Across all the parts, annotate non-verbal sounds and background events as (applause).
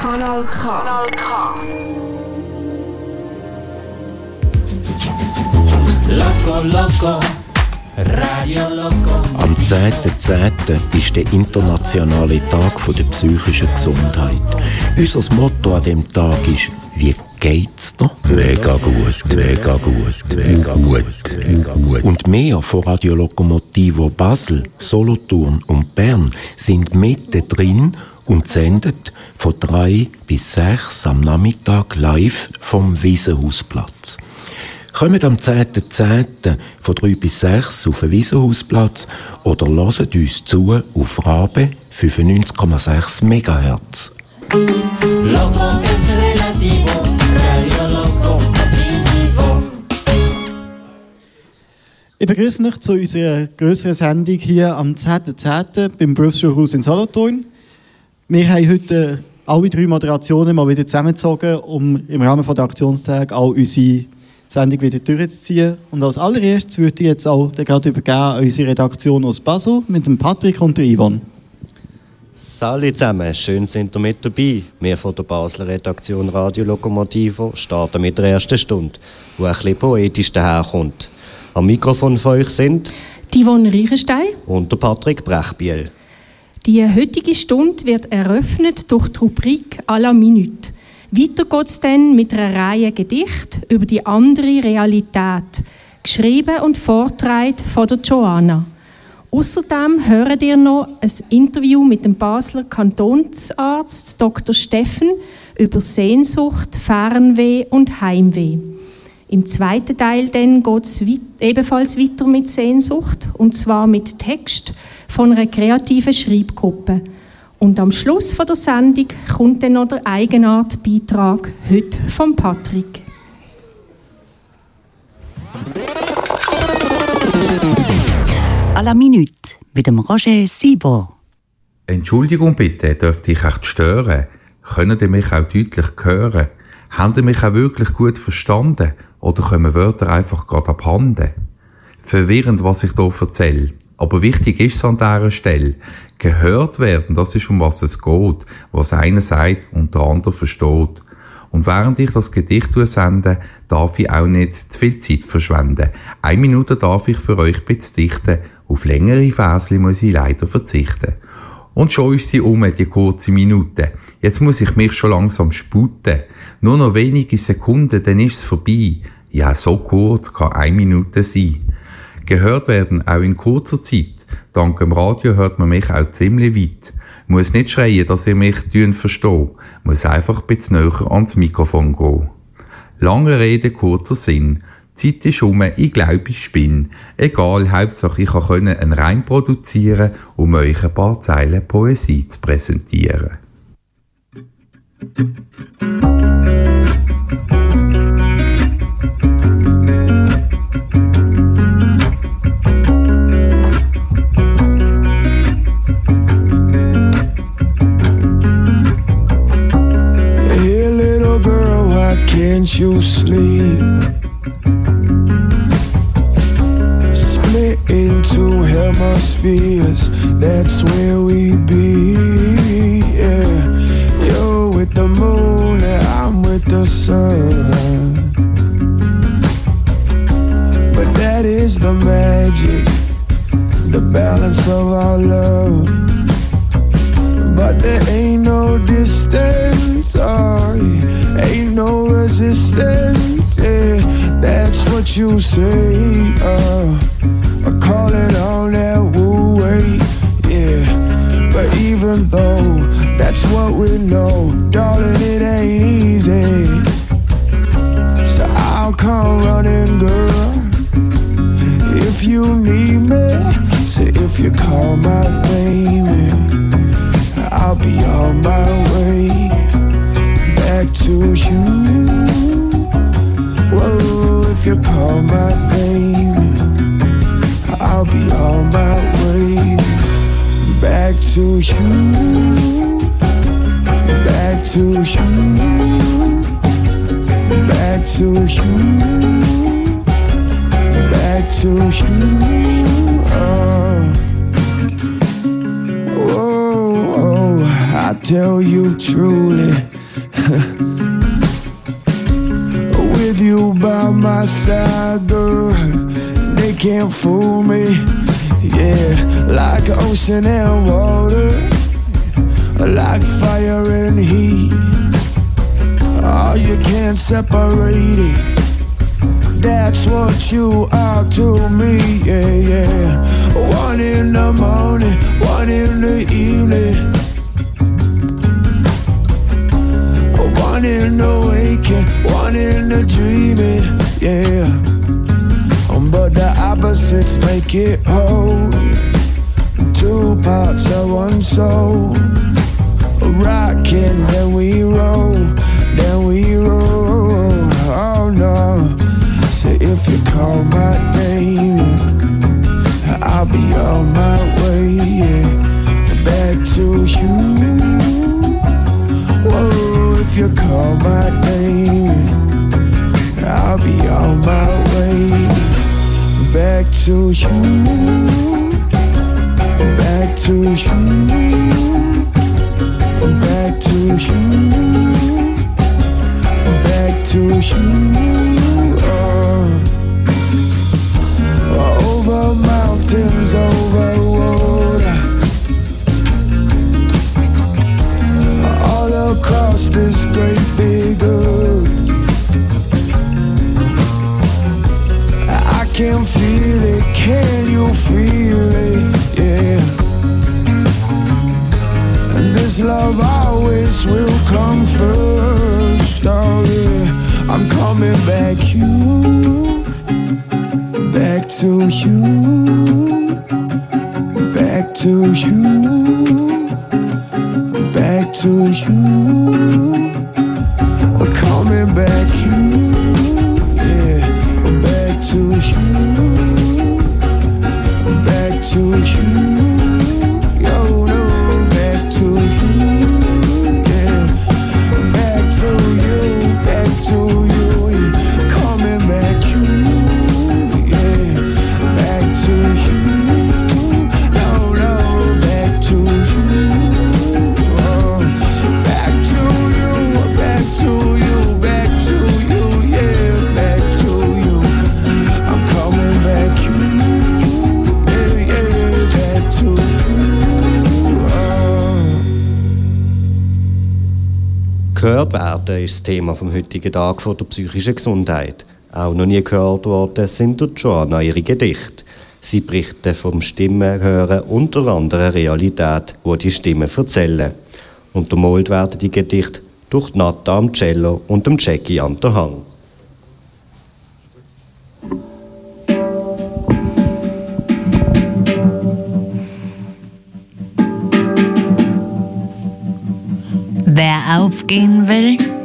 Kanal K. Kanal K. Loco, loco, Radio Loco. Am 10.10. ist der internationale Tag der psychischen Gesundheit. Unser Motto an dem Tag ist «Wie geht's noch?» Mega gut, mega gut, mega gut, mega gut. Und wir von Radio Locomotivo Basel, Solothurn und Bern sind mitten drin und sendet von drei bis sechs am Nachmittag live vom Wiesenhausplatz. Kommt am 10.10. von 3 bis 6 auf den Wiesenhausplatz oder hört uns zu auf Rabe 95,6 MHz. Loco Ich begrüße euch zu unserer größeren Sendung hier am 10.10. beim Berufsschulhaus in Solothurn. Wir haben heute alle drei Moderationen mal wieder zusammengezogen, um im Rahmen der Aktionstage all unsere Sendung wieder durchzuziehen. Und als allererstes würde ich jetzt auch gerade übergeben an unsere Redaktion aus Basel mit dem Patrick und der Yvonne. Salut zusammen, schön sind ihr mit dabei. Wir von der Basler Redaktion Radio Lokomotivo starten mit der ersten Stunde, wo ein bisschen poetisch daherkommt. Am Mikrofon von euch sind Die Yvonne Reichenstein. und der Patrick Brechbiel. Die heutige Stunde wird eröffnet durch die Rubrik à la Minute. Weiter geht es dann mit einer Reihe Gedichte über die andere Realität, geschrieben und vortragen von der Joanna. Außerdem hören ihr noch ein Interview mit dem Basler Kantonsarzt Dr. Steffen über Sehnsucht, Fernweh und Heimweh. Im zweiten Teil dann geht es ebenfalls weiter mit Sehnsucht und zwar mit Text von einer kreativen Schreibgruppe. Und am Schluss von der Sendung kommt dann noch der Eigenart-Beitrag heute von Patrick. à la minute mit dem Roger Sieber. Entschuldigung bitte, dürfte ich echt stören? Können ihr mich auch deutlich hören? Haben ihr mich auch wirklich gut verstanden? Oder kommen Wörter einfach gerade abhanden? Verwirrend, was ich hier erzähle. Aber wichtig ist es an dieser Stelle. Gehört werden, das ist um was es geht. Was einer sagt und der andere versteht. Und während ich das Gedicht sende, darf ich auch nicht zu viel Zeit verschwenden. Eine Minute darf ich für euch dichten. Auf längere Fäsli muss ich leider verzichten. Und schon ist sie um, die kurze Minute. Jetzt muss ich mich schon langsam sputen. Nur noch wenige Sekunden, dann ist es vorbei. Ja, so kurz kann eine Minute sein. Gehört werden auch in kurzer Zeit. Dank dem Radio hört man mich auch ziemlich weit. Muss nicht schreien, dass ihr mich versteht. Muss einfach ein bisschen näher ans Mikrofon gehen. Lange Rede, kurzer Sinn. Zeit ist um, ich glaube, ich spinne. Egal, Hauptsache ich kann einen Reim produzieren, um euch ein paar Zeilen Poesie zu präsentieren. Hey, little girl, why can't you sleep? Hemispheres, that's where we be. Yeah, you're with the moon and I'm with the sun. But that is the magic, the balance of our love. But there ain't no distance, oh, yeah. ain't no resistance. Yeah, that's what you say. Uh, I call it on that wu way. Yeah, but even though that's what we know, darling, it ain't easy. So I'll come running, girl, if you need me. So if you call my name. I'll be on my way back to you. Whoa, if you call my name, I'll be on my way. Back to you, back to you, back to you, back to you. Uh. Oh, oh, I tell you truly. (laughs) With you by my side, girl can't fool me. Yeah, like ocean and water, like fire and heat. Oh, you can't separate it. That's what you are to me, yeah, yeah. One in the morning, one in the evening. One in the waking, one in the dreaming, yeah. Opposites make it whole. Two parts of one soul. Rocking, then we roll, then we roll. Oh no. Say if you call my name, I'll be on my way, yeah. Back to you. Whoa, if you call my name, to you. Back to you. Back to you. Back to you. Love always will come first. Oh yeah, I'm coming back you, back to you, back to you, back to you. Thema vom heutigen Tag von der psychischen Gesundheit. Auch noch nie gehört worden sind durch Joanna ihre Gedichte. Sie berichten vom Stimmenhören und der anderen Realität, wo die Stimmen erzählen. Untermalt werden die Gedichte durch Natta am Cello und dem Jackie an der Hang. Wer aufgehen will,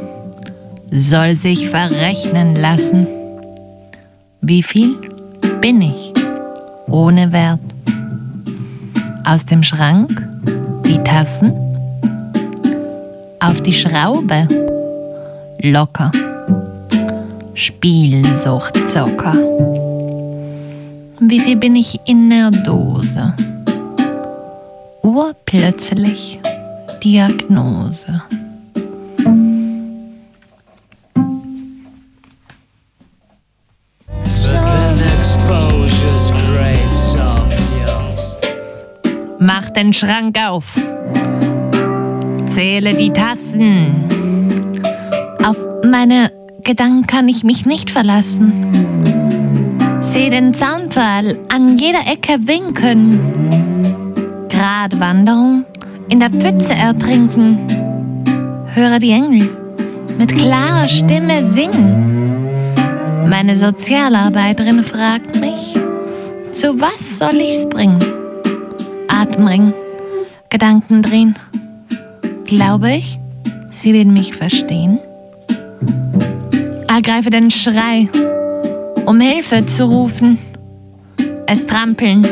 soll sich verrechnen lassen. Wie viel bin ich ohne Wert? Aus dem Schrank die Tassen, auf die Schraube locker. Spielsuchtzocker. Wie viel bin ich in der Dose? Urplötzlich Diagnose. Mach den Schrank auf. Zähle die Tassen. Auf meine Gedanken kann ich mich nicht verlassen. Seh den Zaunpfahl an jeder Ecke winken. Gratwanderung in der Pfütze ertrinken. Höre die Engel mit klarer Stimme singen. Meine Sozialarbeiterin fragt mich, zu was soll ich's bringen? Atemring, Gedanken drehen. Glaube ich, sie will mich verstehen? Ergreife den Schrei, um Hilfe zu rufen. Es trampeln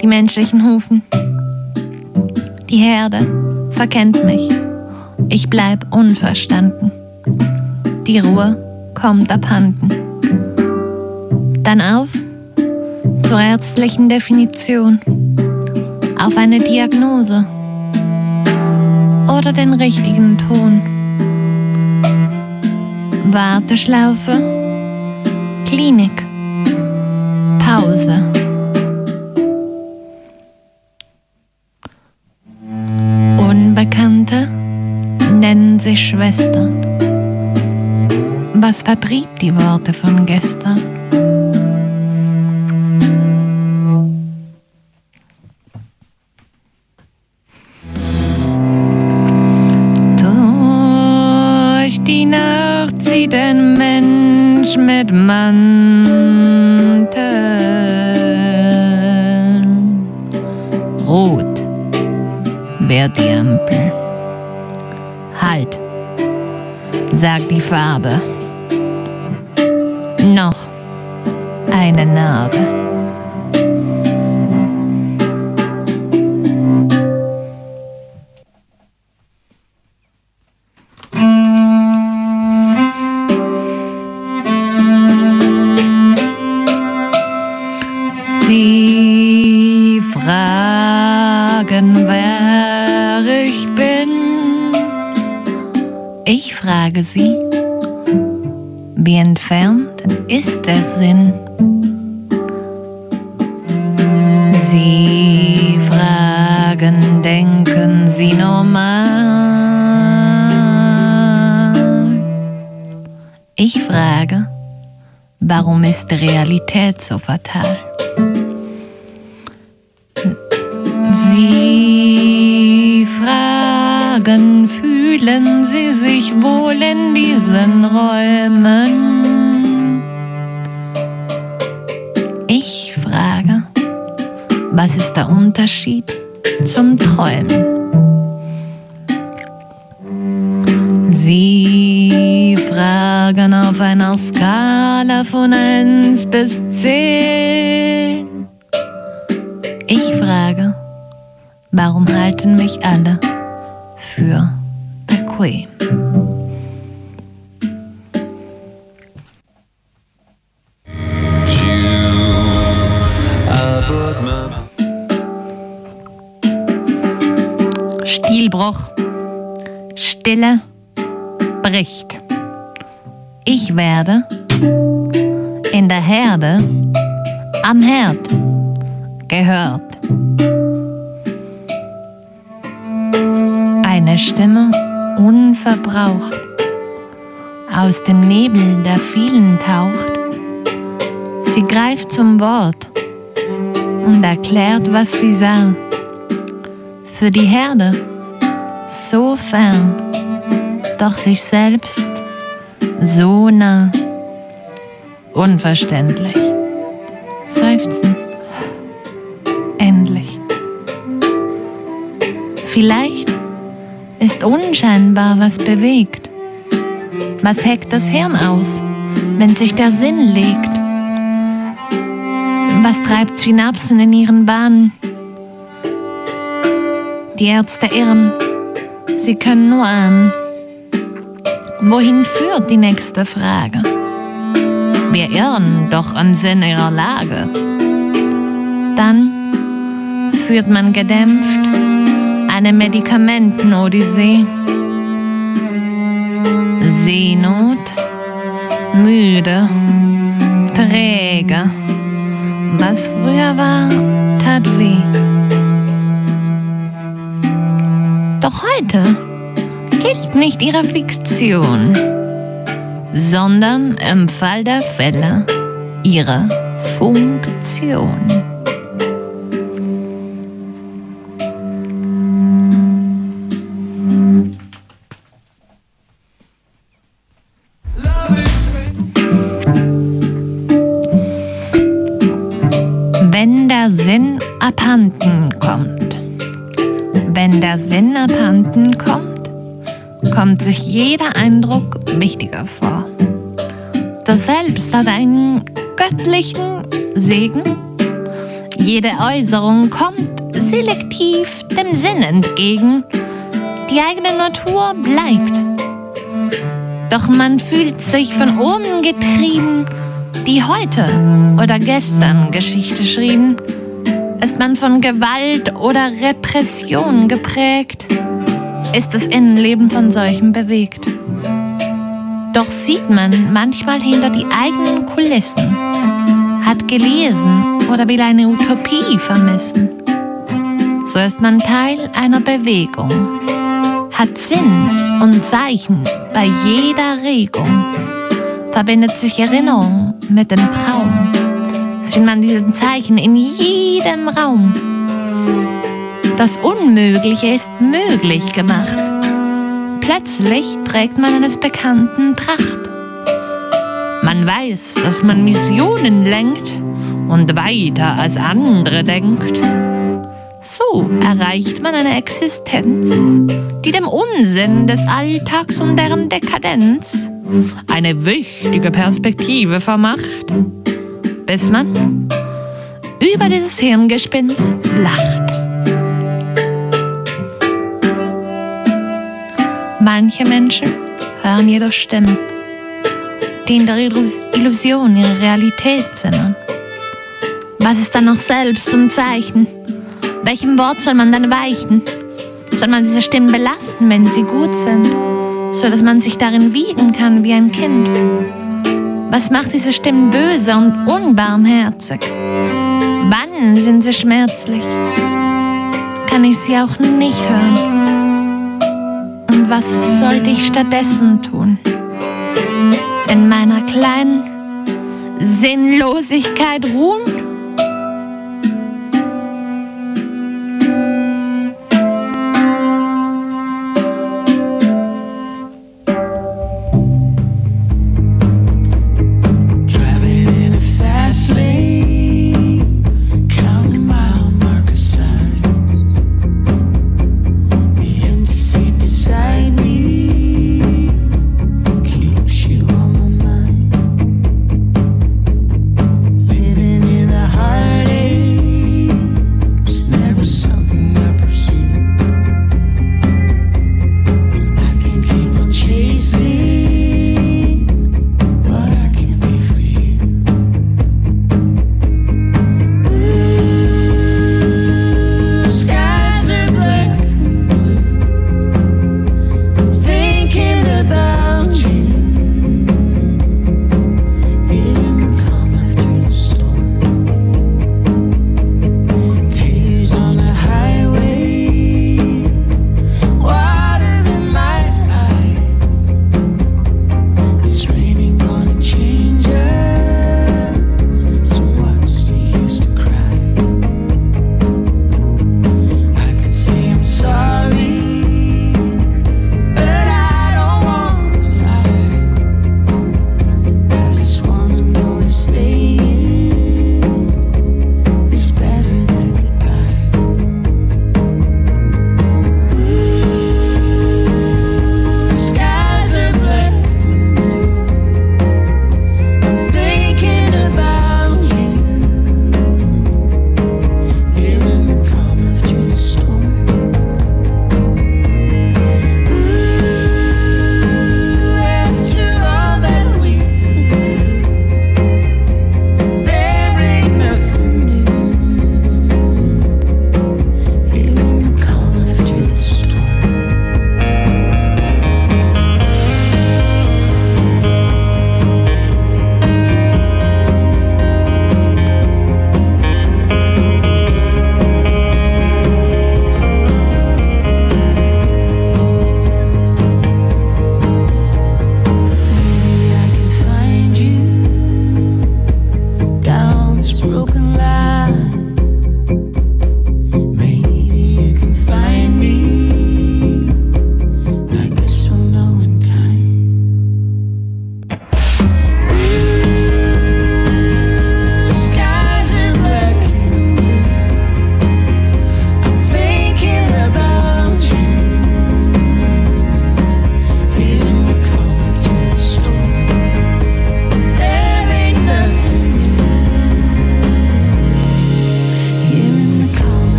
die menschlichen Hufen. Die Herde verkennt mich. Ich bleib unverstanden. Die Ruhe kommt abhanden. Dann auf zur ärztlichen Definition. Auf eine Diagnose. oder den richtigen Ton? Warteschlaufe, Klinik, Pause. Unbekannte nennen sich Schwestern. Was vertrieb die Worte von gestern? Die Farbe. Noch eine Narbe. Sie fragen, wer ich bin. Ich frage sie, wie entfernt ist der Sinn? Sie fragen, denken sie normal? Ich frage, warum ist Realität so fatal? Fühlen Sie sich wohl in diesen Räumen? Ich frage, was ist der Unterschied zum Träumen? Sie fragen auf einer Skala von 1 bis 10. Ich frage, warum halten mich alle für bequem? Stilbruch. Stille bricht. Ich werde in der Herde am Herd gehört. Eine Stimme unverbraucht aus dem Nebel der vielen taucht. Sie greift zum Wort und erklärt, was sie sah. Für die Herde so fern, doch sich selbst so nah. Unverständlich. Ist unscheinbar was bewegt. Was heckt das Hirn aus, wenn sich der Sinn legt? Was treibt Synapsen in ihren Bahnen? Die Ärzte irren, sie können nur ahnen. Wohin führt die nächste Frage? Wir irren doch an Sinn ihrer Lage. Dann führt man gedämpft eine Medikamentenodyssee. Seenot, müde, träge. Was früher war, tat weh. Doch heute gilt nicht ihre Fiktion, sondern im Fall der Fälle ihre Funktion. Kommt sich jeder Eindruck wichtiger vor. Das Selbst hat einen göttlichen Segen. Jede Äußerung kommt selektiv dem Sinn entgegen. Die eigene Natur bleibt. Doch man fühlt sich von oben getrieben, die heute oder gestern Geschichte schrieben. Ist man von Gewalt oder Repression geprägt? Ist das Innenleben von solchen bewegt. Doch sieht man manchmal hinter die eigenen Kulissen, hat gelesen oder will eine Utopie vermissen. So ist man Teil einer Bewegung, hat Sinn und Zeichen bei jeder Regung, verbindet sich Erinnerung mit dem Traum, sieht man diesen Zeichen in jedem Raum. Das Unmögliche ist möglich gemacht. Plötzlich trägt man eines Bekannten Tracht. Man weiß, dass man Missionen lenkt und weiter als andere denkt. So erreicht man eine Existenz, die dem Unsinn des Alltags und deren Dekadenz eine wichtige Perspektive vermacht, bis man über dieses Hirngespinst lacht. Manche Menschen hören jedoch Stimmen, die in der Illusion ihre Realität sind. Was ist dann noch selbst und Zeichen? Welchem Wort soll man dann weichen? Soll man diese Stimmen belasten, wenn sie gut sind, so dass man sich darin wiegen kann wie ein Kind? Was macht diese Stimmen böse und unbarmherzig? Wann sind sie schmerzlich? Kann ich sie auch nicht hören? Was sollte ich stattdessen tun? In meiner kleinen Sinnlosigkeit ruhen?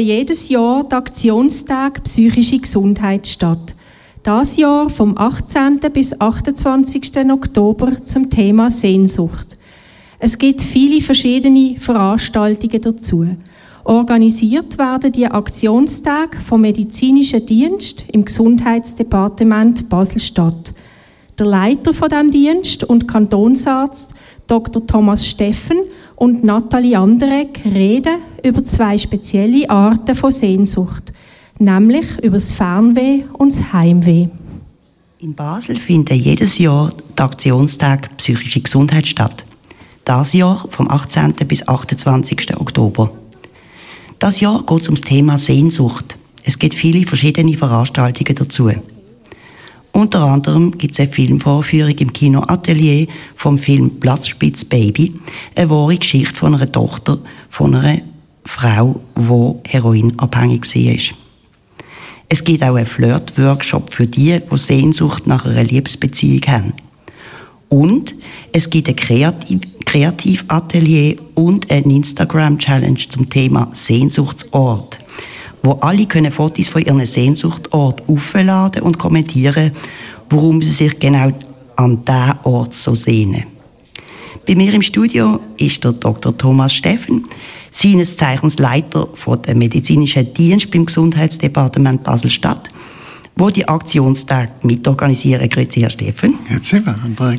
Jedes Jahr der Aktionstag Psychische Gesundheit statt. Das Jahr vom 18. bis 28. Oktober zum Thema Sehnsucht. Es gibt viele verschiedene Veranstaltungen dazu. Organisiert werden die Aktionstage vom Medizinischen Dienst im Gesundheitsdepartement Basel-Stadt. Der Leiter von dem Dienst und Kantonsarzt Dr. Thomas Steffen und Nathalie Anderegg reden über zwei spezielle Arten von Sehnsucht, nämlich über das Fernweh und das Heimweh. In Basel finden jedes Jahr der Aktionstag Psychische Gesundheit statt. Das Jahr vom 18. bis 28. Oktober. Das Jahr geht es ums Thema Sehnsucht. Es gibt viele verschiedene Veranstaltungen dazu. Unter anderem gibt es eine Filmvorführung im Kino Atelier vom Film Platzspitz Baby, eine wahre Geschichte von einer Tochter von einer Frau, die heroinabhängig war. Es gibt auch einen Flirt-Workshop für die, die Sehnsucht nach einer Liebesbeziehung haben. Und es gibt ein Kreativ Kreativatelier und eine Instagram-Challenge zum Thema Sehnsuchtsort wo alle können Fotos von ihrem Sehnsuchtort aufladen und kommentieren, warum sie sich genau an diesen Ort so sehnen. Bei mir im Studio ist der Dr. Thomas Steffen, seines Zeichens Leiter von der medizinischen Dienst beim Gesundheitsdepartement Basel-Stadt, wo die Aktionstage mitorganisieren. Grüezi, Herr Steffen. Grüezi, André.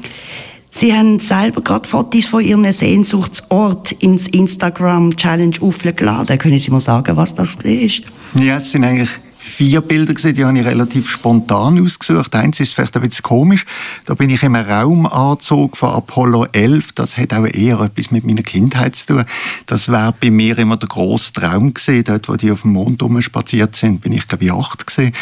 Sie haben selber gerade Fotos von Ihrem Sehnsuchtsort ins Instagram Challenge aufgeladen. Können Sie mir sagen, was das ist? Ja, es sind eigentlich vier Bilder gesehen, die habe ich relativ spontan ausgesucht. Eins ist vielleicht ein bisschen komisch. Da bin ich im Raumanzug von Apollo 11. Das hat auch eher etwas mit meiner Kindheit zu tun. Das war bei mir immer der grosse Traum gewesen. Dort, wo die auf dem Mond spaziert sind, bin ich glaube ich acht gewesen.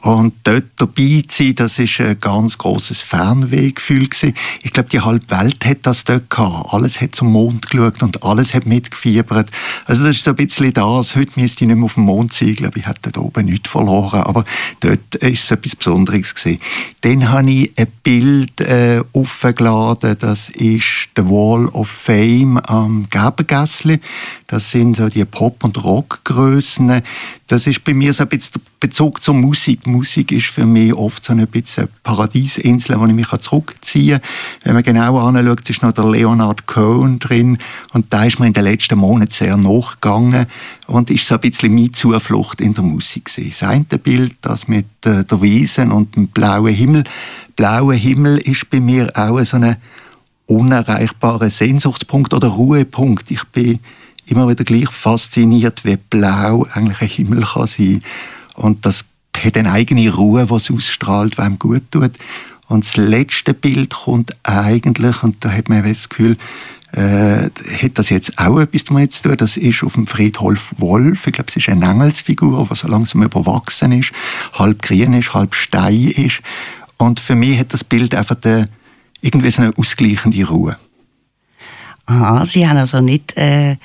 Und dort dabei zu sein, das ist ein ganz großes Fernwehgefühl gewesen. Ich glaube, die halbe Welt hat das dort gehabt. Alles hat zum Mond geschaut und alles hat mitgefiebert. Also das ist so ein bisschen das. Heute müsste ich nicht mehr auf dem Mond sein. Ich glaube, ich hätte dort oben nichts verloren. Aber dort ist es etwas Besonderes gewesen. Dann habe ich ein Bild äh, aufgeladen. Das ist The Wall of Fame am Gebergässli. Das sind so die Pop- und Rockgrößen. Das ist bei mir so ein bisschen der Bezug zur Musik. Musik ist für mich oft so ein bisschen eine Paradiesinsel, wo ich mich zurückziehen kann. Wenn man genau anschaut, ist noch der Leonard Cohen drin und da ist mir in den letzten Monaten sehr nachgegangen und ist so ein bisschen meine Zuflucht in der Musik gewesen. Das eine Bild, das mit äh, der Wiesen und dem blauen Himmel. Blauer Himmel ist bei mir auch so ein unerreichbarer Sehnsuchtspunkt oder Ruhepunkt. Ich bin immer wieder gleich fasziniert, wie blau eigentlich ein Himmel kann sein Und das hat eine eigene Ruhe, die es ausstrahlt, einem gut tut. Und das letzte Bild kommt eigentlich, und da hat man das Gefühl, äh, hat das jetzt auch etwas damit zu tun. Das ist auf dem Friedhof Wolf. Ich glaube, es ist eine Engelsfigur, die so langsam überwachsen ist, halb grün ist, halb Stein ist. Und für mich hat das Bild einfach eine, irgendwie so eine ausgleichende Ruhe. Aha, Sie haben also nicht äh,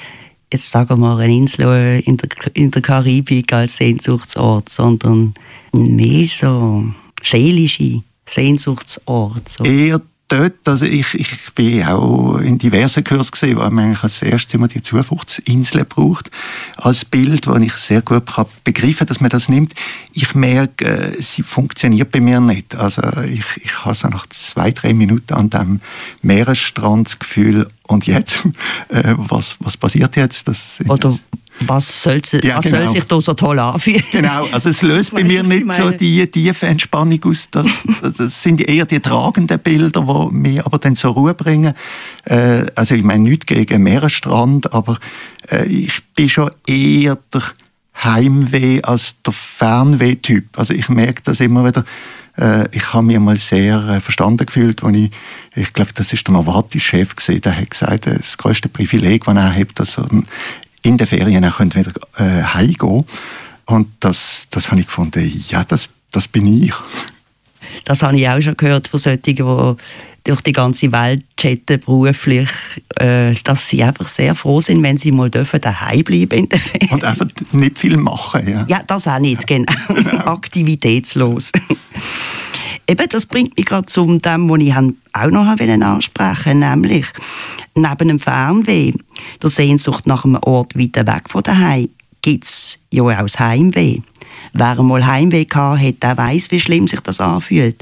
jetzt sagen wir eine Insel in der, in der Karibik als Sehnsuchtsort, sondern mehr so seelische Sehnsuchtsort. So. Eher dort, also ich, ich bin auch in diversen Kursen gesehen, wo man eigentlich als erstes immer die Zufluchtsinsel braucht, als Bild, wo ich sehr gut begreifen kann, dass man das nimmt. Ich merke, äh, sie funktioniert bei mir nicht. Also ich, ich habe so nach zwei, drei Minuten an dem Meeresstrand das Gefühl, und jetzt, (laughs) äh, was, was passiert jetzt? Das Oder jetzt was soll, ja, was genau. soll sich da so toll anfühlen? Genau, also es löst bei mir nicht so die tiefe Entspannung aus. Das, (laughs) das, sind eher die tragenden Bilder, die mich aber dann zur Ruhe bringen. Äh, also ich meine nichts gegen Meeresstrand, aber äh, ich bin schon eher der Heimweh als der Fernweh-Typ. Also ich merke das immer wieder, äh, ich habe mich mal sehr äh, verstanden gefühlt, als ich, ich glaube, das ist der Novartis-Chef gesehen, der hat gesagt, das größte Privileg, das er hat, dass er in den Ferien auch wieder äh, heimgehen Und das, das habe ich gefunden, ja, das, das bin ich. Das habe ich auch schon gehört von solchen, die durch die ganze Welt chatten beruflich, äh, dass sie einfach sehr froh sind, wenn sie mal dürfen daheim bleiben in der Ferien. Und einfach nicht viel machen, ja. Ja, das auch nicht, genau. (laughs) Aktivitätslos. Eben, das bringt mich gerade zu dem, was ich auch noch ansprechen wollte, nämlich neben dem Fernweh, der Sehnsucht nach einem Ort weiter weg von daheim, gibt es ja auch das Heimweh. Wer einmal Heimweh hatte, hat, der weiss, wie schlimm sich das anfühlt.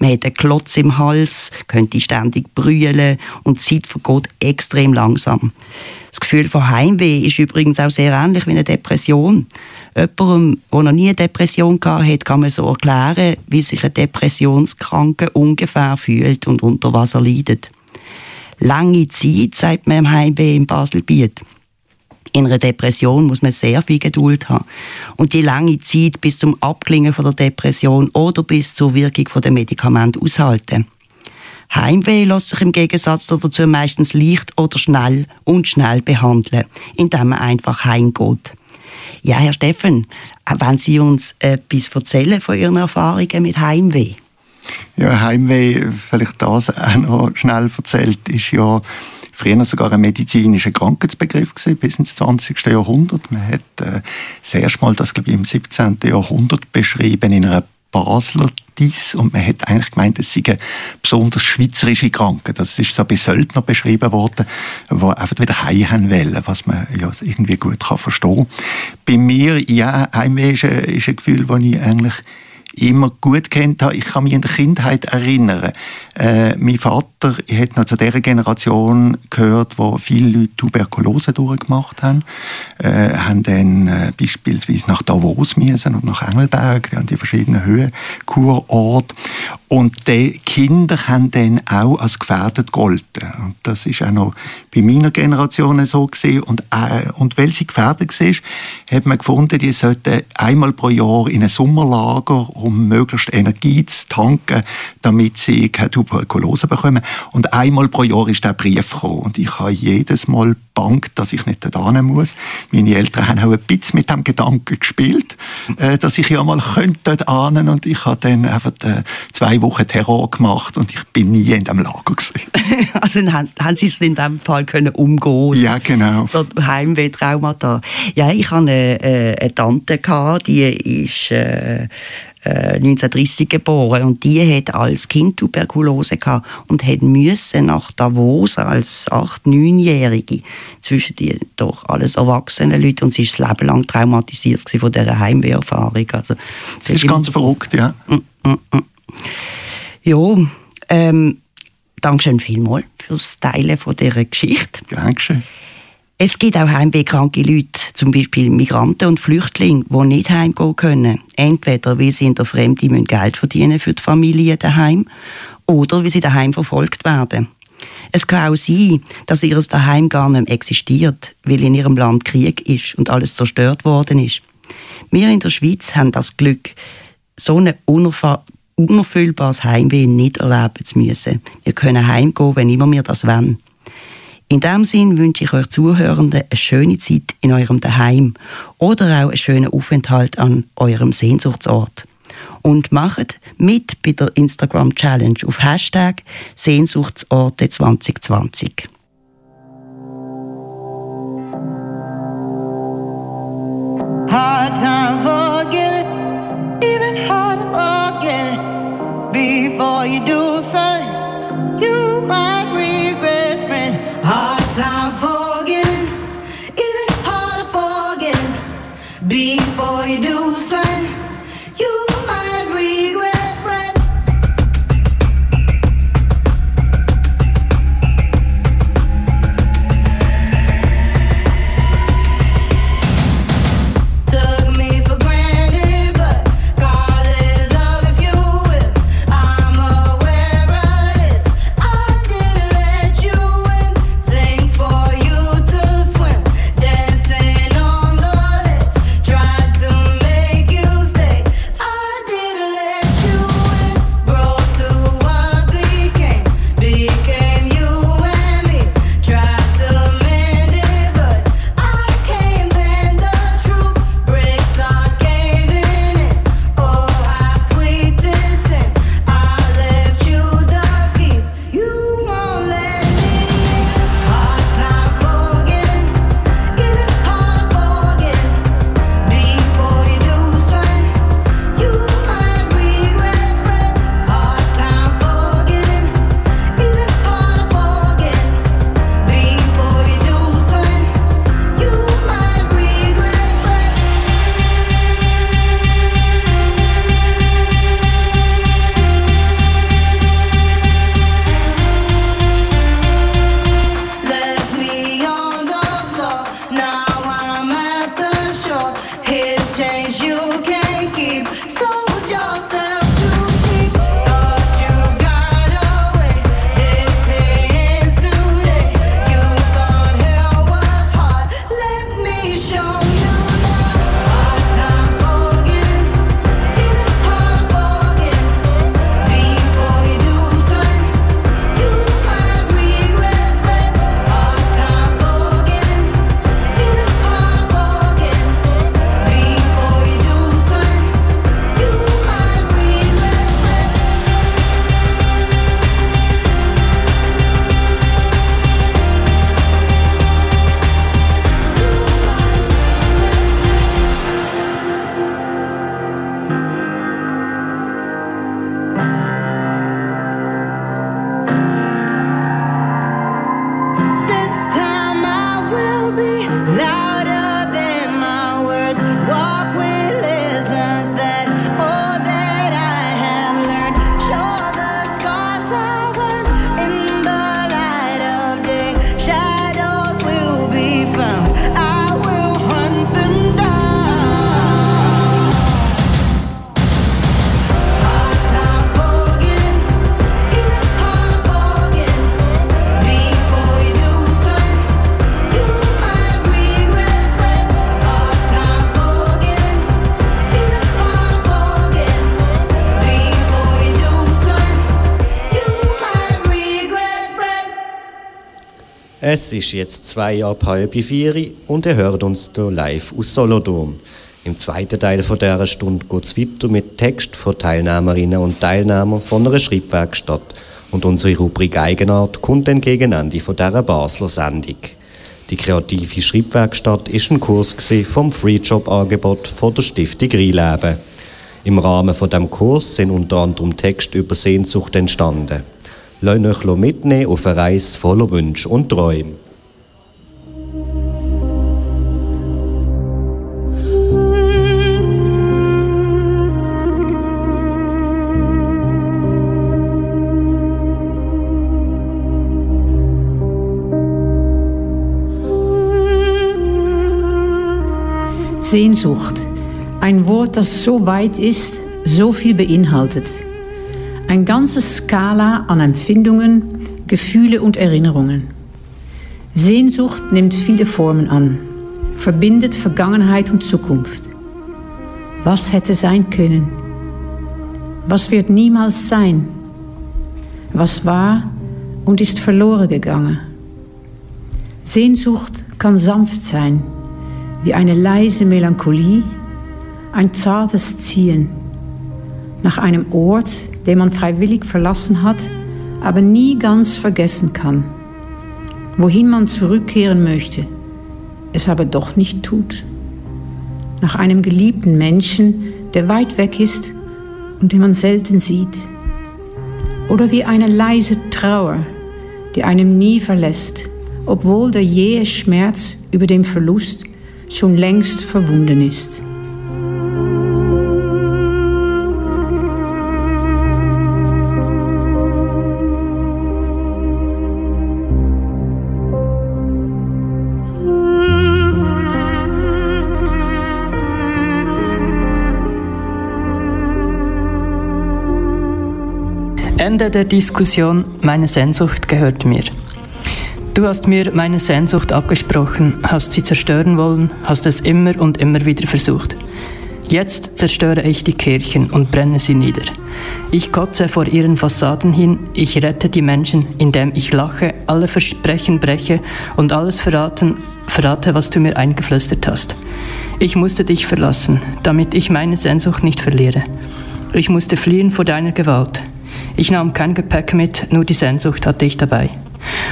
Man hat einen Klotz im Hals, könnte ständig brüllen und die Zeit vergeht extrem langsam. Das Gefühl von Heimweh ist übrigens auch sehr ähnlich wie eine Depression. Jemandem, der noch nie eine Depression hatte, kann man so erklären, wie sich ein Depressionskranke ungefähr fühlt und unter was er leidet. Lange Zeit, sagt man im Heimweh im Baselbiet. In einer Depression muss man sehr viel Geduld haben. Und die lange Zeit bis zum Abklingen von der Depression oder bis zur Wirkung der Medikamente aushalten. Heimweh lässt sich im Gegensatz dazu meistens leicht oder schnell und schnell behandeln, indem man einfach heimgeht. Ja, Herr Steffen, wenn Sie uns etwas erzählen von Ihren Erfahrungen mit Heimweh? Ja, Heimweh, vielleicht das auch noch schnell erzählt, ist ja früher sogar ein medizinischer Krankheitsbegriff gewesen, bis ins 20. Jahrhundert. Man hat äh, das erste Mal das, glaube ich, im 17. Jahrhundert beschrieben in einer Basler Dies und man hat eigentlich gemeint, es sei eine besonders schweizerische Krankheit. Das ist so bei Söldner beschrieben worden, die einfach wieder heim wollen, was man ja irgendwie gut kann verstehen kann. Bei mir, ja, Heimweh ist ist ein Gefühl, das ich eigentlich immer gut kennt habe. Ich kann mich in der Kindheit erinnern. Äh, mein Vater hat noch zu der Generation gehört, wo viele Leute Tuberkulose durchgemacht haben. Äh, haben dann äh, beispielsweise nach Davos müssen und nach Engelberg, an die verschiedenen Höhenkurorte. Und die Kinder haben dann auch als gefährdet gegolten. Und das ist auch noch bei meiner Generation so gewesen. Und, äh, und weil sie gefährdet war, hat man gefunden, die sollten einmal pro Jahr in ein Sommerlager um möglichst Energie zu tanken, damit sie keine Tuberkulose bekommen. Und einmal pro Jahr ist der Brief gekommen. Und ich habe jedes Mal bangt, dass ich nicht dort muss. Meine Eltern haben auch ein bisschen mit dem Gedanken gespielt, äh, dass ich ja mal könnte ahnen und ich habe dann einfach äh, zwei Wochen Terror gemacht und ich bin nie in dem Lager gewesen. (laughs) also haben Sie es in dem Fall können umgehen? Ja, genau. Heimweh-Traumata. Ja, ich hatte eine, äh, eine Tante, gehabt, die ist äh, 1930 äh, geboren und die hat als Kind Tuberkulose gehabt und hat müssen nach Davos als 8-, 9-Jährige zwischen die doch alles erwachsene Leute und sie ist das Leben lang traumatisiert von dieser Heimweherfahrung. Also, das, das ist ganz verrückt, ja. Mm, mm, mm. Ja, ähm, Dankeschön vielmals fürs Teilen von dieser Geschichte. Dankeschön. Es gibt auch heimwehkranke Leute, zum Beispiel Migranten und Flüchtlinge, die nicht heimgehen können. Entweder weil sie in der Fremde Geld verdienen für die Familie daheim oder weil sie daheim verfolgt werden. Es kann auch sein, dass ihr daheim gar nicht mehr existiert, weil in ihrem Land Krieg ist und alles zerstört worden ist. Wir in der Schweiz haben das Glück, so ein unerfüllbares Heimweh nicht erleben zu müssen. Wir können heimgehen, wenn immer wir das wollen. In diesem Sinn wünsche ich euch Zuhörenden eine schöne Zeit in eurem Daheim oder auch einen schönen Aufenthalt an eurem Sehnsuchtsort. Und macht mit bei der Instagram Challenge auf Hashtag Sehnsuchtsorte 2020. Hard time forgiving, even hard to before you do something you might regret, friend. Hard time forgetting, even harder forgetting. Before you do something, ist jetzt zwei ab halb vier und ihr hört uns hier live aus Solothurn. Im zweiten Teil von dieser Stunde geht es weiter mit Text von Teilnehmerinnen und Teilnehmern von einer Schreibwerkstatt. Und unsere Rubrik Eigenart kommt dann gegen Ende von dieser Basler Sendung. Die kreative Schreibwerkstatt ist ein Kurs vom Free Job Angebot von der Stiftung Rheinleben. Im Rahmen von dem Kurs sind unter anderem Texte über Sehnsucht entstanden. Lasst euch mitnehmen auf eine Reise voller Wünsche und Träume. Sehnsucht. Ein Wort, das so weit ist, so viel beinhaltet. Ein ganzes Skala an Empfindungen, Gefühle und Erinnerungen. Sehnsucht nimmt viele Formen an, verbindet Vergangenheit und Zukunft. Was hätte sein können? Was wird niemals sein? Was war und ist verloren gegangen? Sehnsucht kann sanft sein wie eine leise Melancholie, ein zartes Ziehen nach einem Ort, den man freiwillig verlassen hat, aber nie ganz vergessen kann, wohin man zurückkehren möchte, es aber doch nicht tut, nach einem geliebten Menschen, der weit weg ist und den man selten sieht, oder wie eine leise Trauer, die einem nie verlässt, obwohl der jähe Schmerz über dem Verlust schon längst verwunden ist. Ende der Diskussion, meine Sehnsucht gehört mir. Du hast mir meine Sehnsucht abgesprochen, hast sie zerstören wollen, hast es immer und immer wieder versucht. Jetzt zerstöre ich die Kirchen und brenne sie nieder. Ich kotze vor ihren Fassaden hin, ich rette die Menschen, indem ich lache, alle Versprechen breche und alles verraten, verrate, was du mir eingeflüstert hast. Ich musste dich verlassen, damit ich meine Sehnsucht nicht verliere. Ich musste fliehen vor deiner Gewalt. Ich nahm kein Gepäck mit, nur die Sehnsucht hatte ich dabei.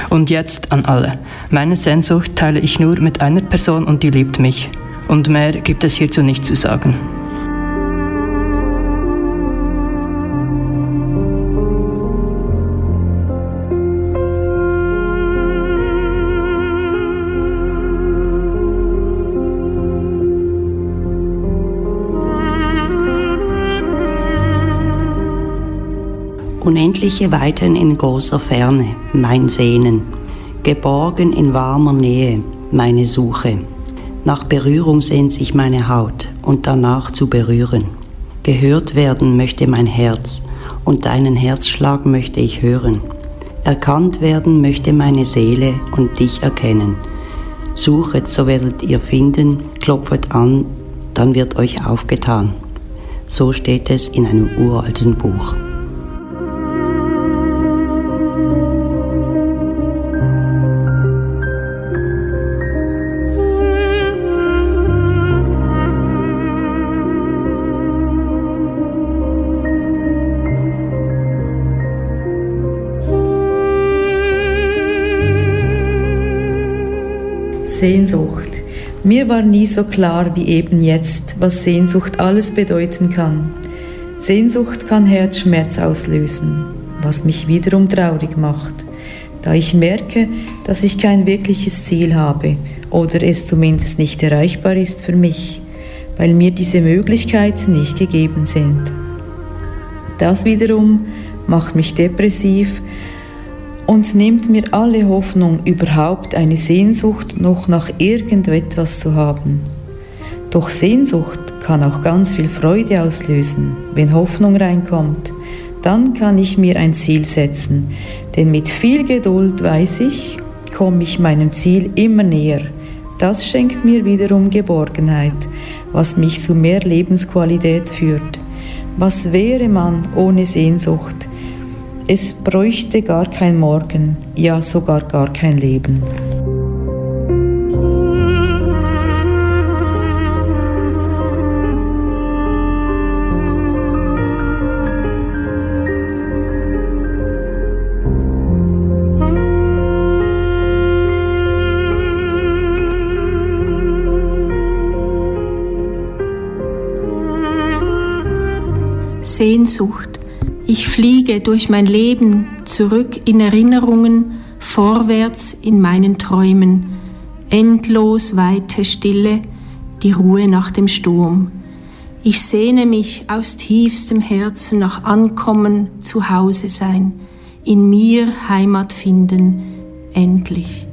Und jetzt an alle. Meine Sehnsucht teile ich nur mit einer Person und die liebt mich. Und mehr gibt es hierzu nicht zu sagen. Unendliche Weiten in großer Ferne, mein Sehnen. Geborgen in warmer Nähe, meine Suche. Nach Berührung sehnt sich meine Haut und danach zu berühren. Gehört werden möchte mein Herz und deinen Herzschlag möchte ich hören. Erkannt werden möchte meine Seele und dich erkennen. Suchet, so werdet ihr finden, klopfet an, dann wird euch aufgetan. So steht es in einem uralten Buch. Sehnsucht. Mir war nie so klar wie eben jetzt, was Sehnsucht alles bedeuten kann. Sehnsucht kann Herzschmerz auslösen, was mich wiederum traurig macht, da ich merke, dass ich kein wirkliches Ziel habe oder es zumindest nicht erreichbar ist für mich, weil mir diese Möglichkeiten nicht gegeben sind. Das wiederum macht mich depressiv und nimmt mir alle Hoffnung, überhaupt eine Sehnsucht noch nach irgendetwas zu haben. Doch Sehnsucht kann auch ganz viel Freude auslösen, wenn Hoffnung reinkommt. Dann kann ich mir ein Ziel setzen, denn mit viel Geduld weiß ich, komme ich meinem Ziel immer näher. Das schenkt mir wiederum Geborgenheit, was mich zu mehr Lebensqualität führt. Was wäre man ohne Sehnsucht? Es bräuchte gar kein Morgen, ja sogar gar kein Leben. Sehnsucht. Ich fliege durch mein Leben zurück in Erinnerungen, vorwärts in meinen Träumen. Endlos weite Stille, die Ruhe nach dem Sturm. Ich sehne mich aus tiefstem Herzen nach Ankommen, zu Hause sein, in mir Heimat finden, endlich.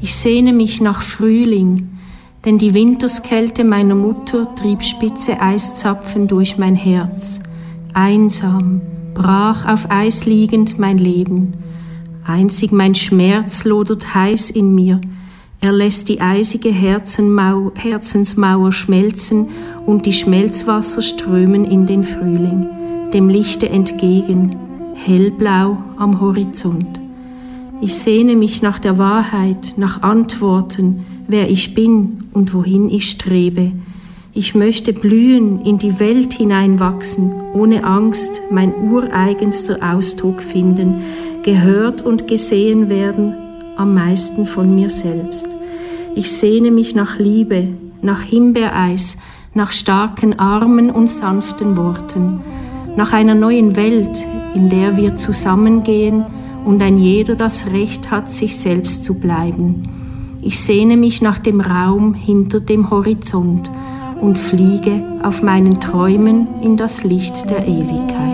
Ich sehne mich nach Frühling, denn die Winterskälte meiner Mutter trieb spitze Eiszapfen durch mein Herz. Einsam, brach auf Eis liegend mein Leben. Einzig mein Schmerz lodert heiß in mir. Er lässt die eisige Herzenmau Herzensmauer schmelzen und die Schmelzwasser strömen in den Frühling, dem Lichte entgegen, hellblau am Horizont. Ich sehne mich nach der Wahrheit, nach Antworten, wer ich bin und wohin ich strebe. Ich möchte blühen, in die Welt hineinwachsen, ohne Angst mein ureigenster Ausdruck finden, gehört und gesehen werden, am meisten von mir selbst. Ich sehne mich nach Liebe, nach Himbeereis, nach starken Armen und sanften Worten, nach einer neuen Welt, in der wir zusammengehen und ein jeder das Recht hat, sich selbst zu bleiben. Ich sehne mich nach dem Raum hinter dem Horizont, und fliege auf meinen Träumen in das Licht der Ewigkeit.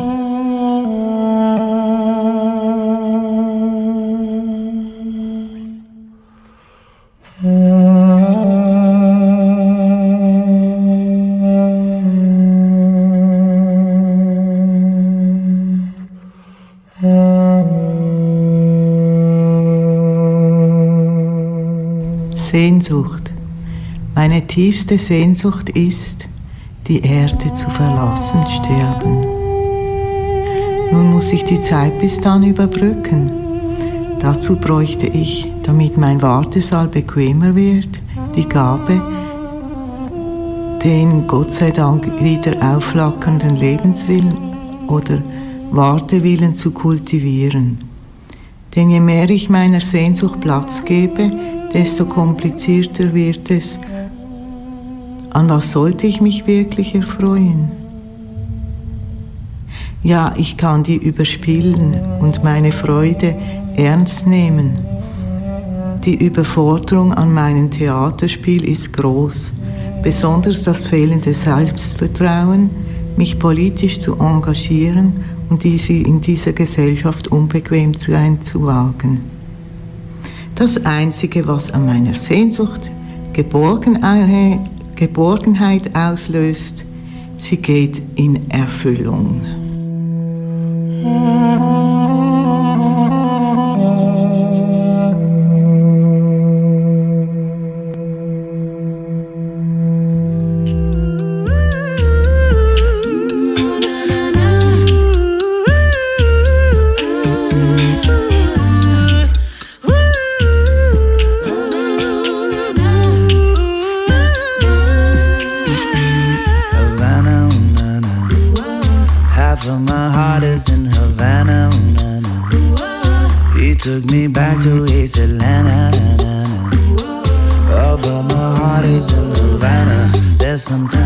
Sehnsucht. Meine tiefste Sehnsucht ist, die Erde zu verlassen, sterben. Nun muss ich die Zeit bis dann überbrücken. Dazu bräuchte ich, damit mein Wartesaal bequemer wird, die Gabe, den Gott sei Dank wieder aufflackernden Lebenswillen oder Wartewillen zu kultivieren. Denn je mehr ich meiner Sehnsucht Platz gebe, desto komplizierter wird es, an was sollte ich mich wirklich erfreuen? Ja, ich kann die überspielen und meine Freude ernst nehmen. Die Überforderung an meinem Theaterspiel ist groß, besonders das fehlende Selbstvertrauen, mich politisch zu engagieren und diese in dieser Gesellschaft unbequem sein zu wagen. Das Einzige, was an meiner Sehnsucht Geborgenheit Geborgenheit auslöst, sie geht in Erfüllung. Atlanta. Oh, but my heart is in Havana. There's something.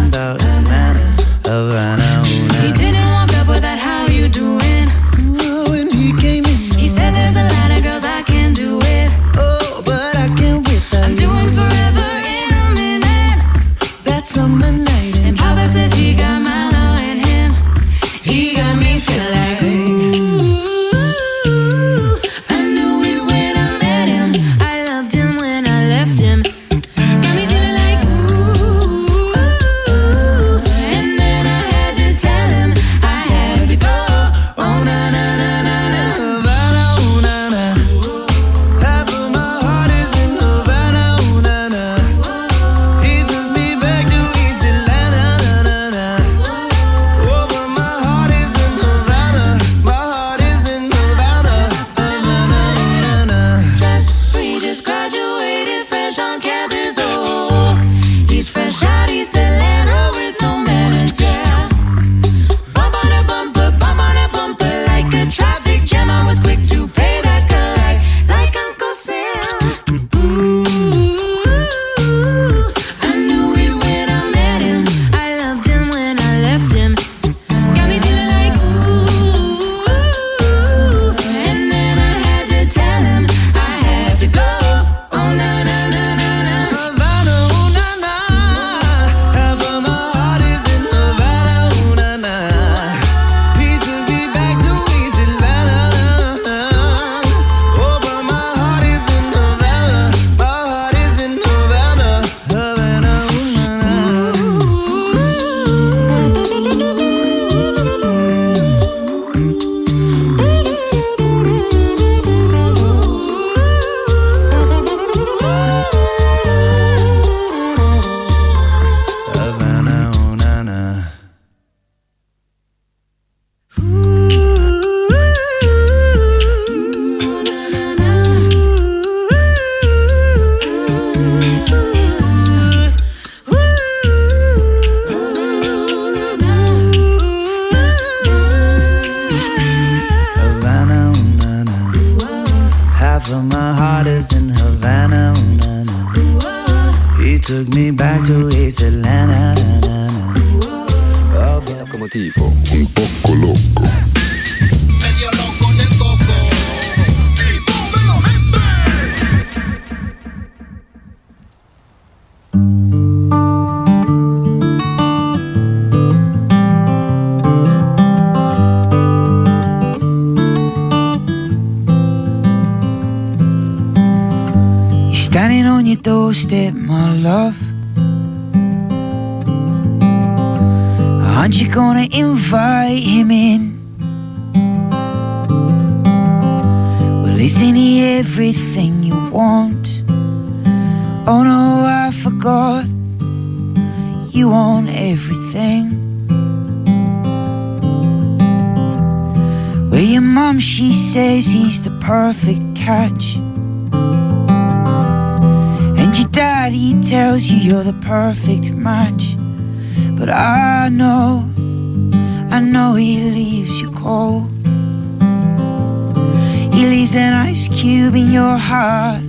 Your heart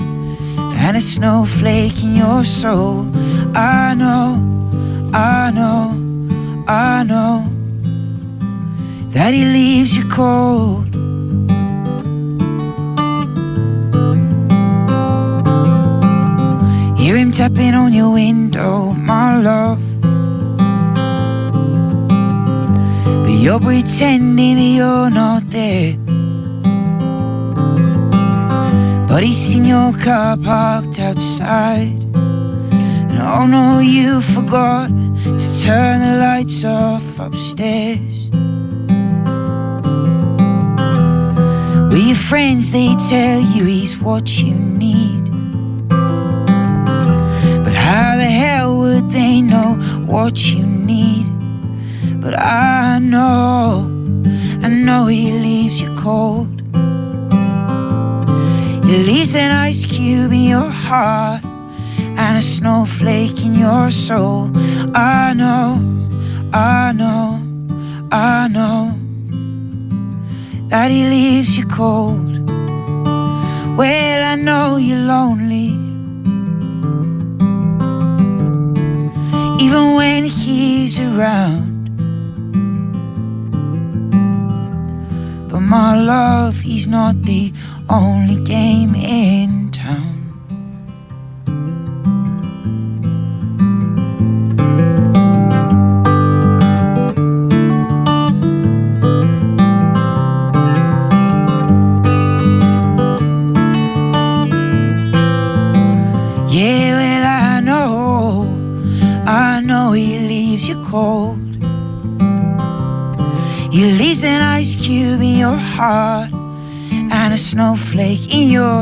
and a snowflake in your soul. I know, I know, I know that he leaves you cold. Hear him tapping on your window, my love. But you're pretending that you're not there. But he's seen your car parked outside. And oh no, you forgot to turn the lights off upstairs. With your friends, they tell you he's what you need. But how the hell would they know what you need? But I know, I know he leaves you cold. He leaves an ice cube in your heart and a snowflake in your soul. I know, I know, I know that he leaves you cold. Well, I know you're lonely. Even when he's around. But my love, he's not the only game in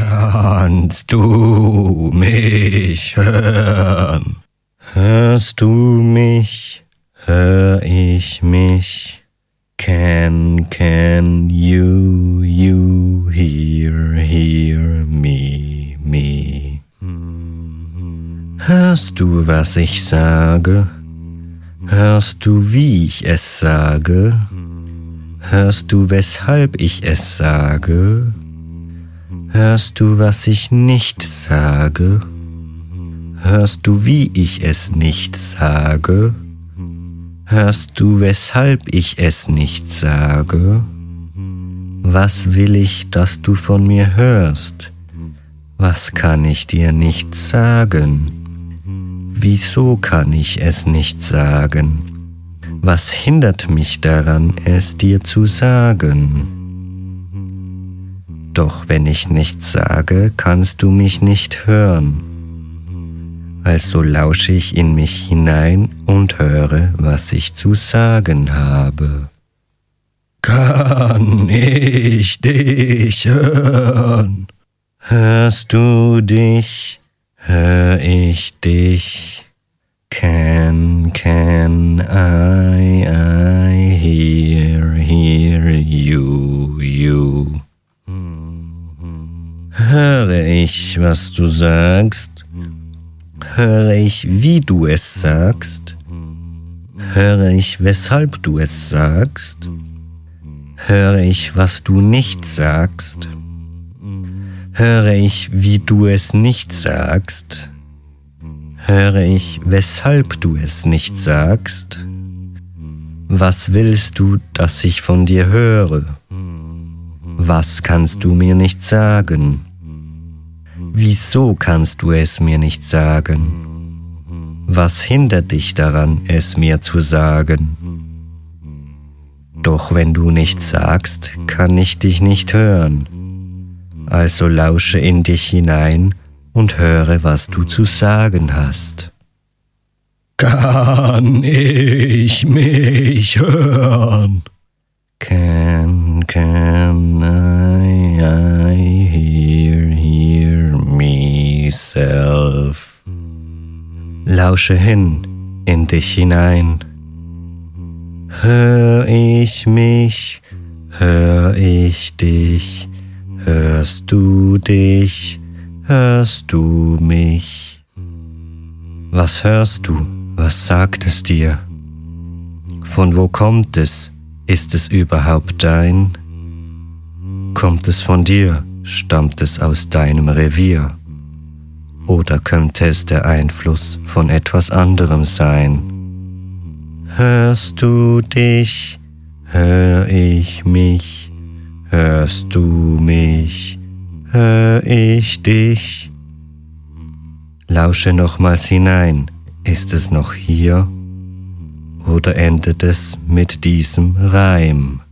Kannst du mich hören? Hörst du mich? Hör ich mich? Can, can you, you hear, hear me, me? Hörst du, was ich sage? Hörst du, wie ich es sage? Hörst du, weshalb ich es sage? Hörst du, was ich nicht sage? Hörst du, wie ich es nicht sage? Hörst du, weshalb ich es nicht sage? Was will ich, dass du von mir hörst? Was kann ich dir nicht sagen? Wieso kann ich es nicht sagen? Was hindert mich daran, es dir zu sagen? Doch wenn ich nichts sage, kannst du mich nicht hören. Also lausche ich in mich hinein und höre, was ich zu sagen habe. Kann ich dich hören? Hörst du dich? hör ich dich. Can, can I, I hear, hear you. Höre ich, was du sagst? Höre ich, wie du es sagst? Höre ich, weshalb du es sagst? Höre ich, was du nicht sagst? Höre ich, wie du es nicht sagst? Höre ich, weshalb du es nicht sagst? Was willst du, dass ich von dir höre? Was kannst du mir nicht sagen? Wieso kannst du es mir nicht sagen? Was hindert dich daran, es mir zu sagen? Doch wenn du nichts sagst, kann ich dich nicht hören. Also lausche in dich hinein und höre, was du zu sagen hast. Kann ich mich hören? Can, myself? Lausche hin in dich hinein. Hör ich mich, hör ich dich, hörst du dich, hörst du mich? Was hörst du? Was sagt es dir? Von wo kommt es? Ist es überhaupt dein? Kommt es von dir? Stammt es aus deinem Revier? Oder könnte es der Einfluss von etwas anderem sein? Hörst du dich? Hör ich mich? Hörst du mich? Hör ich dich? Lausche nochmals hinein. Ist es noch hier? Oder endet es mit diesem Reim?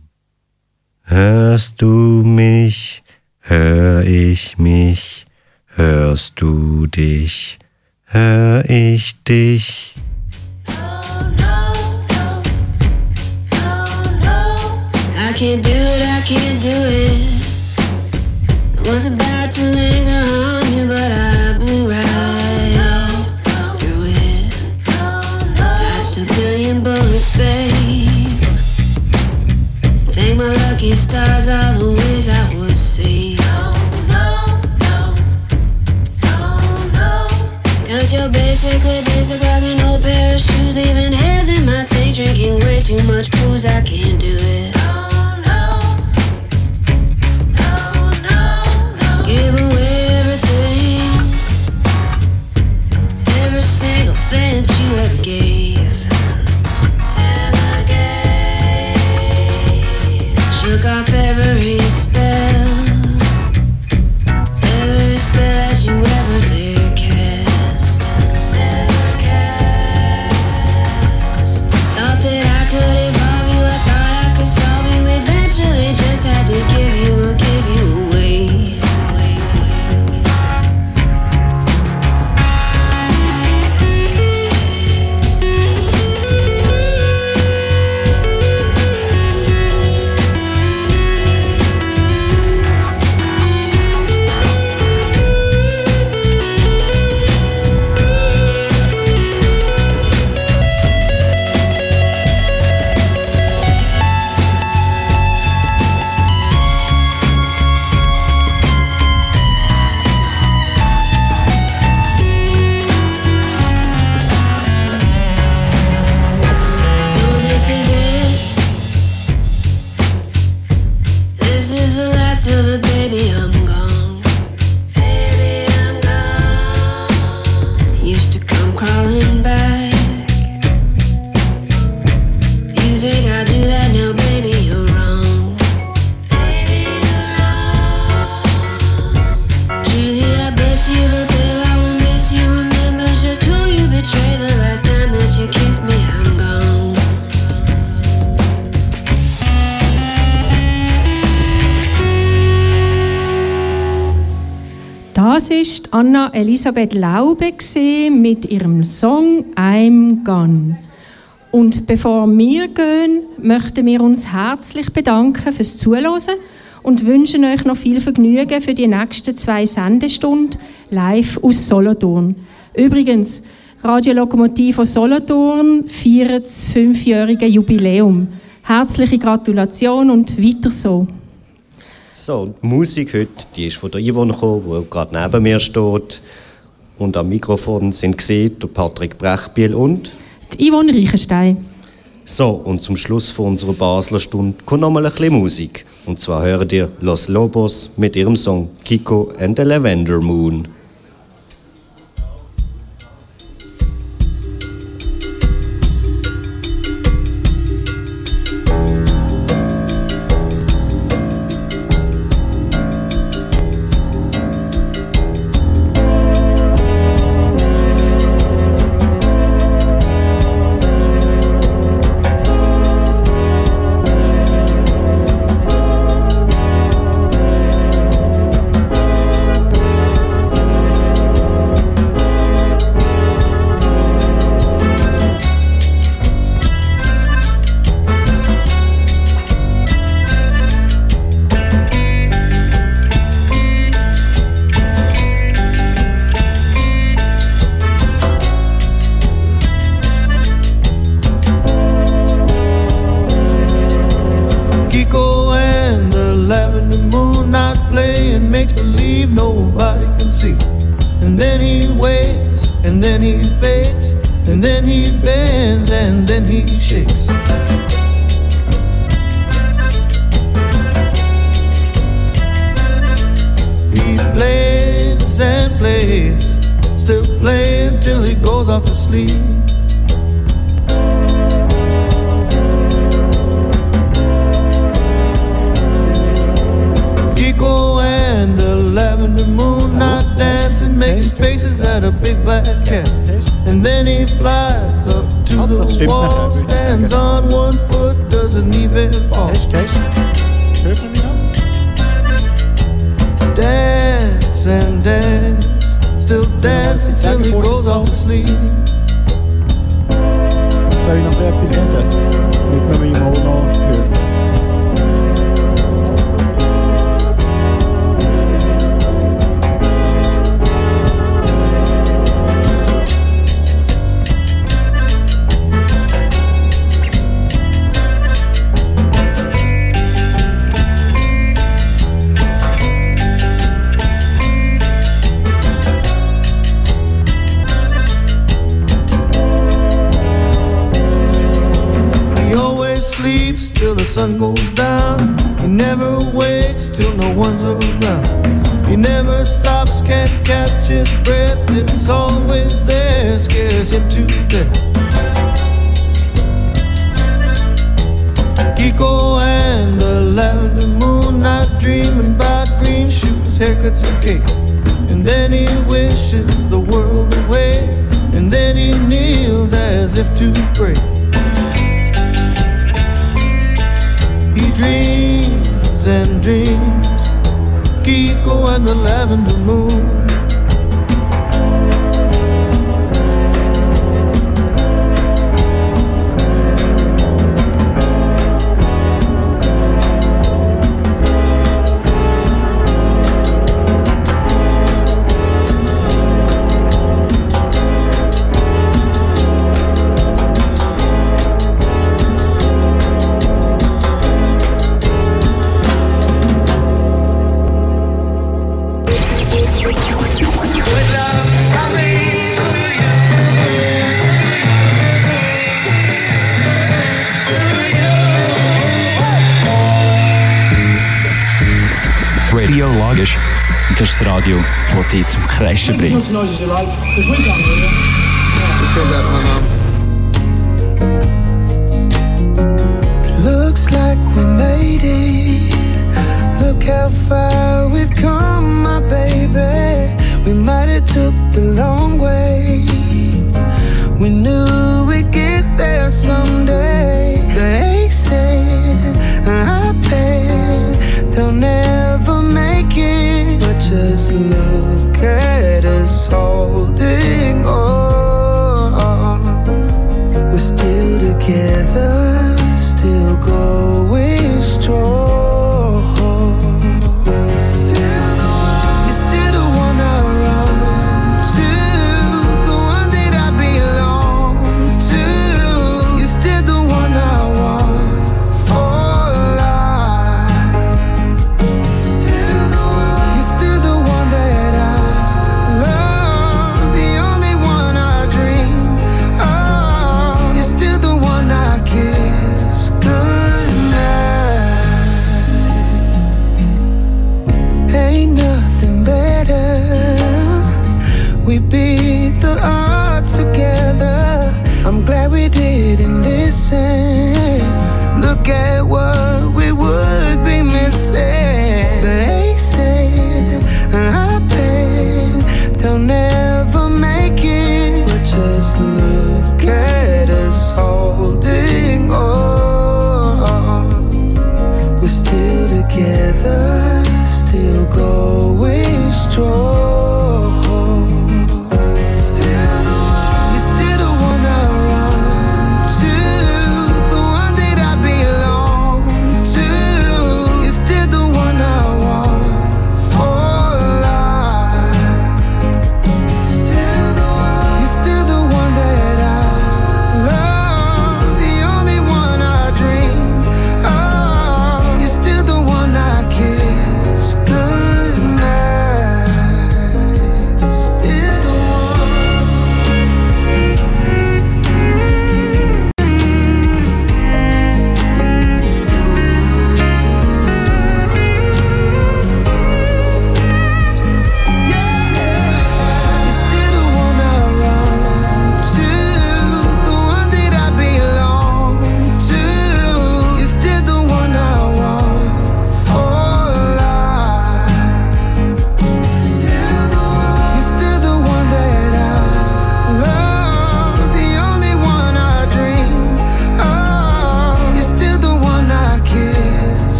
Hörst du mich? Hör ich mich? Hörst du dich? Hör ich dich? I can't do it, I can't do it. Was about to linger Elisabeth Laube gewesen mit ihrem Song I'm Gone. Und bevor wir gehen, möchten wir uns herzlich bedanken fürs Zuhören und wünschen euch noch viel Vergnügen für die nächsten zwei Sendestunden live aus Solothurn. Übrigens, Radio Lokomotiv aus Solothurn feiert das fünfjährige Jubiläum. Herzliche Gratulation und weiter so. So, die Musik heute, die ist von der Yvonne gekommen, die gerade neben mir steht. Und am Mikrofon sind gesehen der Patrick Brechbiel und... Die Yvonne Reichenstein. So, und zum Schluss von unserer Basler Stunde kommt nochmal ein bisschen Musik. Und zwar hören ihr Los Lobos mit ihrem Song Kiko and the Lavender Moon. Till no one's around. He never stops, can't catch his breath. It's always there, scares him to death. Kiko and the lavender moon, not dreaming about green shoes, haircuts, and cake. And then he wishes the world away. And then he kneels as if to pray. He dreams and dreams, Kiko and the lavender moon. Radio, das dich zum Kreischen bringt. Das goes out to. Looks like we made it. Look how far we've come, my baby. We might have took the long way. We knew we'd get there someday. Just look at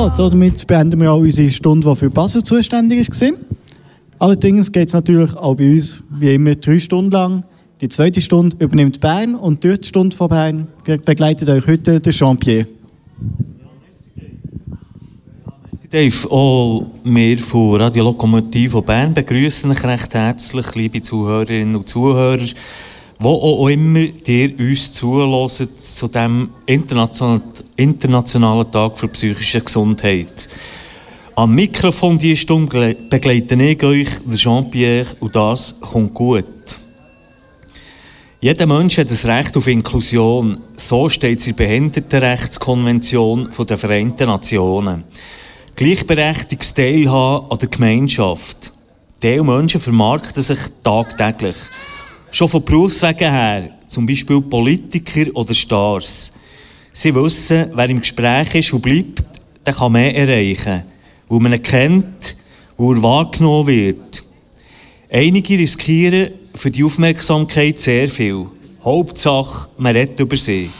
So, damit beenden wir auch unsere Stunde, die für Basel zuständig war. Allerdings geht es natürlich auch bei uns, wie immer, drei Stunden lang. Die zweite Stunde übernimmt Bern und die Stunde von Bern begleitet euch heute der Jean-Pierre. Dave, auch wir von Radio Lokomotiv Bern begrüßen euch recht herzlich, liebe Zuhörerinnen und Zuhörer, wo auch immer ihr uns zuhört zu diesem internationalen, internationalen Tag für psychische Gesundheit. Am Mikrofon diese Stunde begleite ich euch, Jean-Pierre, und das kommt gut. Jeder Mensch hat das Recht auf Inklusion. So steht es in der Behindertenrechtskonvention der Vereinten Nationen. Gleichberechtigtes Teilhaben an der Gemeinschaft. Diese Menschen vermarkten sich tagtäglich. Schon von Berufswegen her, zum Beispiel Politiker oder Stars. Sie wissen, wer im Gespräch ist und bleibt, der kann mehr erreichen, weil man ihn kennt, wo er wahrgenommen wird. Einige riskieren für die Aufmerksamkeit sehr viel. Hauptsache, man redet über sie.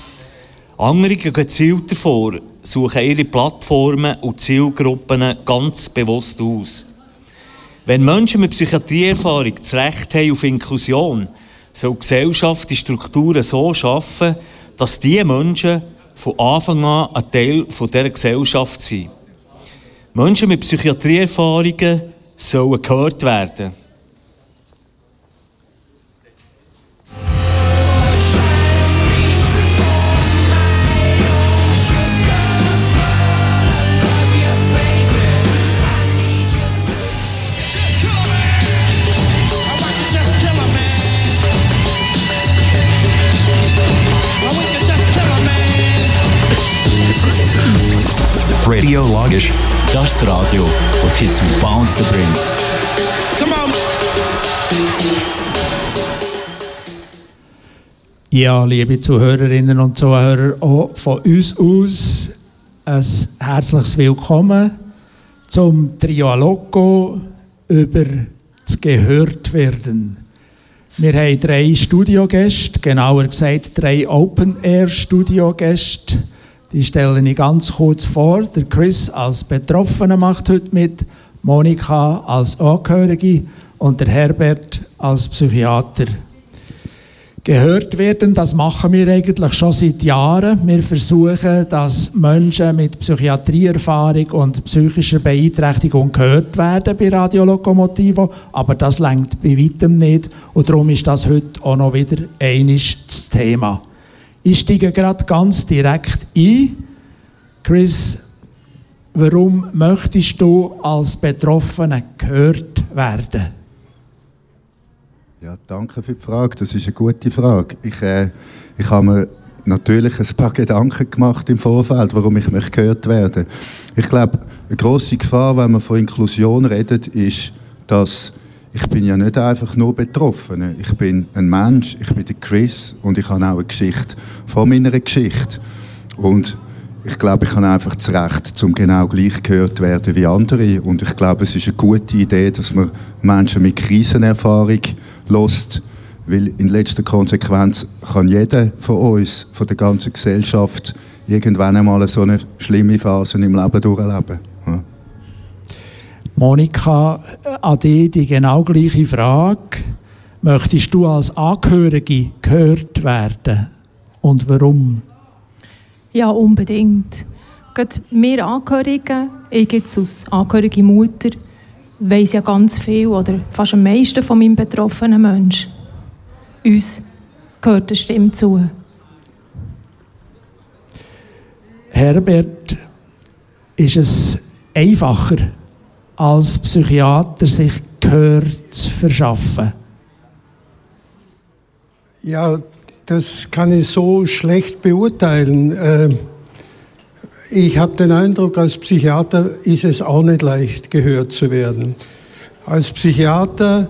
Andere gehen gezielter vor, suchen ihre Plattformen und Zielgruppen ganz bewusst aus. Wenn Menschen mit Psychiatrieerfahrung das Recht haben auf Inklusion, soll die Gesellschaft die Strukturen so schaffen, dass diese Menschen von Anfang an ein Teil dieser Gesellschaft sind. Menschen mit Psychiatrieerfahrungen sollen gehört werden. Radio Logisch. Das ist das Radio, das dich zum Bouncen bringt. Come on. Ja, liebe Zuhörerinnen und Zuhörer, auch von uns aus ein herzliches Willkommen zum Trio Loco über das Gehörtwerden. Wir haben drei Studiogäste, genauer gesagt drei Open-Air-Studiogäste. Die stelle ich ganz kurz vor. Der Chris als Betroffener macht heute mit, Monika als Angehörige und der Herbert als Psychiater. Gehört werden, das machen wir eigentlich schon seit Jahren. Wir versuchen, dass Menschen mit Psychiatrieerfahrung und psychischer Beeinträchtigung gehört werden bei Radio Lokomotivo, aber das langt bei weitem nicht und darum ist das heute auch noch wieder einiges das Thema. Ich steige gerade ganz direkt ein. Chris, warum möchtest du als Betroffener gehört werden? Ja, danke für die Frage. Das ist eine gute Frage. Ich, äh, ich habe mir natürlich ein paar Gedanken gemacht im Vorfeld, warum ich möchte gehört werden. Ich glaube, eine große Gefahr, wenn man von Inklusion redet, ist, dass ich bin ja nicht einfach nur Betroffene. Ich bin ein Mensch, ich bin der Chris und ich habe auch eine Geschichte von meiner Geschichte. Und ich glaube, ich habe einfach das Recht, zum genau gleich gehört werden wie andere. Und ich glaube, es ist eine gute Idee, dass man Menschen mit Krisenerfahrung lässt, weil in letzter Konsequenz kann jeder von uns, von der ganzen Gesellschaft, irgendwann einmal so eine schlimme Phase im Leben durchleben. Monika, an dich die genau gleiche Frage. Möchtest du als Angehörige gehört werden? Und warum? Ja, unbedingt. Gerade wir Angehörigen, ich jetzt als angehörige Mutter, weiss ja ganz viel oder fast am meisten von meinem betroffenen Mensch. Uns gehört eine Stimme zu. Herbert, ist es einfacher, als Psychiater sich Gehör zu verschaffen? Ja, das kann ich so schlecht beurteilen. Äh, Ich habe den Eindruck, als Psychiater ist es auch nicht leicht, gehört zu werden. Als Psychiater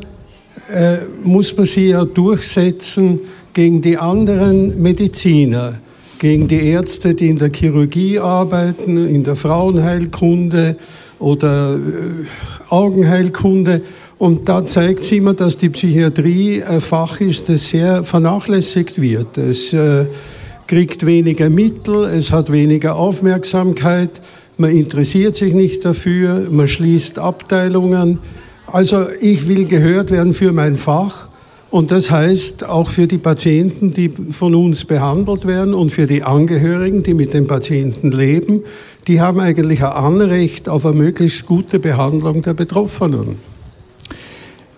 äh, muss man sich ja durchsetzen gegen die anderen Mediziner, gegen die Ärzte, die in der Chirurgie arbeiten, in der Frauenheilkunde oder äh, Augenheilkunde. Und da zeigt sich immer, dass die Psychiatrie ein Fach ist, das sehr vernachlässigt wird. Es äh, kriegt weniger Mittel, es hat weniger Aufmerksamkeit, man interessiert sich nicht dafür, man schließt Abteilungen. Also ich will gehört werden für mein Fach und das heißt auch für die Patienten, die von uns behandelt werden und für die Angehörigen, die mit den Patienten leben, die haben eigentlich ein Anrecht auf eine möglichst gute Behandlung der Betroffenen.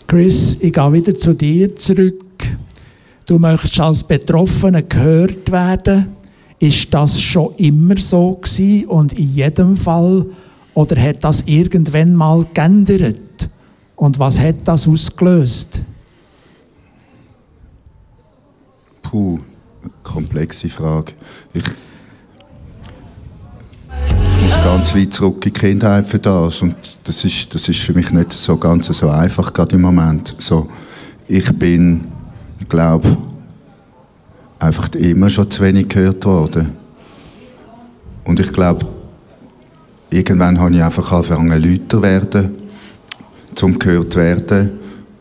Chris, ich gehe wieder zu dir zurück. Du möchtest als Betroffener gehört werden. Ist das schon immer so gewesen und in jedem Fall? Oder hat das irgendwann mal geändert? Und was hat das ausgelöst? Puh, komplexe Frage. Ich, ich muss ganz weit zurück in die Kindheit für das und das ist, das ist für mich nicht so ganz so einfach gerade im Moment. So, ich bin, glaube einfach immer schon zu wenig gehört worden. Und ich glaube, irgendwann habe ich einfach angefangen, lauter werden, zum gehört werden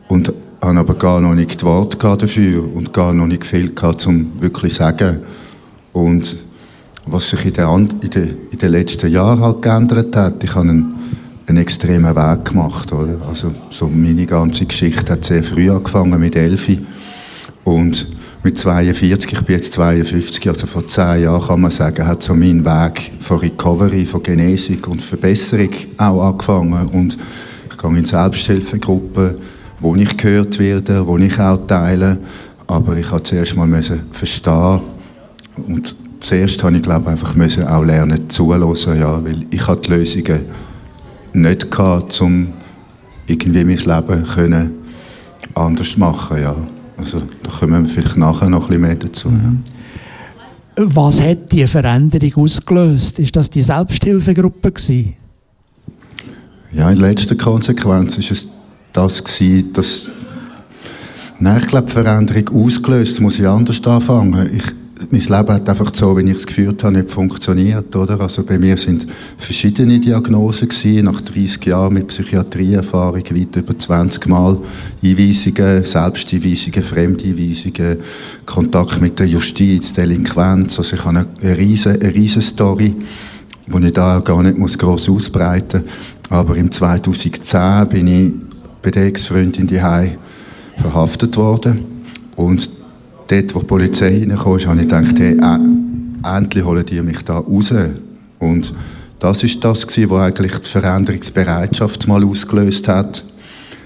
und habe aber gar noch nicht die Worte dafür und gar noch nicht viel gehabt, um wirklich zu sagen. Und was sich in den, in den, in den letzten Jahren halt geändert hat, ich habe einen, einen extremen Weg gemacht. Oder? Also so meine ganze Geschichte hat sehr früh angefangen, mit Elfi. Und mit 42, ich bin jetzt 52, also vor zehn Jahren kann man sagen, hat so mein Weg von Recovery, von Genesung und Verbesserung auch angefangen. Und ich gehe in Selbsthilfegruppen, wo ich gehört werde, wo ich auch teile. Aber ich musste zuerst mal verstehen und zuerst habe ich glaube einfach müssen auch lernen zuhören, ja, weil ich hatte die Lösungen nicht gehabt, um irgendwie mein Leben können anders machen, ja. Also da kommen wir vielleicht nachher noch ein bisschen mehr dazu. Ja. Was hat die Veränderung ausgelöst? Ist das die Selbsthilfegruppe gewesen? Ja, in letzter Konsequenz ist es das gewesen, dass Nein, ich glaube, die Veränderung ausgelöst, muss ich anders anfangen. Ich, mein Leben hat einfach so, wie ich es geführt habe, nicht funktioniert, oder? Also bei mir sind verschiedene Diagnosen gewesen, nach 30 Jahren mit Psychiatrieerfahrung, weit über 20 Mal Einweisungen, Selbsteinweisungen, Fremdeinweisungen, Kontakt mit der Justiz, Delinquenz, also ich habe eine, riesen, eine riesen Story, die ich da gar nicht muss gross ausbreiten muss. Aber im 2010 bin ich bei der Ex-Freundin die verhaftet worden. Und dort, wo die Polizei reinkam, habe ich gedacht, hey, äh, endlich holen die mich da raus. Und das ist das was eigentlich die Veränderungsbereitschaft mal ausgelöst hat.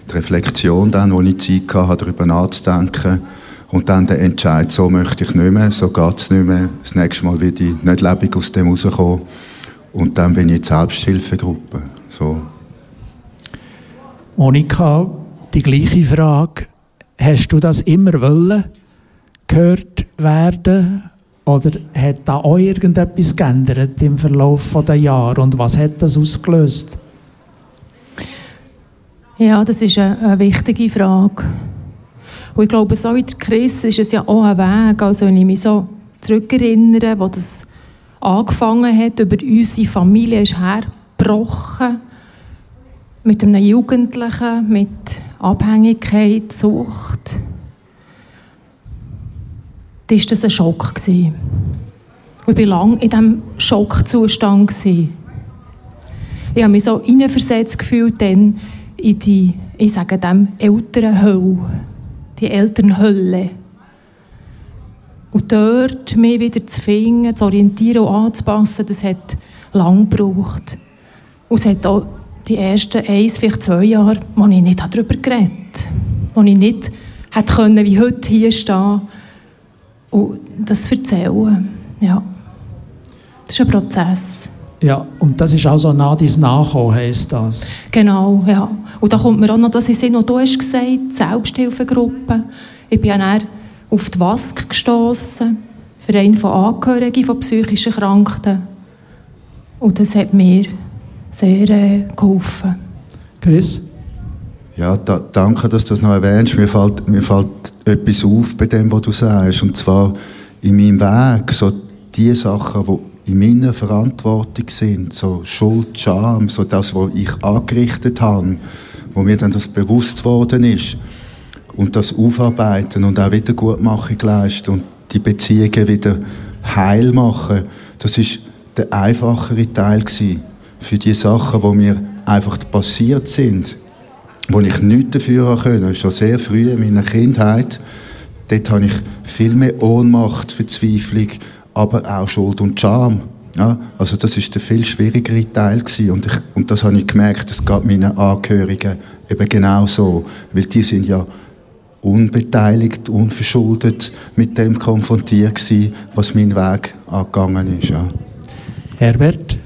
Die Reflexion dann, wo ich Zeit hatte, darüber nachzudenken. Und dann der Entscheid, so möchte ich nicht mehr, so geht es nicht mehr. Das nächste Mal werde ich nicht lebendig aus dem rauskommen. Und dann bin ich in die Selbsthilfegruppe. So. Monika, die gleiche Frage. Hast du das immer wollen, gehört werden? Oder hat da auch irgendetwas geändert im Verlauf der Jahre? Und was hat das ausgelöst? Ja, das ist eine, eine wichtige Frage. Und ich glaube, so wie der Chris ist es ja auch ein Weg. Also wenn ich mich so zurückerinnere, wo das angefangen hat, über unsere Familie ist hergebrochen, mit einem Jugendlichen, mit Abhängigkeit, Sucht, dann war das ein Schock. Gewesen. Und ich war lange in diesem Schockzustand. Gewesen. Ich habe mich so hineinversetzt gefühlt dann in die, ich sage dem, Elternhölle, die Elternhölle. Und dort mich wieder zu finden, zu orientieren und anzupassen, das hat lang gebraucht. Und es hat auch die ersten eins, vielleicht zwei Jahre, wo ich nicht darüber geredet habe. Wo ich nicht hätte können, wie heute hier stehen und das erzählen. Ja. Das ist ein Prozess. Ja, und das ist auch so nah dein Nachkommen, heisst das? Genau, ja. Und da kommt mir auch noch das in Sinn, was du hast gesagt, die Selbsthilfegruppe. Ich bin dann auf die WASK gestoßen, Verein von Angehörigen von psychischen Krankheiten. Und das hat mir sehr äh, geholfen. Chris? Ja, da, danke, dass du das noch erwähnst. Mir fällt, mir fällt etwas auf bei dem, was du sagst. Und zwar in meinem Weg, so die Sachen, die in meiner Verantwortung sind, so Schuld, Scham, so das, was ich angerichtet habe, wo mir dann das bewusst worden ist und das Aufarbeiten und auch Wiedergutmachung leisten und die Beziehungen wieder heil machen, das ist der einfachere Teil gewesen für die Sachen, die mir einfach passiert sind, wo ich nichts dafür können, schon sehr früh in meiner Kindheit. Dort habe ich viel mehr Ohnmacht, Verzweiflung, aber auch Schuld und Scham. Ja, also das ist der viel schwierigere Teil gewesen. und ich, und das habe ich gemerkt, das geht meinen Angehörigen eben genau so, weil die sind ja unbeteiligt, unverschuldet mit dem konfrontiert gewesen, was mein Weg angegangen ist. Ja. Herbert?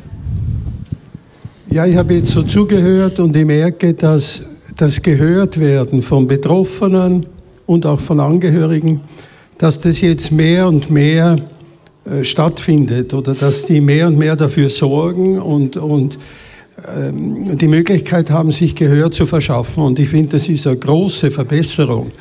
Ja, ich habe jetzt so zugehört und ich merke, dass das Gehörtwerden von Betroffenen und auch von Angehörigen, dass das jetzt mehr und mehr äh, stattfindet oder dass die mehr und mehr dafür sorgen und, und ähm, die Möglichkeit haben, sich Gehör zu verschaffen. Und ich finde, das ist eine große Verbesserung.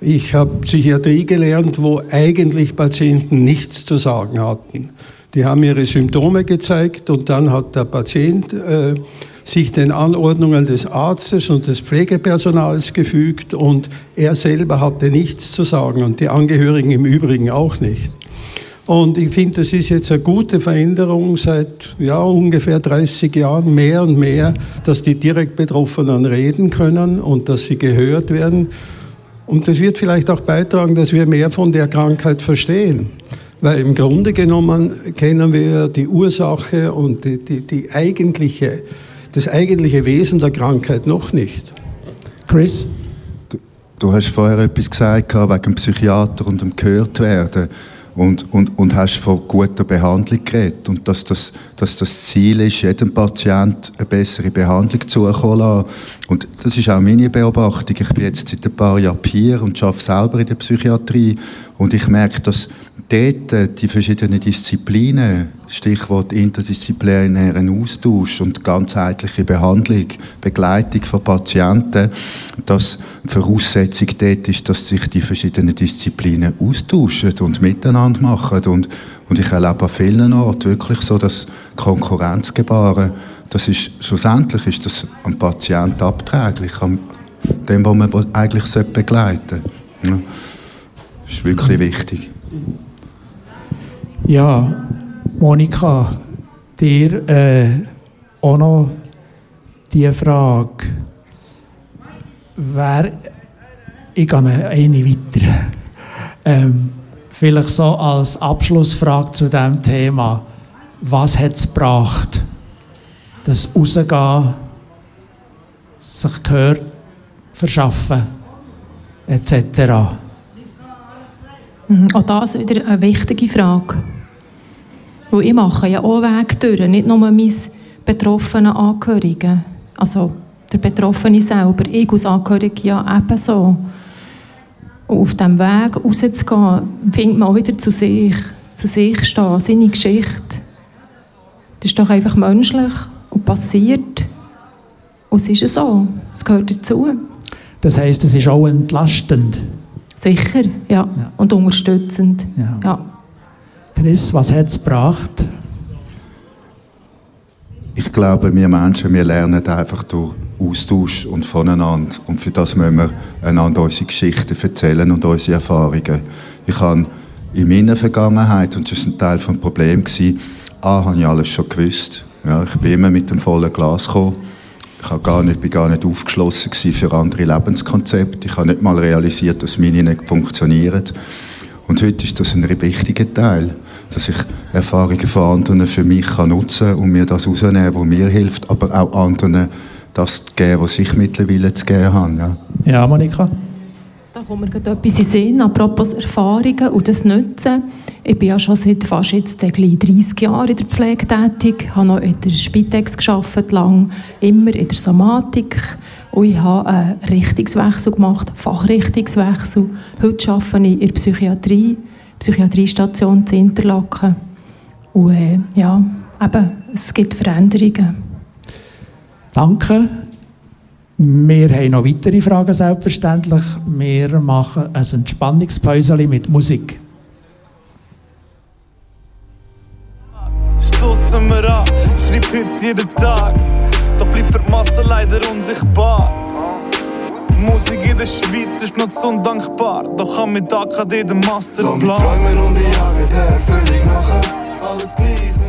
Ich habe Psychiatrie gelernt, wo eigentlich Patienten nichts zu sagen hatten. Die haben ihre Symptome gezeigt und dann hat der Patient äh, sich den Anordnungen des Arztes und des Pflegepersonals gefügt und er selber hatte nichts zu sagen und die Angehörigen im Übrigen auch nicht. Und ich finde, das ist jetzt eine gute Veränderung seit ja, ungefähr 30 Jahren, mehr und mehr, dass die direkt Betroffenen reden können und dass sie gehört werden. Und das wird vielleicht auch beitragen, dass wir mehr von der Krankheit verstehen. Weil im Grunde genommen kennen wir die Ursache und die, die, die eigentliche, das eigentliche Wesen der Krankheit noch nicht. Chris? Du, du hast vorher etwas gesagt wegen dem Psychiater und dem Gehörtwerden und, und, und hast von guter Behandlung geredet und dass das, dass das Ziel ist, jedem Patient eine bessere Behandlung zukommen lassen. Und das ist auch meine Beobachtung. Ich bin jetzt seit ein paar Jahren hier und arbeite selber in der Psychiatrie und ich merke, dass dort die verschiedenen Disziplinen, Stichwort interdisziplinären Austausch und ganzheitliche Behandlung, Begleitung von Patienten, dass die Voraussetzung dort ist, dass sich die verschiedenen Disziplinen austauschen und miteinander machen. Und, und ich erlebe an vielen Orten wirklich so, dass Konkurrenzgebaren, das ist, schlussendlich ist das am Patient abträglich, an dem, was man eigentlich begleiten sollte. Ja. Das ist wirklich wichtig. Ja, Monika, dir äh, auch noch die Frage. Wer, ich gehe eine weiter. Ähm, vielleicht so als Abschlussfrage zu diesem Thema. Was hat es gebracht, das Rausgehen, sich Gehör verschaffen, etc.? Mhm, auch das wieder eine wichtige Frage. Weil ich mache ja auch Weg durch, nicht nur meine betroffenen Angehörigen. Also der Betroffene selber, ich als Angehörige ja ebenso. Und auf diesem Weg rauszugehen, findet man auch wieder zu sich, zu sich stehen, seine Geschichte. Das ist doch einfach menschlich und passiert. Und es ist so, es gehört dazu. Das heisst, es ist auch entlastend. Sicher, ja. Und unterstützend. Ja. ja. Chris, was hat es gebracht? Ich glaube, wir Menschen, wir lernen einfach durch Austausch und voneinander. Und für das müssen wir einander unsere Geschichten erzählen und unsere Erfahrungen. Ich habe in meiner Vergangenheit, und das war ein Teil des Problems, A, habe ich alles schon gewusst. Ja, ich bin immer mit dem vollen Glas gekommen. Ich war gar nicht, bin gar nicht aufgeschlossen für andere Lebenskonzepte. Ich habe nicht mal realisiert, dass meine nicht funktionieren. Und heute ist das ein wichtiger Teil, dass ich Erfahrungen von anderen für mich kann nutzen kann und mir das rausnehmen, was mir hilft, aber auch anderen das zu geben, was ich mittlerweile zu geben habe. Ja, ja Monika? Da kommt mir gerade etwas in den Sinn, apropos Erfahrungen und das Nutzen. Ich bin ja schon seit fast jetzt gleich 30 Jahren in der Pflege tätig, habe noch in der Spitex gearbeitet, lang immer in der Somatik und ich habe einen Richtungswechsel gemacht, Fachrichtungswechsel. Heute arbeite ich in der Psychiatrie, Psychiatriestation zu Interlaken. Und äh, ja, eben, es gibt Veränderungen. Danke. Wir haben noch weitere Fragen, selbstverständlich. Wir machen ein Entspannungspäuschen mit Musik. Stoßen wir an, schreib Hits jeden Tag. Für die Masse leider unsichtbar. Musik in der Schweiz ist noch zu undankbar. Doch am Mittag hat jeder Masterplan. Lass mich träumen und ich jage der Erfüllung nachher. Alles gleich,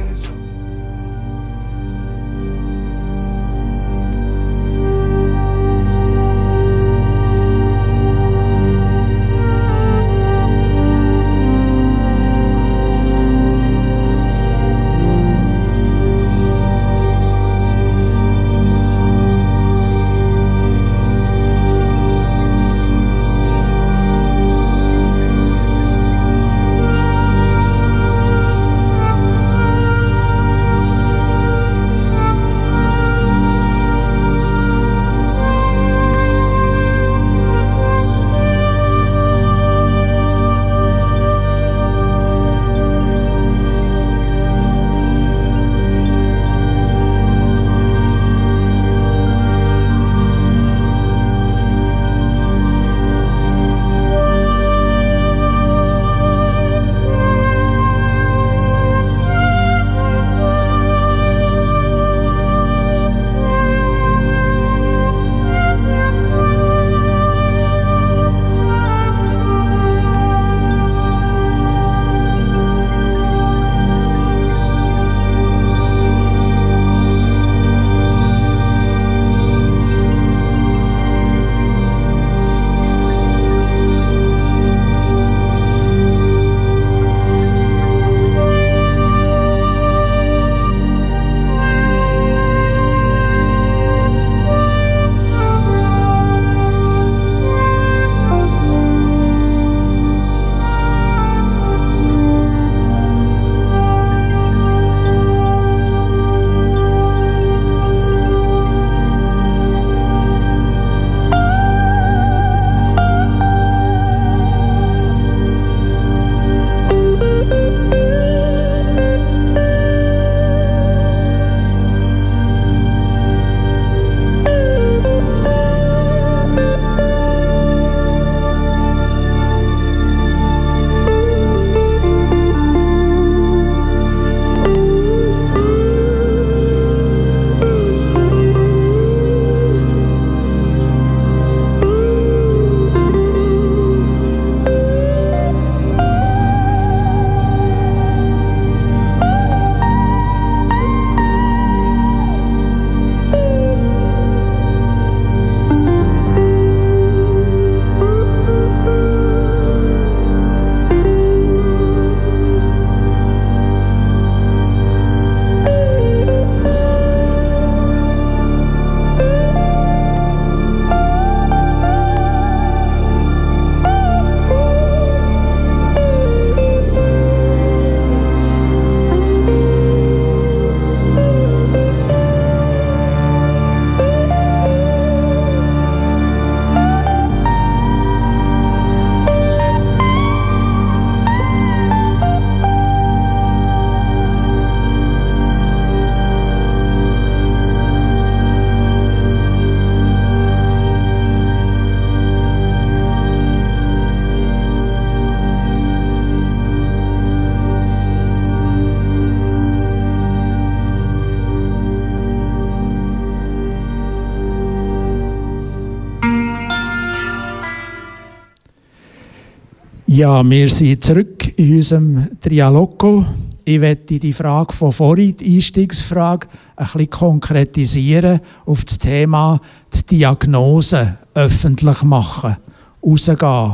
Ja, wir sind zurück in unserem Trialogo. Ich werde die Frage von vorhin, die Einstiegsfrage, ein bisschen konkretisieren auf das Thema die Diagnose öffentlich machen, rausgehen.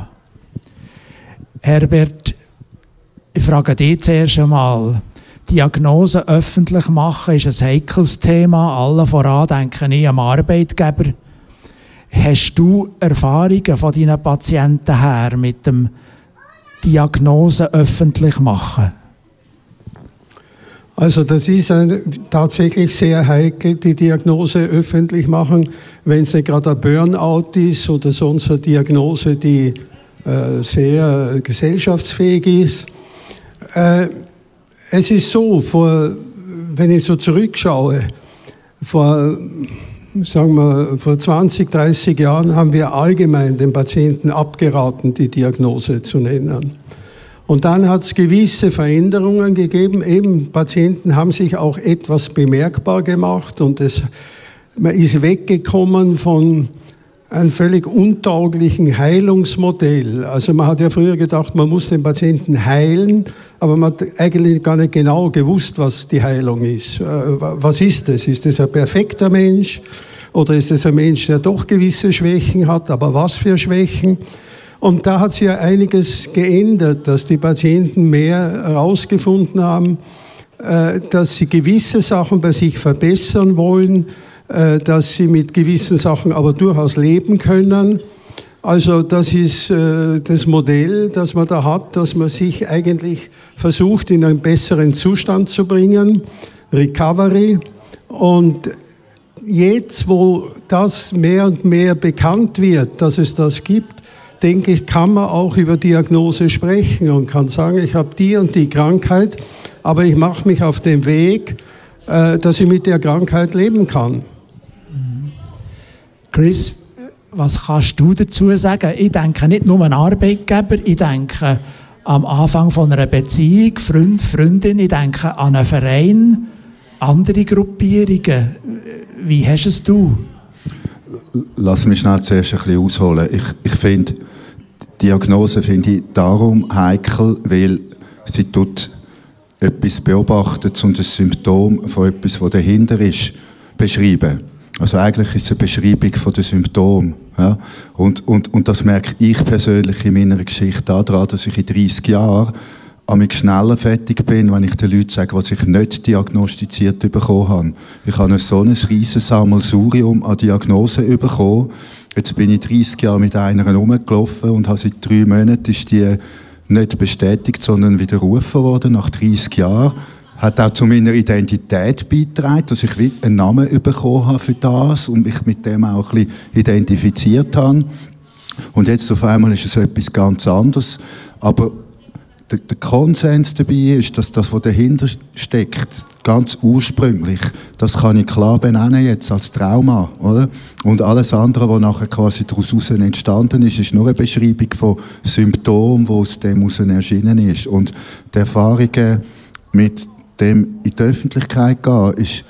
Herbert, ich frage dich zuerst einmal. Diagnose öffentlich machen ist ein heikles Thema. Alle voran denke ich am Arbeitgeber. Hast du Erfahrungen von deinen Patienten her mit dem Diagnose öffentlich machen? Also das ist ein, tatsächlich sehr heikel, die Diagnose öffentlich machen, wenn es nicht gerade ein Burnout ist oder sonst eine Diagnose, die äh, sehr gesellschaftsfähig ist. Äh, es ist so, vor, wenn ich so zurückschaue, vor, sagen wir, vor 20, 30 Jahren haben wir allgemein den Patienten abgeraten, die Diagnose zu nennen. Und dann hat es gewisse Veränderungen gegeben. Eben Patienten haben sich auch etwas bemerkbar gemacht und es, man ist weggekommen von einem völlig untauglichen Heilungsmodell. Also man hat ja früher gedacht, man muss den Patienten heilen, aber man hat eigentlich gar nicht genau gewusst, was die Heilung ist. Äh, was ist es? Ist es ein perfekter Mensch oder ist es ein Mensch, der doch gewisse Schwächen hat, aber was für Schwächen? Und da hat sich ja einiges geändert, dass die Patienten mehr herausgefunden haben, äh, dass sie gewisse Sachen bei sich verbessern wollen, dass sie mit gewissen Sachen aber durchaus leben können. Also das ist äh, das Modell, das man da hat, dass man sich eigentlich versucht, in einen besseren Zustand zu bringen, Recovery. Und jetzt, wo das mehr und mehr bekannt wird, dass es das gibt, denke ich, kann man auch über Diagnose sprechen und kann sagen, ich habe die und die Krankheit, aber ich mache mich auf den Weg, äh, dass ich mit der Krankheit leben kann. Chris, was kannst du dazu sagen? Ich denke nicht nur an Arbeitgeber, ich denke am Anfang von einer Beziehung, Freund, Freundin, ich denke an einen Verein, andere Gruppierungen. Wie hast es du? Lass mich schnell zuerst ein bisschen ausholen. Ich, ich finde, Diagnose finde ich darum heikel, weil sie tut etwas beobachtet und ein Symptom von etwas, was dahinter ist, beschreiben. Also eigentlich ist es eine Beschreibung von den Symptomen. Ja? Und, und, und das merke ich persönlich in meiner Geschichte daran, dass ich in 30 Jahren am schneller fertig bin, wenn ich den Leuten sage, was ich nicht diagnostiziert bekommen habe. Ich habe so ein riesen Sammelsurium an Diagnosen bekommen. Jetzt bin ich 30 Jahre mit einer rumgelaufen und habe seit drei Monaten ist die nicht bestätigt, sondern widerrufen worden nach 30 Jahren hat auch zu meiner Identität beigetragen, dass ich einen Namen bekommen habe für das und mich mit dem auch ein bisschen identifiziert habe. Und jetzt auf einmal ist es etwas ganz anderes. Aber der, der Konsens dabei ist, dass das, was dahinter steckt, ganz ursprünglich, das kann ich klar benennen jetzt als Trauma, oder? Und alles andere, was nachher quasi daraus entstanden ist, ist nur eine Beschreibung von Symptomen, die aus dem heraus erschienen ist. Und die Erfahrungen mit dem in die Öffentlichkeit gehen, ist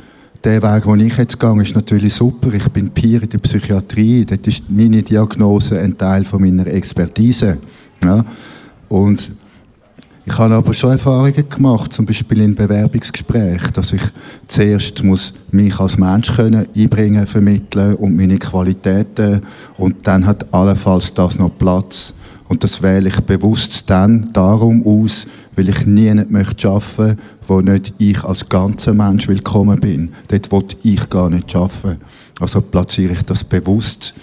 der Weg, den ich jetzt gehe, ist natürlich super. Ich bin Peer in der Psychiatrie. Dort ist meine Diagnose ein Teil von meiner Expertise. Ja? Und ich habe aber schon Erfahrungen gemacht, zum Beispiel in Bewerbungsgesprächen, dass ich zuerst muss mich als Mensch können einbringen, vermitteln und meine Qualitäten und dann hat allenfalls das noch Platz. Und das wähle ich bewusst dann darum aus, weil ich nie nicht möchte arbeiten, wo nicht ich als ganzer Mensch willkommen bin. Dort will ich gar nicht arbeiten. Also platziere ich das bewusst.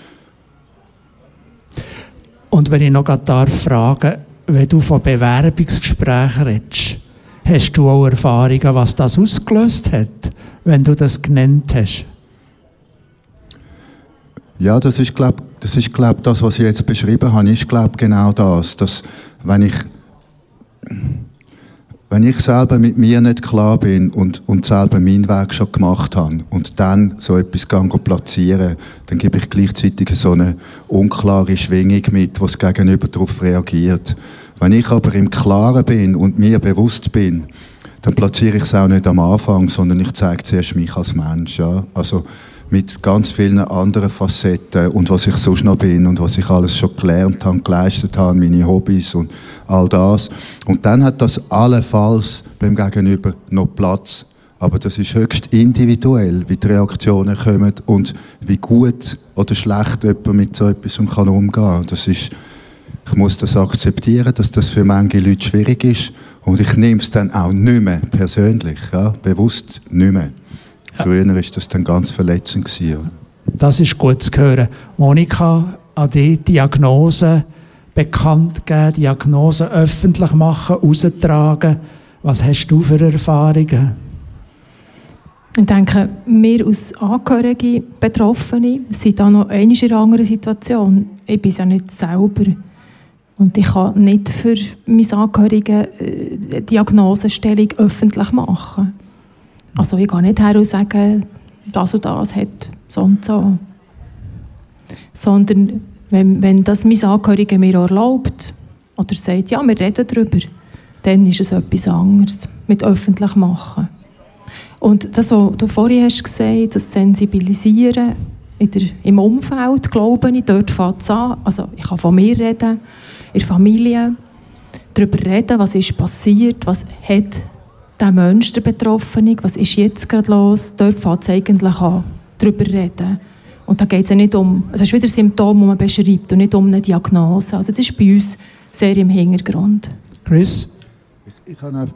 Und wenn ich noch darf fragen, wenn du von Bewerbungsgesprächen redest, hast du auch Erfahrungen, was das ausgelöst hat, wenn du das genannt hast? Ja, das ist glaube das ist glaube das, was ich jetzt beschrieben habe, ist glaube genau das, dass wenn ich wenn ich selber mit mir nicht klar bin und, und selber meinen Weg schon gemacht habe und dann so etwas platzieren, dann gebe ich gleichzeitig so eine unklare Schwingung mit, was Gegenüber darauf reagiert. Wenn ich aber im Klaren bin und mir bewusst bin, dann platziere ich es auch nicht am Anfang, sondern ich zeige zuerst mich als Mensch. Ja? Also mit ganz vielen anderen Facetten und was ich sonst noch bin und was ich alles schon gelernt habe, geleistet habe, meine Hobbys und all das. Und dann hat das allenfalls beim Gegenüber noch Platz. Aber das ist höchst individuell, wie die Reaktionen kommen und wie gut oder schlecht jemand mit so etwas kann umgehen. Das ist, ich muss das akzeptieren, dass das für manche Leute schwierig ist. Und ich nehme es dann auch nicht mehr persönlich, ja, bewusst nicht mehr. Früher war das dann ganz verletzend. Gewesen, Das ist gut zu hören. Monika, an die Diagnose bekannt geben, Diagnose öffentlich machen, austragen. Was hast du für Erfahrungen? Ich denke, wir als Angehörige, Betroffene, sind da noch in einer anderen Situation. Ich bin es ja nicht selber. Und ich kann nicht für meine Angehörigen äh, Diagnosestellung öffentlich machen. Also ich gehe nicht her und sage, das und das hat so und so. Sondern wenn, wenn das mein Angehöriger mir erlaubt oder sagt, ja, wir reden darüber, dann ist es etwas anderes mit öffentlich machen. Und das, was du vorhin hast gesagt, das Sensibilisieren der, im Umfeld, glaube ich, dort fängt es an. Also ich kann von mir reden, in der Familie, darüber reden, was ist passiert, was hat der Mensch, der Betroffene, was ist jetzt gerade los, dort fängt es eigentlich an, darüber reden. Und da geht es ja nicht um, es ist wieder ein Symptom, das man beschreibt und nicht um eine Diagnose. Also das ist bei uns sehr im Hintergrund. Chris? Ich, ich habe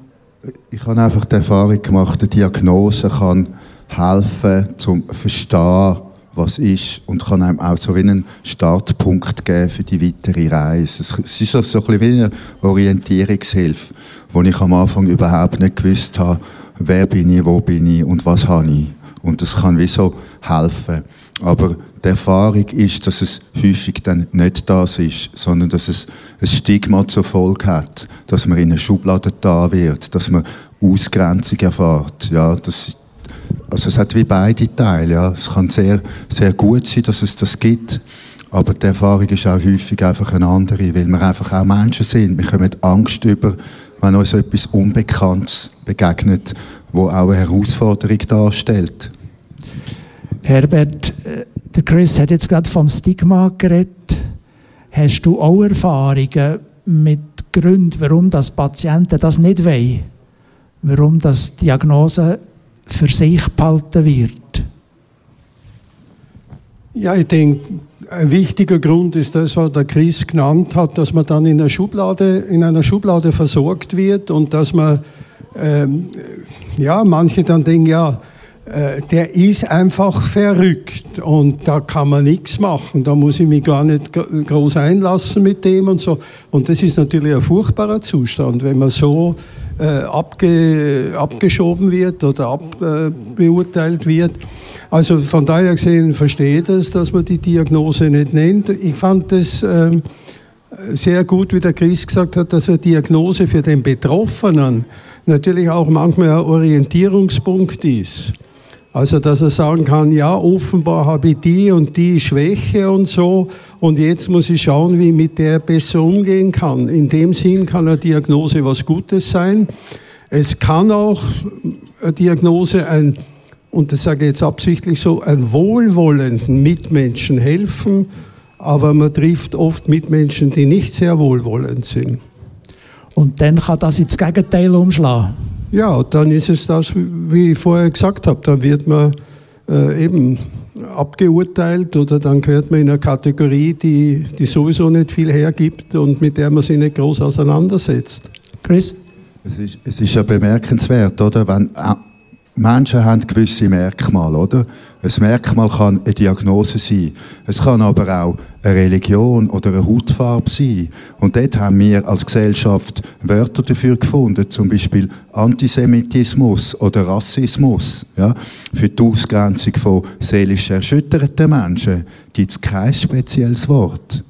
ich habe einfach die Erfahrung gemacht, eine Diagnose kann helfen, zum verstehen, was ist und kann einem auch so einen Startpunkt geben für die weitere Reise. Es ist so, ein bisschen wie eine Orientierungshilfe, wo ich am Anfang überhaupt nicht gewusst habe, wer bin ich, wo bin ich und was habe ich. Und das kann wie so helfen. Aber die Erfahrung ist, dass es häufig dann nicht das ist, sondern dass es ein Stigma zur Folge hat, dass man in eine Schublade da wird, dass man Ausgrenzung erfährt. Ja, das, also es hat wie beide Teile. Ja. Es kann sehr, sehr gut sein, dass es das gibt, aber die Erfahrung ist auch häufig einfach eine andere, weil wir einfach auch Menschen sind. Wir kommen Angst über, wenn uns etwas Unbekanntes begegnet, wo auch eine Herausforderung darstellt. Herbert, äh, der Chris hat jetzt gerade vom Stigma geredet. Hast du auch Erfahrungen mit Gründen, warum das Patienten das nicht wollen? Warum das Diagnose für sich behalten wird? Ja, ich denke, ein wichtiger Grund ist das, was der Chris genannt hat, dass man dann in einer Schublade, in einer Schublade versorgt wird und dass man, ähm, ja, manche dann denken, ja, äh, der ist einfach verrückt und da kann man nichts machen. Da muss ich mich gar nicht groß einlassen mit dem und so. Und das ist natürlich ein furchtbarer Zustand, wenn man so äh, abge, abgeschoben wird oder abbeurteilt äh, wird. Also von daher gesehen verstehe ich das, dass man die Diagnose nicht nennt. Ich fand das äh, sehr gut, wie der Chris gesagt hat, dass eine Diagnose für den Betroffenen natürlich auch manchmal ein Orientierungspunkt ist. Also, dass er sagen kann, ja, offenbar habe ich die und die Schwäche und so, und jetzt muss ich schauen, wie ich mit der besser umgehen kann. In dem Sinn kann eine Diagnose was Gutes sein. Es kann auch eine Diagnose ein, und das sage ich jetzt absichtlich so, einen wohlwollenden Mitmenschen helfen, aber man trifft oft Mitmenschen, die nicht sehr wohlwollend sind. Und dann kann das ins Gegenteil umschlagen. Ja, dann ist es das, wie ich vorher gesagt habe, dann wird man äh, eben abgeurteilt oder dann gehört man in eine Kategorie, die, die sowieso nicht viel hergibt und mit der man sich nicht groß auseinandersetzt. Chris? Es ist, es ist ja bemerkenswert, oder? Wenn Menschen haben gewisse Merkmale, oder? Ein Merkmal kann eine Diagnose sein. Es kann aber auch eine Religion oder eine Hautfarbe sein. Und dort haben wir als Gesellschaft Wörter dafür gefunden, zum Beispiel Antisemitismus oder Rassismus. Ja? Für die Ausgrenzung von seelisch erschütterten Menschen gibt es kein spezielles Wort.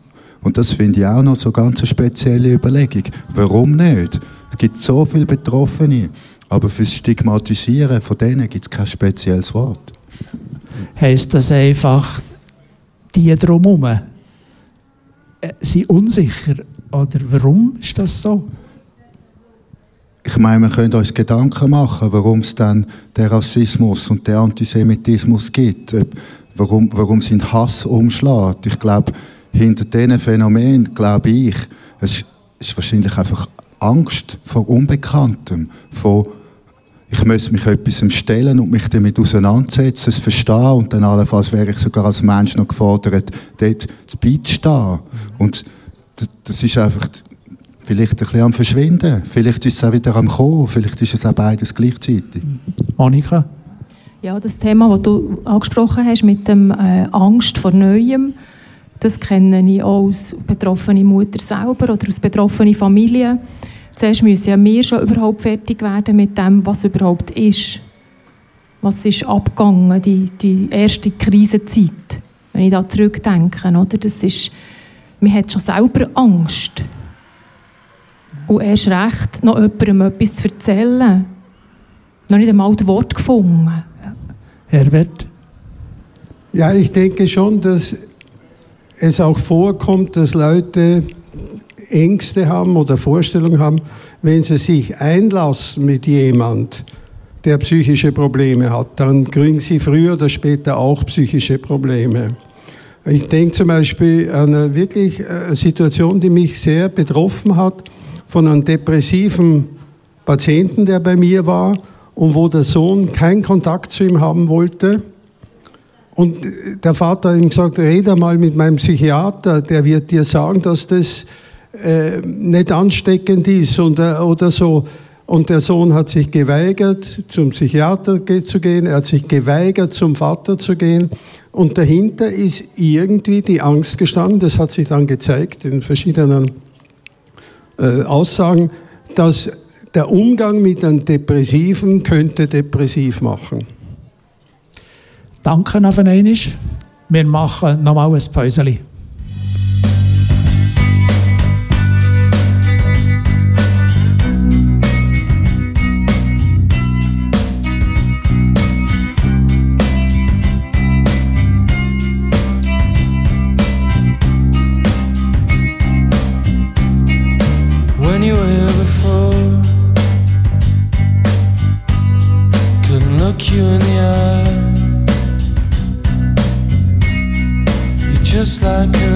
Und das finde ich auch noch so ganz eine spezielle Überlegung. Warum nicht? Es gibt so viele Betroffene. Aber fürs Stigmatisieren von denen gibt es kein spezielles Wort. Heißt das einfach, die drumherum äh, sind unsicher? Oder warum ist das so? ich meine, wir können uns Gedanken machen, warum es dann den Rassismus und den Antisemitismus gibt, warum, warum es in Hass umschlägt. Ich glaube, hinter diesen Phänomenen, glaube ich, es ist wahrscheinlich einfach Angst vor Unbekanntem, vor ich muss mich etwas stellen und mich damit auseinandersetzen, es verstehen und dann allenfalls wäre ich sogar als Mensch noch gefordert, dort zu beistehen. Und das ist einfach vielleicht ein bisschen am Verschwinden. Vielleicht ist es auch wieder am Kommen. Vielleicht ist es auch beides gleichzeitig. Monika? Ja, das Thema, das du angesprochen hast mit dem äh, Angst vor Neuem, das kenne ich auch als betroffene Mutter selber oder aus betroffene Familie. Zuerst müssen ja wir schon überhaupt fertig werden mit dem, was überhaupt ist. Was ist abgegangen, die, die erste Krisenzeit, wenn ich da zurückdenke. Oder? Das ist, man hat schon selber Angst. Und erst recht, noch jemandem etwas zu erzählen. Noch nicht einmal das Wort gefunden. Herbert? Ja, ich denke schon, dass es auch vorkommt, dass Leute Ängste haben oder Vorstellungen haben, wenn sie sich einlassen mit jemand, der psychische Probleme hat, dann kriegen sie früher oder später auch psychische Probleme. Ich denke zum Beispiel an eine wirklich äh, Situation, die mich sehr betroffen hat, von einem depressiven Patienten, der bei mir war und wo der Sohn keinen Kontakt zu ihm haben wollte. Und äh, der Vater hat ihm gesagt, rede mal mit meinem Psychiater, der wird dir sagen, dass das äh, nicht ansteckend ist und, äh, oder so. Und der Sohn hat sich geweigert, zum Psychiater zu gehen, er hat sich geweigert, zum Vater zu gehen. Und dahinter ist irgendwie die Angst gestanden, das hat sich dann gezeigt in verschiedenen äh, Aussagen, dass der Umgang mit einem Depressiven könnte depressiv machen. Danke auf einmal. Wir machen nochmal ein Päuschen. Like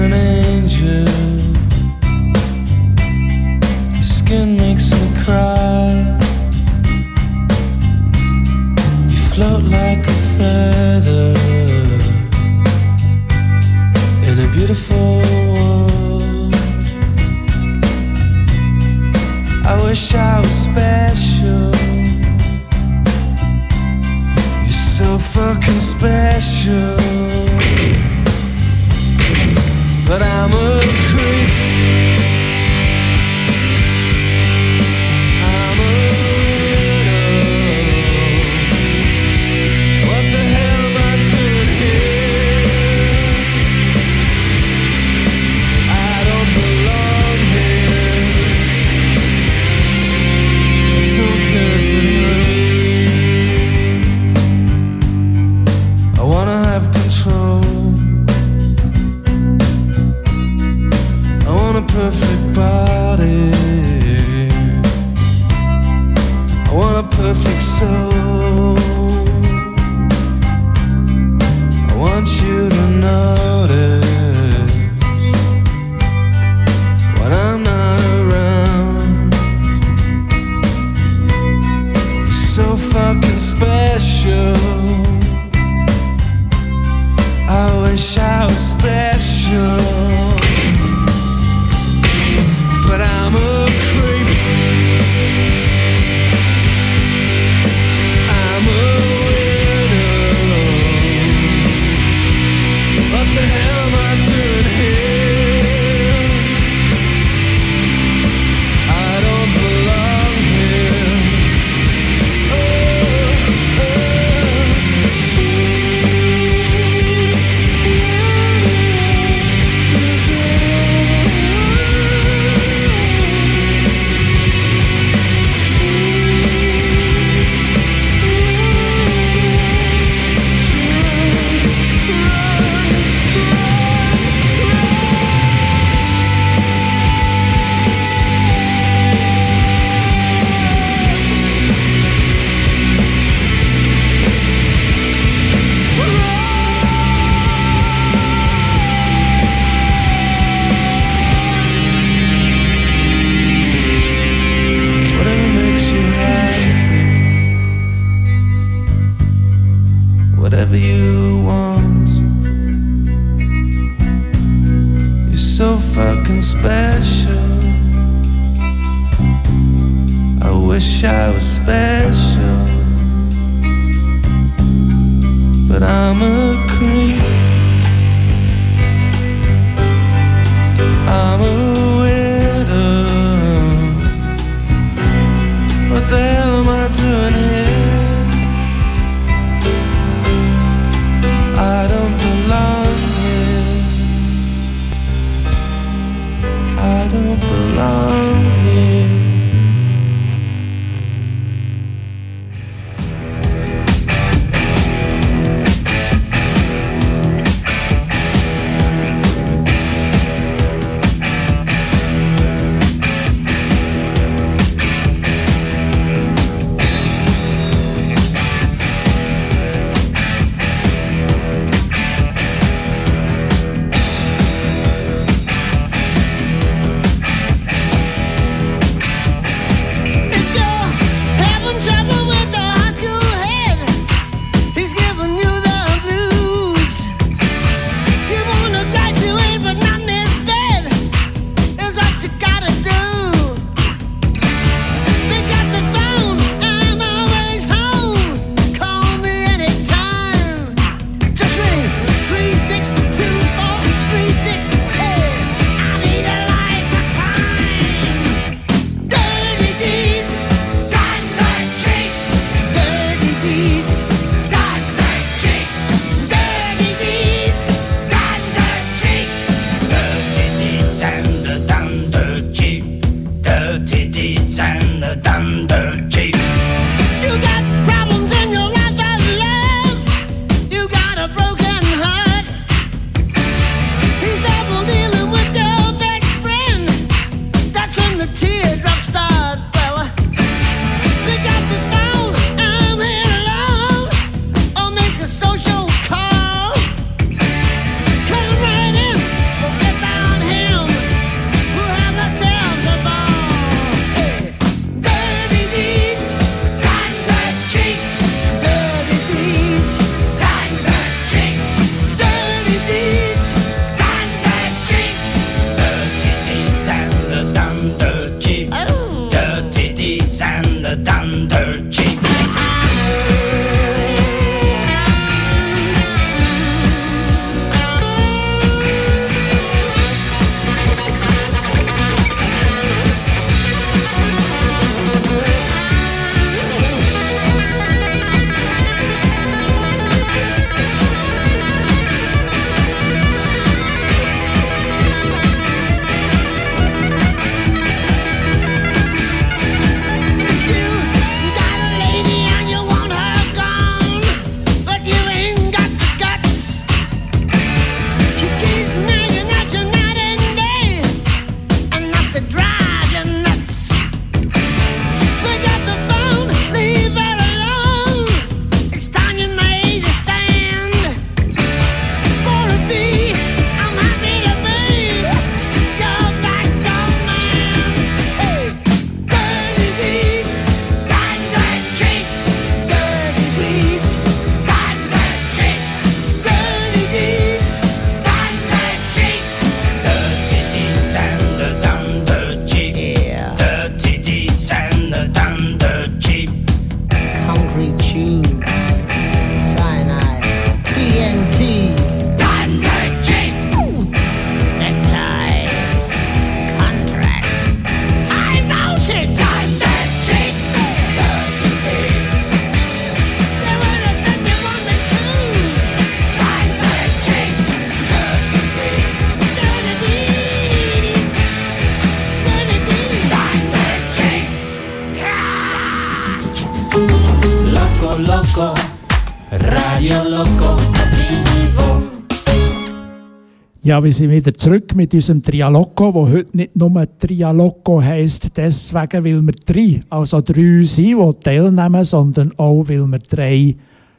Ja, wir sind wieder zurück mit unserem Trialoco, wo heute nicht nur Trialoco heisst, deswegen, weil wir drei, also drei sind, die teilnehmen, sondern auch, weil wir drei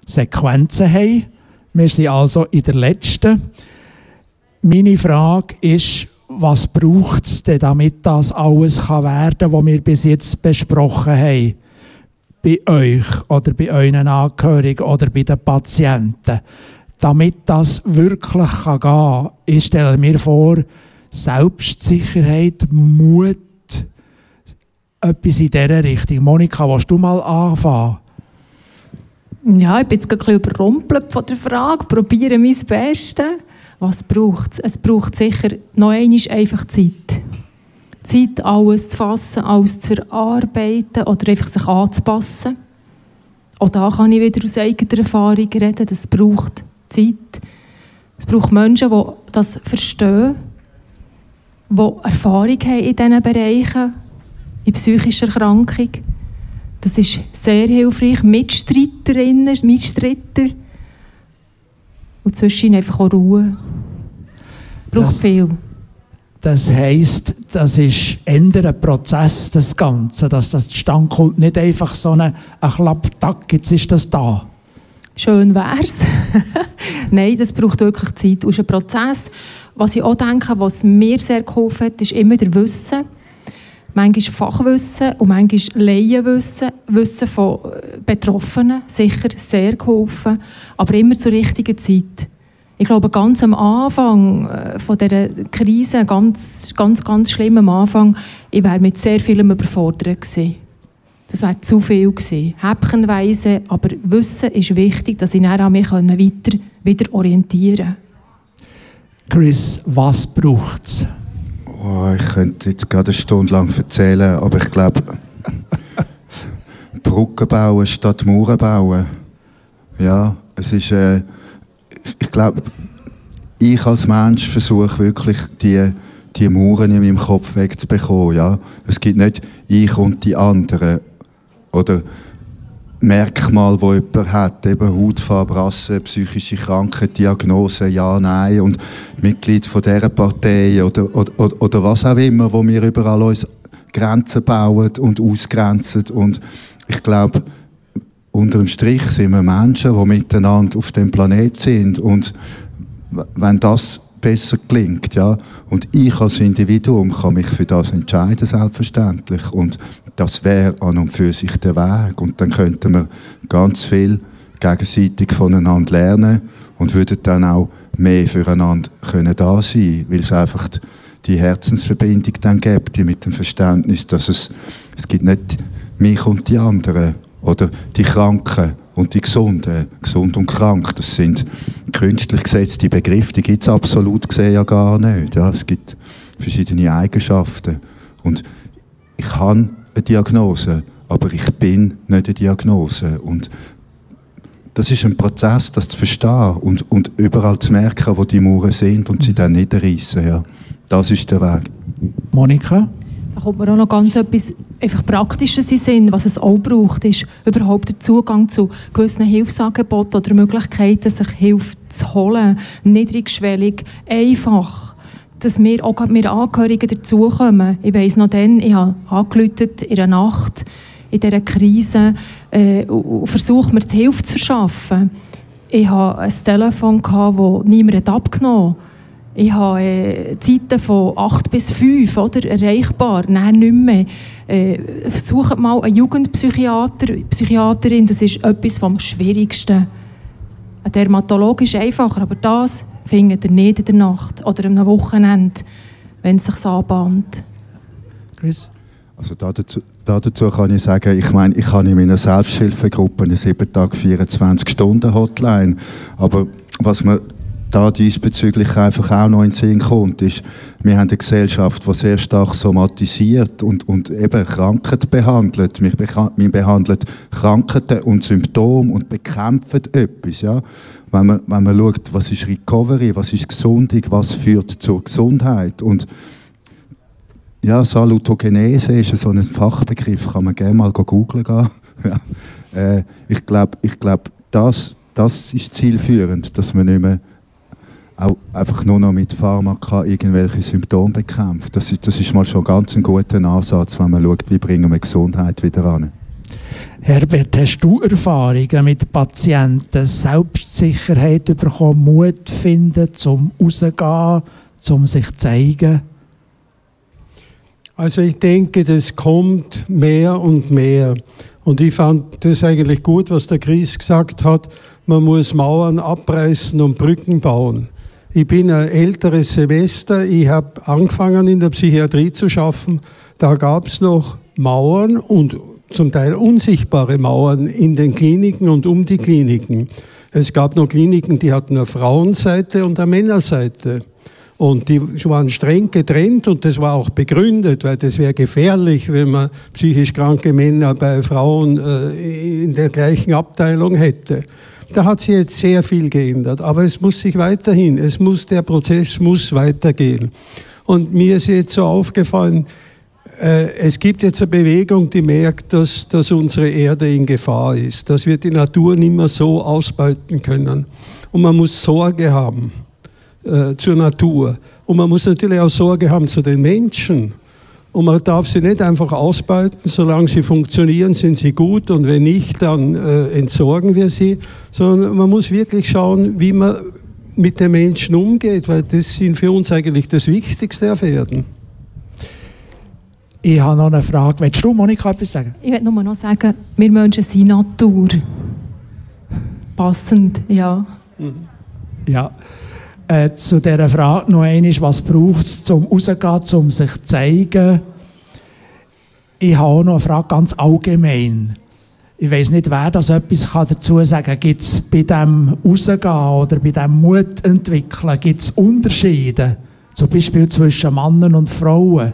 Sequenzen haben. Wir sind also in der letzten. Meine Frage ist, was braucht es denn, damit das alles kann werden kann, was wir bis jetzt besprochen haben? bei euch oder bei euren Angehörigen oder bei den Patienten. Damit das wirklich gehen kann, ich stelle mir vor, Selbstsicherheit, Mut, etwas in dieser Richtung. Monika, willst du mal anfangen? Ja, ich bin jetzt ein bisschen überrumpelt von der Frage. Probiere mein Bestes. Was braucht es? Es braucht sicher noch einmal einfach Zeit. Zeit, alles zu fassen, alles zu verarbeiten oder einfach sich anzupassen. Auch da kann ich wieder aus eigener Erfahrung reden. Das braucht Zeit. Es braucht Menschen, die das verstehen, die Erfahrung haben in diesen Bereichen, in psychischer Erkrankung. Das ist sehr hilfreich. Mitstreiterinnen, Mitstreiter. Und zwischen einfach auch Ruhe. Braucht Das- viel. Das heisst, das ist ein Prozess, das Ganze, dass das zustande kommt. Nicht einfach so ein, ein Klapptack, jetzt ist das da. Schön wär's. (laughs) Nein, das braucht wirklich Zeit. Es ist ein Prozess. Was ich auch denke, was mir sehr geholfen hat, ist immer der Wissen. Manchmal Fachwissen und manchmal Laienwissen, Wissen von äh, Betroffenen, sicher sehr geholfen, aber immer zur richtigen Zeit. Ich glaube, ganz am Anfang äh, von dieser Krise, ganz, ganz, ganz schlimm am Anfang, ich wäre mit sehr vielem überfordert gewesen. Das wäre zu viel gewesen. Häppchenweise, aber Wissen ist wichtig, dass ich an mich können weiter, wieder orientieren Chris, was braucht es? Oh, ich könnte jetzt gerade eine Stunde lang erzählen, aber ich glaube, (laughs) Brücken bauen statt Mauern bauen. Ja, es ist, äh, ich- ich glaube, ich als Mensch versuche wirklich die, die Mauern in meinem Kopf wegzubekommen. Ja? Es gibt nicht ich und die anderen. Oder Merkmal, wo jemand hat, eben Hautfarbe, Rasse, psychische Krankheit, Diagnose, ja, nein, und Mitglied von dieser Partei oder, oder, oder, oder was auch immer, wo wir überall uns Grenzen bauen und ausgrenzen. Und ich glaube, unter dem Strich sind wir Menschen, die miteinander auf dem Planet sind. Und wenn das besser gelingt, ja, und ich als Individuum kann mich für das entscheiden, selbstverständlich. Und das wäre an und für sich der Weg. Und dann könnten wir ganz viel gegenseitig voneinander lernen und würden dann auch mehr füreinander können da sein, weil es einfach die Herzensverbindung dann gibt, die mit dem Verständnis, dass es, es gibt nicht mich und die anderen oder die Kranken und die Gesunden, gesund und krank, das sind künstlich gesetzte Begriffe, die gibt es absolut gesehen ja gar nicht. Ja, es gibt verschiedene Eigenschaften und ich habe eine Diagnose, aber ich bin nicht eine Diagnose und das ist ein Prozess, das zu verstehen und, und überall zu merken, wo die Mauern sind und sie dann niederreißen. Ja. Das ist der Weg. Monika? Da kommt mir auch noch ganz etwas einfach Praktisches in Sinn. Was es auch braucht, ist überhaupt der Zugang zu gewissen Hilfsangeboten oder Möglichkeiten, sich Hilfe zu holen. Niedrigschwellig, einfach. Dass wir auch wir Angehörigen dazukommen. Ich weiss noch dann, ich habe angerufen in der Nacht, in dieser Krise, äh, und versucht mir die Hilfe zu verschaffen. Ich hatte ein Telefon, das niemand abgenommen hat. Ich habe äh, Zeiten von 8 bis 5 oder, erreichbar, nein, nicht mehr. Äh, sucht mal einen Jugendpsychiater, Psychiaterin, das ist etwas vom Schwierigsten. Ein Dermatolog ist einfacher, aber das findet ihr nicht in der Nacht oder am Wochenende, wenn es sich anbahnt. Chris? Also da dazu, da dazu kann ich sagen, ich meine, ich habe in meiner Selbsthilfegruppe eine 7 Tage 24 Stunden Hotline, aber was mir da diesbezüglich einfach auch noch in den Sinn kommt, ist, wir haben eine Gesellschaft, die sehr stark somatisiert und, und eben Krankheit behandelt. Wir, wir behandeln Krankheiten und Symptome und bekämpfen etwas. Ja? Wenn, man, wenn man schaut, was ist Recovery, was ist Gesundung, was führt zur Gesundheit und ja, Salutogenese ist so ein Fachbegriff, kann man gerne mal googeln gehen. (laughs) ja. äh, ich glaube, ich glaub, das, das ist zielführend, dass man nicht mehr auch einfach nur noch mit Pharmaka irgendwelche Symptome bekämpft. Das ist, das ist mal schon ganz ein guter Ansatz, wenn man schaut, wie bringen wir Gesundheit wieder an. Herbert, hast du Erfahrungen mit Patienten, Selbstsicherheit bekommen, Mut finden, zum rauszugehen, zum sich zu zeigen? Also ich denke, das kommt mehr und mehr. Und ich fand das eigentlich gut, was der Chris gesagt hat. Man muss Mauern abreißen und Brücken bauen. Ich bin ein älteres Semester. Ich habe angefangen in der Psychiatrie zu schaffen. Da gab es noch Mauern und zum Teil unsichtbare Mauern in den Kliniken und um die Kliniken. Es gab noch Kliniken, die hatten eine Frauenseite und eine Männerseite. Und die waren streng getrennt und das war auch begründet, weil das wäre gefährlich, wenn man psychisch kranke Männer bei Frauen äh, in der gleichen Abteilung hätte. Da hat sich jetzt sehr viel geändert, aber es muss sich weiterhin, es muss, der Prozess muss weitergehen. Und mir ist jetzt so aufgefallen, äh, es gibt jetzt eine Bewegung, die merkt, dass, dass unsere Erde in Gefahr ist, dass wir die Natur nicht mehr so ausbeuten können. Und man muss Sorge haben äh, zur Natur. Und man muss natürlich auch Sorge haben zu den Menschen. Und man darf sie nicht einfach ausbeuten, solange sie funktionieren, sind sie gut und wenn nicht, dann äh, entsorgen wir sie, sondern man muss wirklich schauen, wie man mit den Menschen umgeht, weil das sind für uns eigentlich das Wichtigste auf Erden. Ich habe noch eine Frage. Willst du, Monika, etwas sagen? Ich will nur noch sagen, wir Menschen sind Natur. Passend, ja. Ja. Äh, zu dieser Frage noch einmal, was braucht es, um rauszugehen, um sich zu zeigen? Ich habe auch noch eine Frage ganz allgemein. Ich weiß nicht, wer das etwas dazu sagen kann. Gibt es bei dem Rausgehen oder bei dem Mut entwickeln, gibt es Unterschiede? Zum Beispiel zwischen Männern und Frauen?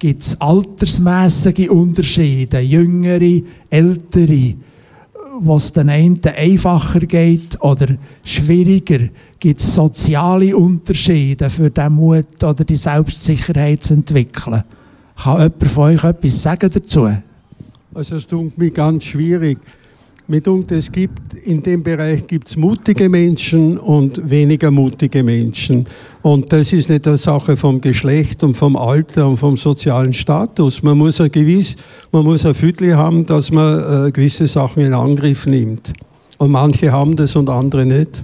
Gibt es altersmäßige Unterschiede? Jüngere, ältere? Was den einen einfacher geht oder schwieriger? Gibt es soziale Unterschiede für den Mut oder die Selbstsicherheit zu entwickeln? Kann jemand von euch etwas sagen dazu? Also es tut mir ganz schwierig. Mir tut es gibt in dem Bereich gibt es mutige Menschen und weniger mutige Menschen. Und das ist nicht eine Sache vom Geschlecht und vom Alter und vom sozialen Status. Man muss ein gewiss, man muss ein Viertel haben, dass man äh, gewisse Sachen in Angriff nimmt. Und manche haben das und andere nicht.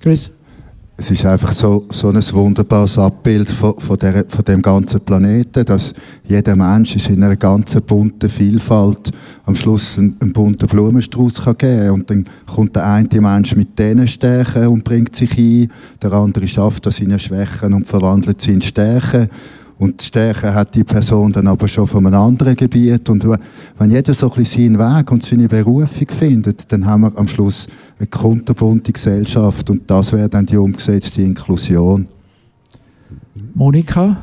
Chris? Es ist einfach so, so ein wunderbares Abbild von, von, der, von dem ganzen Planeten, dass jeder Mensch in seiner ganzen bunten Vielfalt am Schluss einen, einen bunten Blumenstrauß geben kann. Und dann kommt der eine Mensch mit diesen Stärken und bringt sich ein, der andere schafft an seinen Schwächen und verwandelt sie in Stärken. Und die Stärke hat die Person dann aber schon von einem anderen Gebiet. Und wenn jeder so ein bisschen seinen Weg und seine Berufung findet, dann haben wir am Schluss eine kunterbunte Gesellschaft. Und das wäre dann die umgesetzte Inklusion. Monika?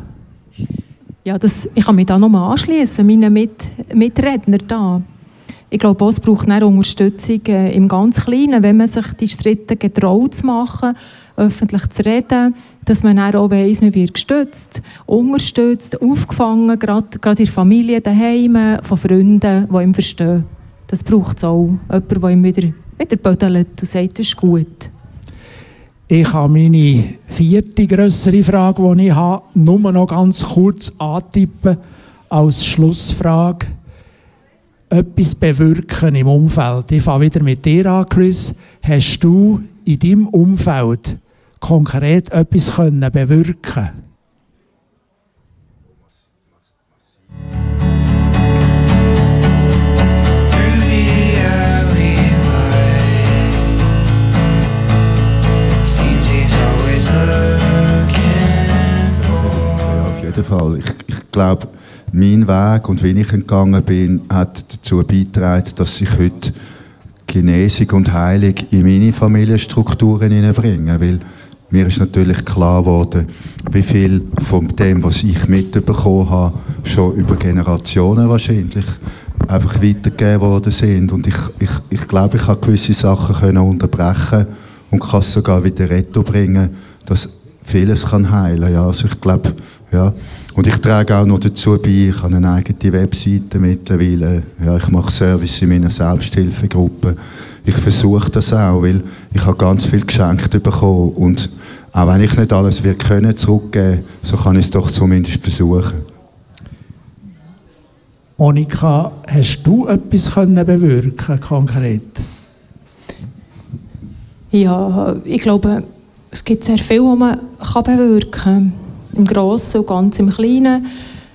Ja, das, ich kann mich da nochmal anschließen, meinen Mit, Mitredner da. Ich glaube, es braucht eine Unterstützung äh, im ganz Kleinen, wenn man sich die Schritte getraut zu machen, öffentlich zu reden, dass man dann auch weiss, man wird gestützt, unterstützt, aufgefangen, gerade in der Familie, daheim, von Freunden, die ihm verstehen. Das braucht es auch. Jemand, der ihm wieder, wieder bödelt und sagt, das ist gut. Ich habe meine vierte grössere Frage, die ich habe, nur noch ganz kurz antippen als Schlussfrage. Etwas bewirken im Umfeld. Ich fange wieder mit dir an, Chris. Hast du in deinem Umfeld konkret etwas können bewirken Ja, auf jeden Fall. Ich, ich glaube, mein Weg und wie ich entgangen bin, hat dazu beigetragen, dass ich heute Genesung und Heilung in meine Familienstrukturen hineinbringe. Weil mir ist natürlich klar geworden, wie viel von dem, was ich mitbekommen habe, schon über Generationen wahrscheinlich einfach weitergegeben worden sind. Und ich, ich, ich glaube, ich habe gewisse Sachen können unterbrechen und kann es sogar wieder retour bringen, dass vieles kann heilen. Ja, also ich glaube, ja. Und ich trage auch noch dazu bei, ich habe eine eigene Webseite mittlerweile. Ja, ich mache Service in meiner Selbsthilfegruppe. Ich versuche das auch, weil ich habe ganz viel geschenkt bekommen und auch wenn ich nicht alles wird können zurückgeben, so kann ich es doch zumindest versuchen. Monika, hast du etwas können bewirken konkret? Ja, ich glaube, es gibt sehr viel, was man kann bewirken kann. Im Grossen und ganz im Kleinen.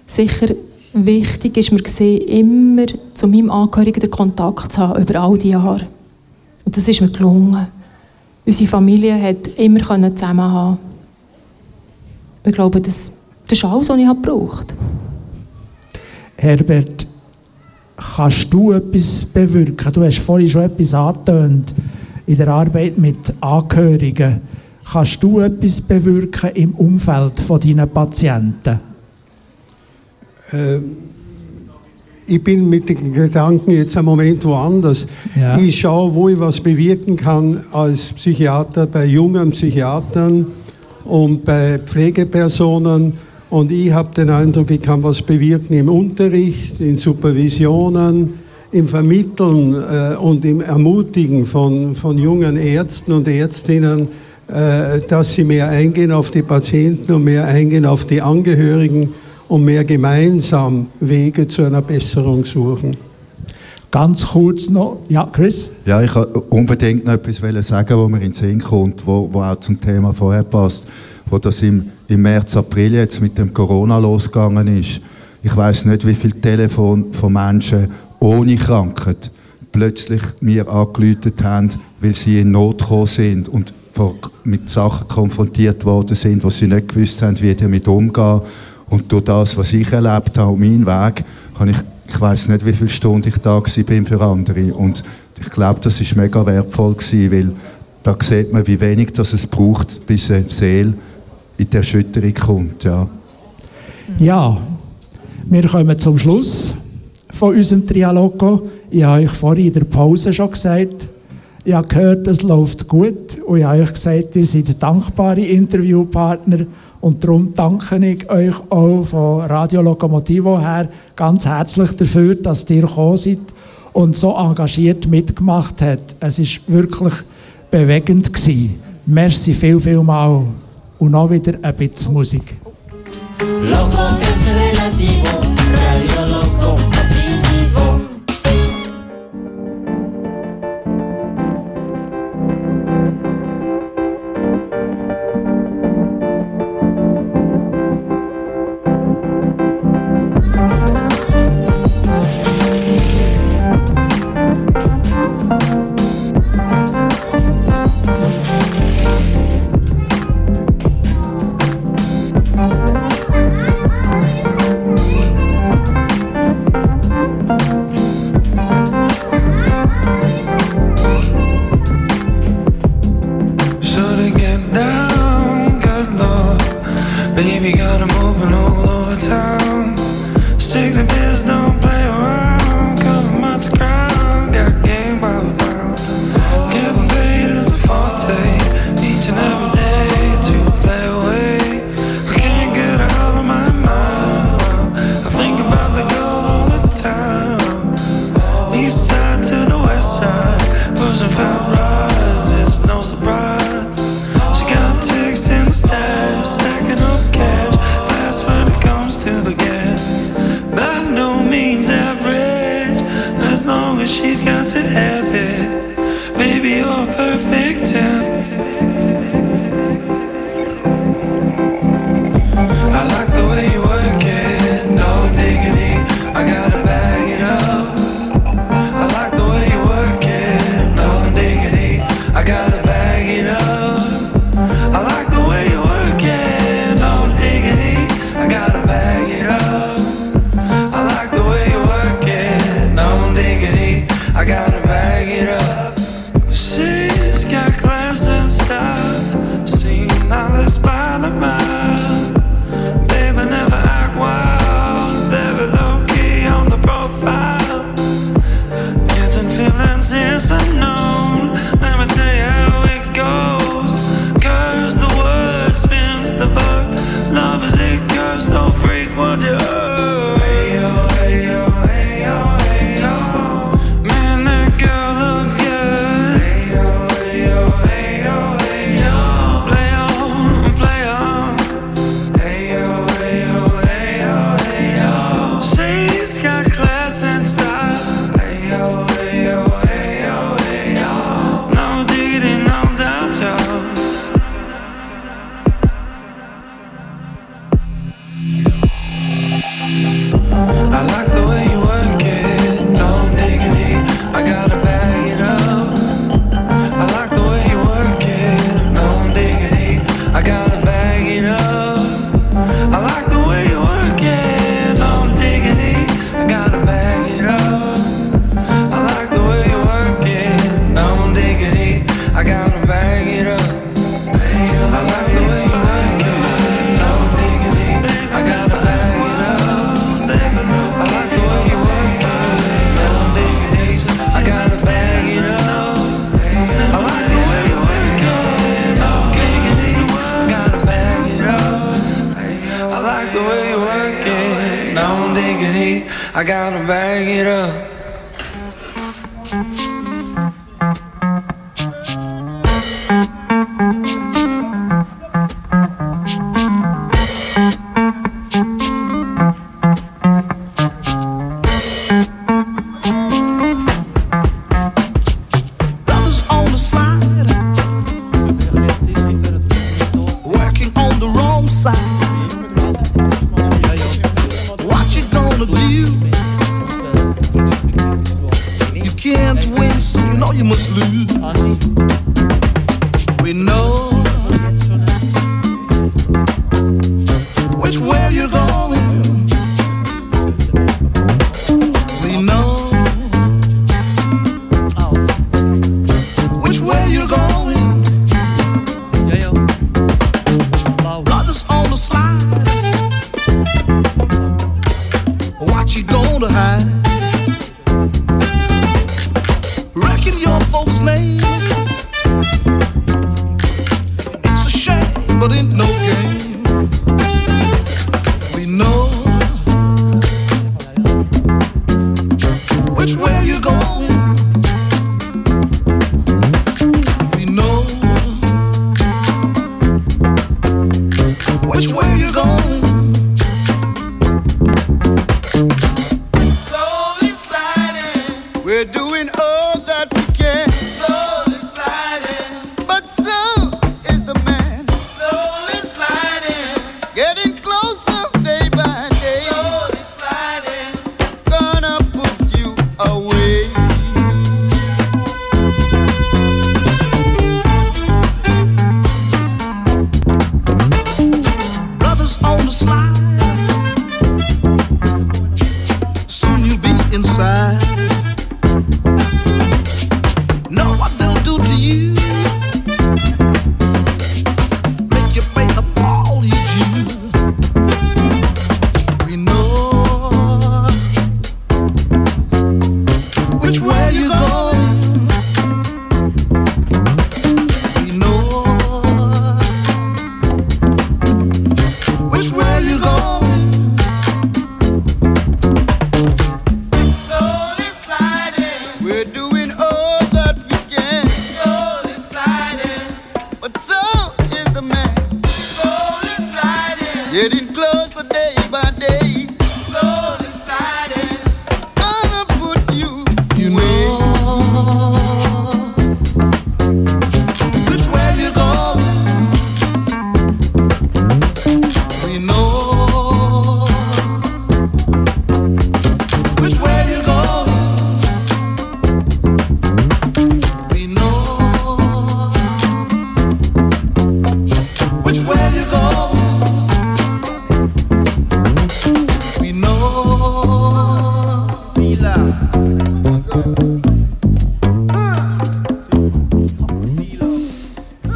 Sicher wichtig ist mir gesehen, immer zu meinem Angehörigen den Kontakt zu haben über all die Jahre. Und das ist mir gelungen. Unsere Familie hat immer zusammen haben. Ich glaube, das, das ist alles, was ich gebraucht Herbert, kannst du etwas bewirken? Du hast vorhin schon etwas angetönt in der Arbeit mit Angehörigen. Kannst du etwas bewirken im Umfeld von deinen Patienten? Äh, ich bin mit den Gedanken jetzt am Moment woanders. Ja. Ich schaue, wo ich was bewirken kann als Psychiater bei jungen Psychiatern und bei Pflegepersonen. Und ich habe den Eindruck, ich kann was bewirken im Unterricht, in Supervisionen, im Vermitteln äh, und im Ermutigen von, von jungen Ärzten und Ärztinnen, dass sie mehr eingehen auf die Patienten und mehr eingehen auf die Angehörigen und mehr gemeinsam Wege zu einer Besserung suchen. Ganz kurz noch, ja, Chris? Ja, ich wollte unbedingt noch etwas wollen sagen, was mir in den Sinn kommt, wo, wo auch zum Thema vorher passt, wo das im, im März, April jetzt mit dem Corona losgegangen ist. Ich weiß nicht, wie viele Telefone von Menschen ohne Krankheit plötzlich mir angeläutet haben, weil sie in Not gekommen sind und mit Sachen konfrontiert worden sind, wo sie nicht gewusst haben, wie damit umgehen. Und durch das, was ich erlebt habe, mein Weg, habe ich, ich weiß nicht, wie viele Stunden ich da bin für andere. Und ich glaube, das ist mega wertvoll gewesen, weil da sieht man, wie wenig das es braucht, bis eine Seele in die Erschütterung kommt. Ja. Ja, wir kommen zum Schluss von unserem Trialogo. Ich habe euch vorhin in der Pause schon gesagt, ich habe gehört, es läuft gut und ich habe euch gesagt, ihr seid dankbare Interviewpartner und darum danke ich euch auch von Radio Lokomotivo her ganz herzlich dafür, dass ihr gekommen seid und so engagiert mitgemacht habt. Es ist wirklich bewegend gewesen. Merci viel, viel mal und noch wieder ein bisschen Musik. Loco es relativo,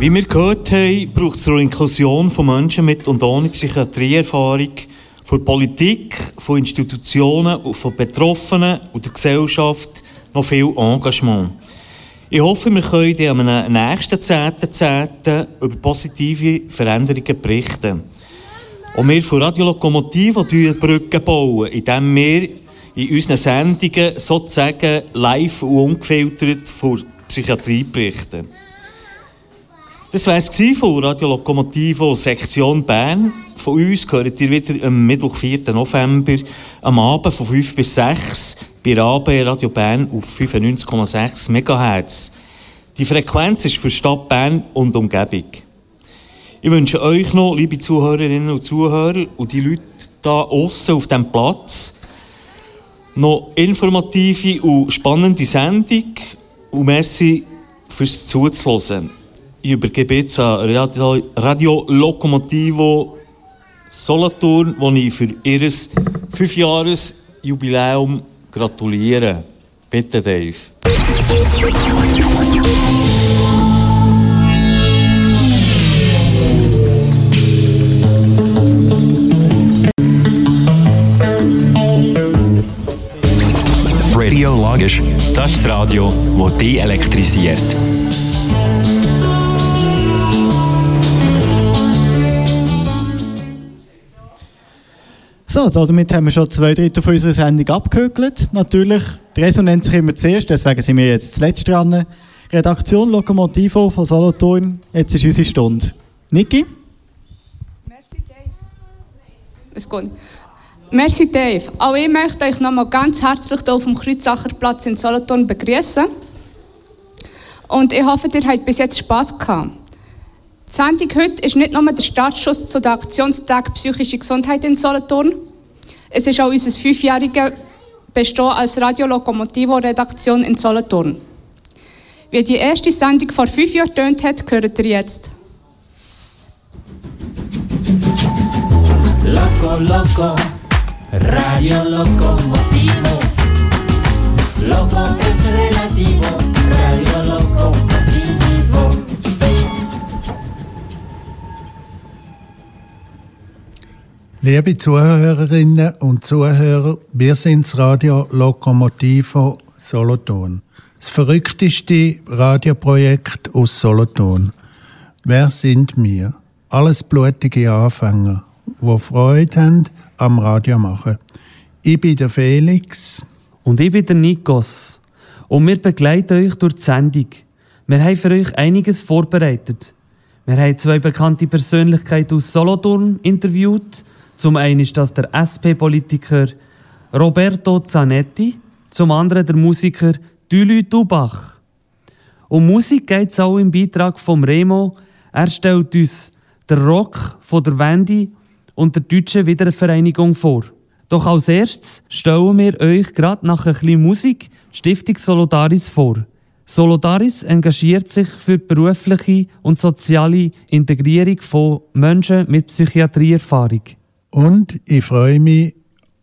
Wie wir gehört haben, braucht es zur Inklusion von Menschen mit und ohne Psychiatrieerfahrung, von Politik, von Institutionen, und von Betroffenen und der Gesellschaft noch viel Engagement. Ich hoffe, wir können dann am nächsten 10.10. über positive Veränderungen berichten. Und wir von Radio Lokomotive die Brücken bauen, indem wir in unseren Sendungen sozusagen live und ungefiltert von Psychiatrie berichten. Das war es von Radio Lokomotivo Sektion Bern. Von uns gehört ihr wieder am Mittwoch, 4. November, am Abend von 5 bis 6 bei RAB Radio Bern auf 95,6 MHz. Die Frequenz ist für Stadt Bern und Umgebung. Ich wünsche euch noch, liebe Zuhörerinnen und Zuhörer und die Leute da außen auf dem Platz, noch informative und spannende Sendung und merci fürs Zuzuhören. Jetzt an Radio, Radio Lokomotivo Solothurn, wo ich für ihr Fünfjahres-Jubiläum gratuliere. Bitte, Dave. Radio logisch. Das das Radio, das dich elektrisiert. So, damit haben wir schon zwei Drittel von unserer Sendung abgehökelt. Natürlich, die Resonanz immer zuerst, deswegen sind wir jetzt zuletzt dran. Redaktion Lokomotivo von Solothurn, jetzt ist unsere Stunde. Niki? Ist gut. Merci Dave. Auch ich möchte euch nochmal ganz herzlich hier auf dem Kreuzsacherplatz in Solothurn begrüßen. Und ich hoffe, ihr habt bis jetzt Spass gehabt. Die Sendung heute ist nicht nur der Startschuss zu der Aktionstag Psychische Gesundheit in Solothurn. Es ist auch unser fünfjähriges Bestehen als Radio Lokomotivo Redaktion in Solothurn. Wie die erste Sendung vor fünf Jahren tönt hat, hört ihr jetzt. Loco, loco, radio locomotivo. Loco es relativo, radio locomotivo. Liebe Zuhörerinnen und Zuhörer, wir sind das Radio Lokomotivo Solothurn. Das verrückteste Radioprojekt aus Solothurn. Wer sind wir? Alles blutige Anfänger, die Freude haben am Radio machen. Ich bin der Felix. Und ich bin der Nikos. Und wir begleiten euch durch die Sendung. Wir haben für euch einiges vorbereitet. Wir haben zwei bekannte Persönlichkeiten aus Solothurn interviewt. Zum einen ist das der SP-Politiker Roberto Zanetti, zum anderen der Musiker Dülü Dubach. Um Musik geht es auch im Beitrag vom Remo. Er stellt uns den Rock von der Wendy und der deutschen Wiedervereinigung vor. Doch als erstes stellen wir euch gerade nach ein bisschen Musik die Stiftung Solodaris vor. Solodaris engagiert sich für die berufliche und soziale Integrierung von Menschen mit Psychiatrieerfahrung. Und ich freue mich,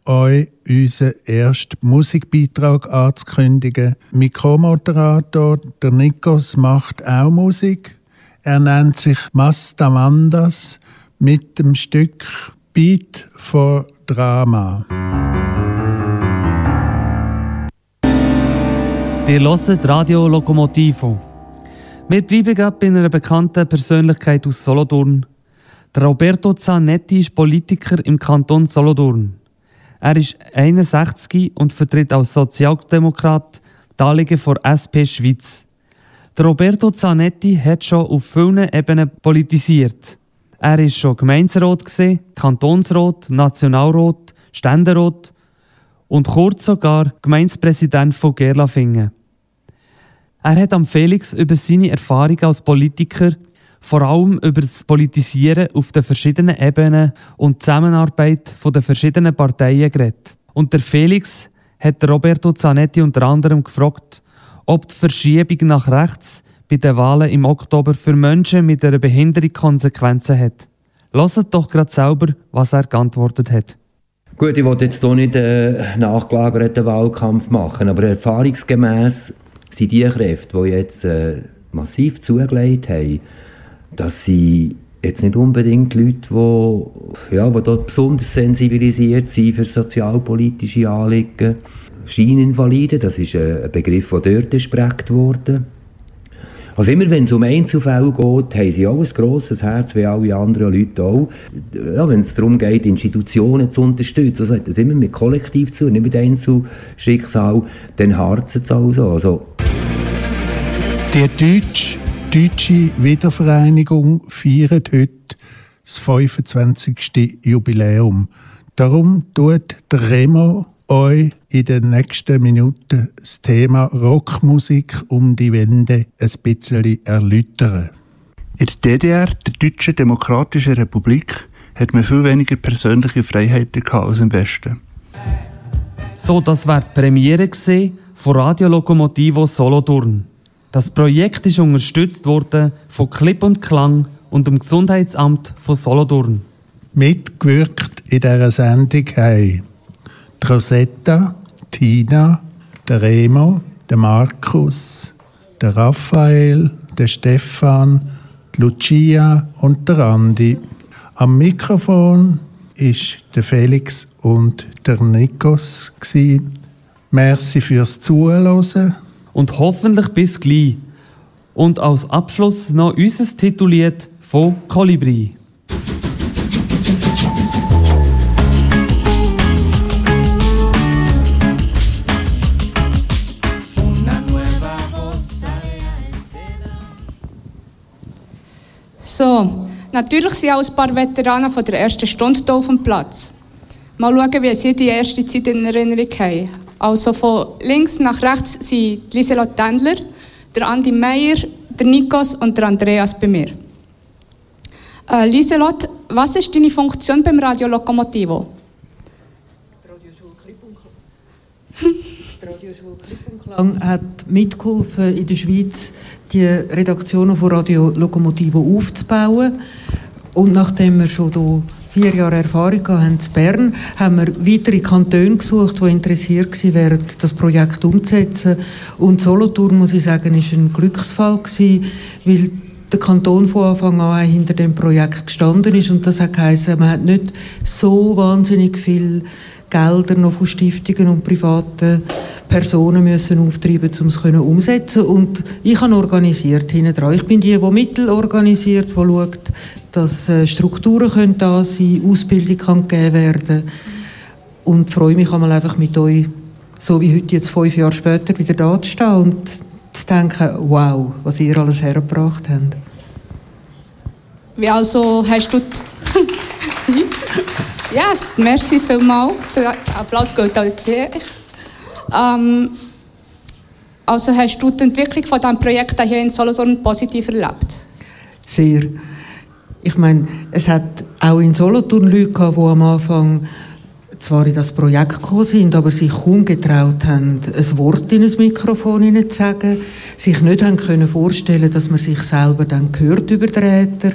euch unseren ersten Musikbeitrag anzukündigen. Mein Co-Moderator, der Nikos, macht auch Musik. Er nennt sich Mastamandas mit dem Stück Beat for Drama. Ihr hört Radio Lokomotivo. Wir bleiben gerade bei einer bekannten Persönlichkeit aus Solothurn. Der Roberto Zanetti ist Politiker im Kanton Solothurn. Er ist 61 und vertritt als Sozialdemokrat die Anliegen von SP Schweiz. Der Roberto Zanetti hat schon auf vielen Ebenen politisiert. Er ist schon Gemeinderat, Kantonsrat, Nationalrat, Ständerat und kurz sogar Gemeindepräsident von Gerlafingen. Er hat am Felix über seine Erfahrungen als Politiker, vor allem über das Politisieren auf den verschiedenen Ebenen und die Zusammenarbeit der verschiedenen Parteien geredet. Und der Felix hat Roberto Zanetti unter anderem gefragt, ob die Verschiebung nach rechts bei den Wahlen im Oktober für Menschen mit einer Behinderung Konsequenzen hat. Lasst doch gerade selber, was er geantwortet hat. Gut, ich wollte jetzt hier nicht einen nachgelagerten Wahlkampf machen, aber erfahrungsgemäß sind die Kräfte, die jetzt äh, massiv zugelegt haben, dass sie jetzt nicht unbedingt Leute, die, ja, die dort besonders sensibilisiert sind für sozialpolitische Anliegen. Scheininvalide, das ist ein Begriff, der dort gesprägt wurde. Also immer wenn es um Einzelfälle geht, haben sie auch ein grosses Herz, wie alle anderen Leute auch. Ja, wenn es darum geht, Institutionen zu unterstützen, also das immer mit Kollektiv zu, nicht mit Einzelschicksal, dann harzen es auch so. Also, Die Deutsch, deutsche Wiedervereinigung feiert heute das 25. Jubiläum. Darum tut der Remo euch in den nächsten Minuten das Thema Rockmusik um die Wende ein bisschen erläutern. In der DDR, der Deutschen Demokratischen Republik, hat man viel weniger persönliche Freiheiten gehabt als im Westen. So, das war die Premiere von Radio Lokomotivo Solothurn. Das Projekt ist unterstützt worden von Clip und Klang und dem Gesundheitsamt von Solothurn. Mitgewirkt in dieser Sendung haben die Rosetta, Tina, der Remo, der Markus, der Raphael, der Stefan, Lucia und der Andi. Am Mikrofon ist der Felix und der Nikos. Merci fürs Zuhören und hoffentlich bis gleich. Und als Abschluss noch unser Titellied von Kolibri. So, natürlich sind auch ein paar Veteranen von der ersten Stunde auf dem Platz. Mal schauen, wie sie die erste Zeit in Erinnerung haben. Also von links nach rechts sind Lieselot Tendler, der Andi Meier, der Nikos und der Andreas bei mir. Äh, Lieselot, was ist deine Funktion beim Radio Lokomotivo? Lang (laughs) hat mitgeholfen, in der Schweiz die Redaktionen von Radio Lokomotivo aufzubauen. Und nachdem wir schon hier vier Jahre Erfahrung haben in Bern, haben wir weitere Kantone gesucht, die interessiert wären, das Projekt umzusetzen. Und Solothurn, muss ich sagen, ist ein Glücksfall gewesen, weil der Kanton von Anfang an hinter dem Projekt gestanden ist und das hat geheißen, man hat nicht so wahnsinnig viel Gelder noch von Stiftungen und privaten Personen müssen auftreiben, um es umsetzen Und ich habe organisiert hinten dran. Ich bin die, die Mittel organisiert, die schaut, dass äh, Strukturen können da sein Ausbildung kann gegeben werden Und freue mich einmal einfach mit euch, so wie heute jetzt fünf Jahre später, wieder da zu stehen und zu denken, wow, was ihr alles hergebracht habt. Wie also hast du... (laughs) ja, merci vielmals. Der Applaus geht an dich. Ähm, also hast du die Entwicklung von diesem Projekt hier in Solothurn positiv erlebt? Sehr. Ich meine, es hat auch in Solothurn Leute gehabt, die am Anfang zwar in das Projekt gekommen sind, aber sich kaum getraut haben, ein Wort in ein Mikrofon zu sagen, sich nicht haben können vorstellen, dass man sich selber dann hört über den Äther.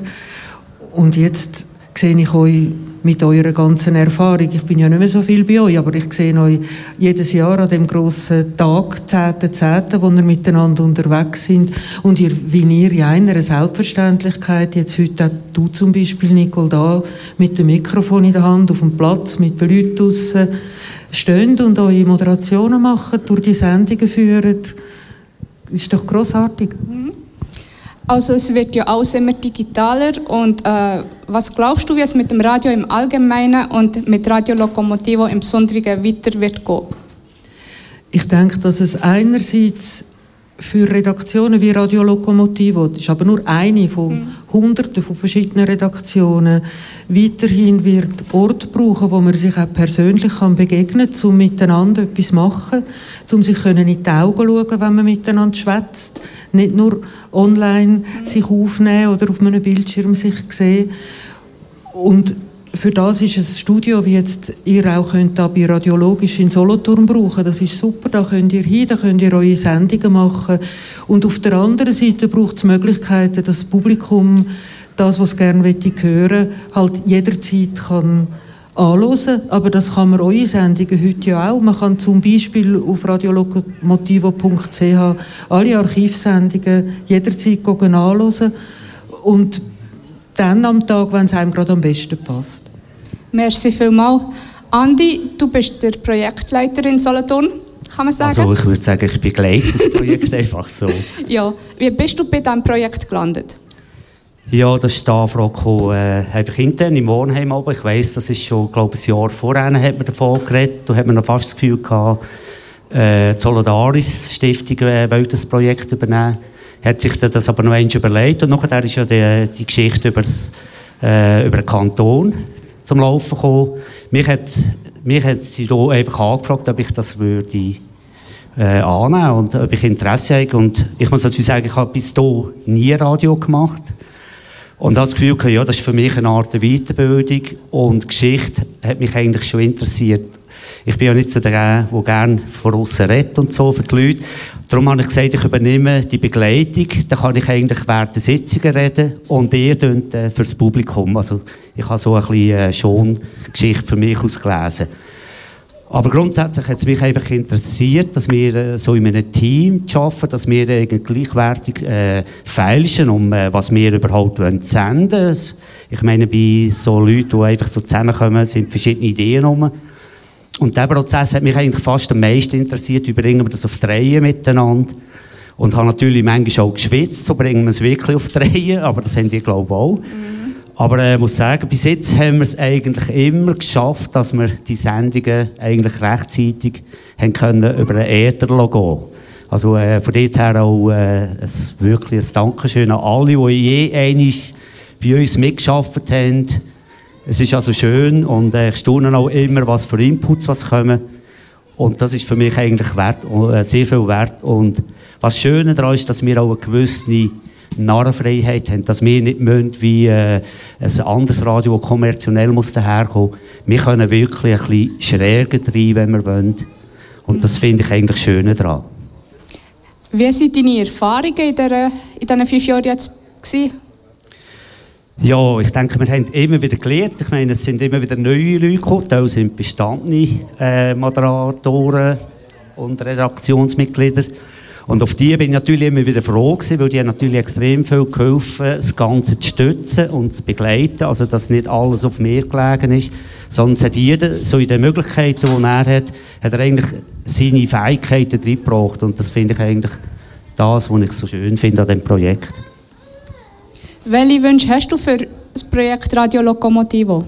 Und jetzt sehe ich euch mit eurer ganzen Erfahrung. Ich bin ja nicht mehr so viel bei euch, aber ich sehe euch jedes Jahr an dem grossen Tag, 10.10., wo wir miteinander unterwegs sind und ihr, wie ihr in einer Selbstverständlichkeit, jetzt heute auch du zum Beispiel, Nicole, da mit dem Mikrofon in der Hand auf dem Platz mit den Leuten draussen steht und eure Moderationen macht, durch die Sendungen führt, ist doch grossartig. Mhm. Also es wird ja alles immer digitaler und äh, was glaubst du, wie es mit dem Radio im Allgemeinen und mit Radio Lokomotivo im Besonderen weiter wird gehen? Ich denke, dass es einerseits für Redaktionen wie Radio Lokomotivo, das ist aber nur eine von mhm. Hunderten von verschiedenen Redaktionen, weiterhin wird Ort brauchen, wo man sich auch persönlich kann begegnen kann, um miteinander etwas zu machen, um sich in die Augen zu schauen, wenn man miteinander schwätzt, nicht nur online mhm. sich aufnehmen oder auf einem Bildschirm sich sehen. Und für das ist ein Studio, wie jetzt ihr auch könnt da bei Radiologisch in Solothurn brauchen. Das ist super, da könnt ihr hin, da könnt ihr eure Sendungen machen. Und auf der anderen Seite braucht es Möglichkeiten, dass das Publikum das, was gerne hören halt jederzeit kann anhören. Aber das kann man eure Sendungen heute ja auch. Man kann zum Beispiel auf radiolocomotivo.ch alle Archivsendungen jederzeit anhören. Und dann am Tag, wenn es einem gerade am besten passt. Merci vielmals. Andi, du bist der Projektleiter in Solothurn, kann man sagen? Also ich würde sagen, ich begleite das Projekt (laughs) einfach so. Ja, wie bist du bei diesem Projekt gelandet? Ja, das ist die Anfrage äh, einfach intern im Wohnheim. Aber ich weiss, das ist schon, glaube ich, ein Jahr vorher hat man davon geredet. Da hat man noch fast das Gefühl gehabt, äh, die Solidaris Stiftung äh, wollte das Projekt übernehmen hat sich das aber noch einmal überlegt und nachher ist ja die, die Geschichte über, das, äh, über den Kanton zum Laufen gekommen. Mich hat, mich hat sie da einfach angefragt, ob ich das würde äh, annehmen und ob ich Interesse habe. Und ich muss dazu sagen, ich habe bis dahin nie Radio gemacht. Und das Gefühl, ja, das ist für mich eine Art Weiterbildung und Geschichte hat mich eigentlich schon interessiert. Ich bin ja nicht so der, der gerne von außen redet und so für die Leute. Darum habe ich gesagt, ich übernehme die Begleitung. Dann kann ich eigentlich während der Sitzungen reden und ihr tönt äh, für das Publikum. Also ich habe so ein bisschen äh, schon Geschichte für mich ausgelesen. Aber grundsätzlich hat es mich einfach interessiert, dass wir äh, so in einem Team arbeiten, dass wir gleichwertig äh, feilschen, um äh, was wir überhaupt senden wollen. Ich meine, bei so Leuten, die einfach so zusammenkommen, sind verschiedene Ideen rum. Und dieser Prozess hat mich eigentlich fast am meisten interessiert, wie bringen wir das auf die Reihe miteinander. Und habe natürlich manchmal auch geschwitzt, so bringen wir es wirklich auf die aber das haben die glaube ich auch. Mhm. Aber ich äh, muss sagen, bis jetzt haben wir es eigentlich immer geschafft, dass wir die Sendungen eigentlich rechtzeitig haben können über den Äther gehen Also äh, von dort her auch äh, ein, wirklich ein Dankeschön an alle, die je einmal bei uns mitgearbeitet haben. Es ist also schön und äh, ich staune auch immer, was für Inputs was kommen. Und das ist für mich eigentlich wert, äh, sehr viel wert. Und was Schöne daran ist, dass wir auch eine gewisse Narrenfreiheit haben, dass wir nicht müssen, wie äh, ein anderes Radio, das kommerziell muss daherkommen. Wir können wirklich ein bisschen schräger rein, wenn wir wollen. Und das finde ich eigentlich schön daran. Wie waren deine Erfahrungen in, der, in diesen fünf Jahren jetzt? Gewesen? Ja, ich denke, wir haben immer wieder gelernt. Ich meine, es sind immer wieder neue Leute gekommen. Da sind bestandene äh, Moderatoren und Redaktionsmitglieder. Und auf die bin ich natürlich immer wieder froh gewesen, weil die haben natürlich extrem viel geholfen, das Ganze zu stützen und zu begleiten. Also, dass nicht alles auf mir gelegen ist, sondern hat jeder, so in den Möglichkeiten, die er hat, hat er eigentlich seine Fähigkeiten reingebracht. Und das finde ich eigentlich das, was ich so schön finde an diesem Projekt. Welche Wünsche hast du für das Projekt Radio Lokomotivo?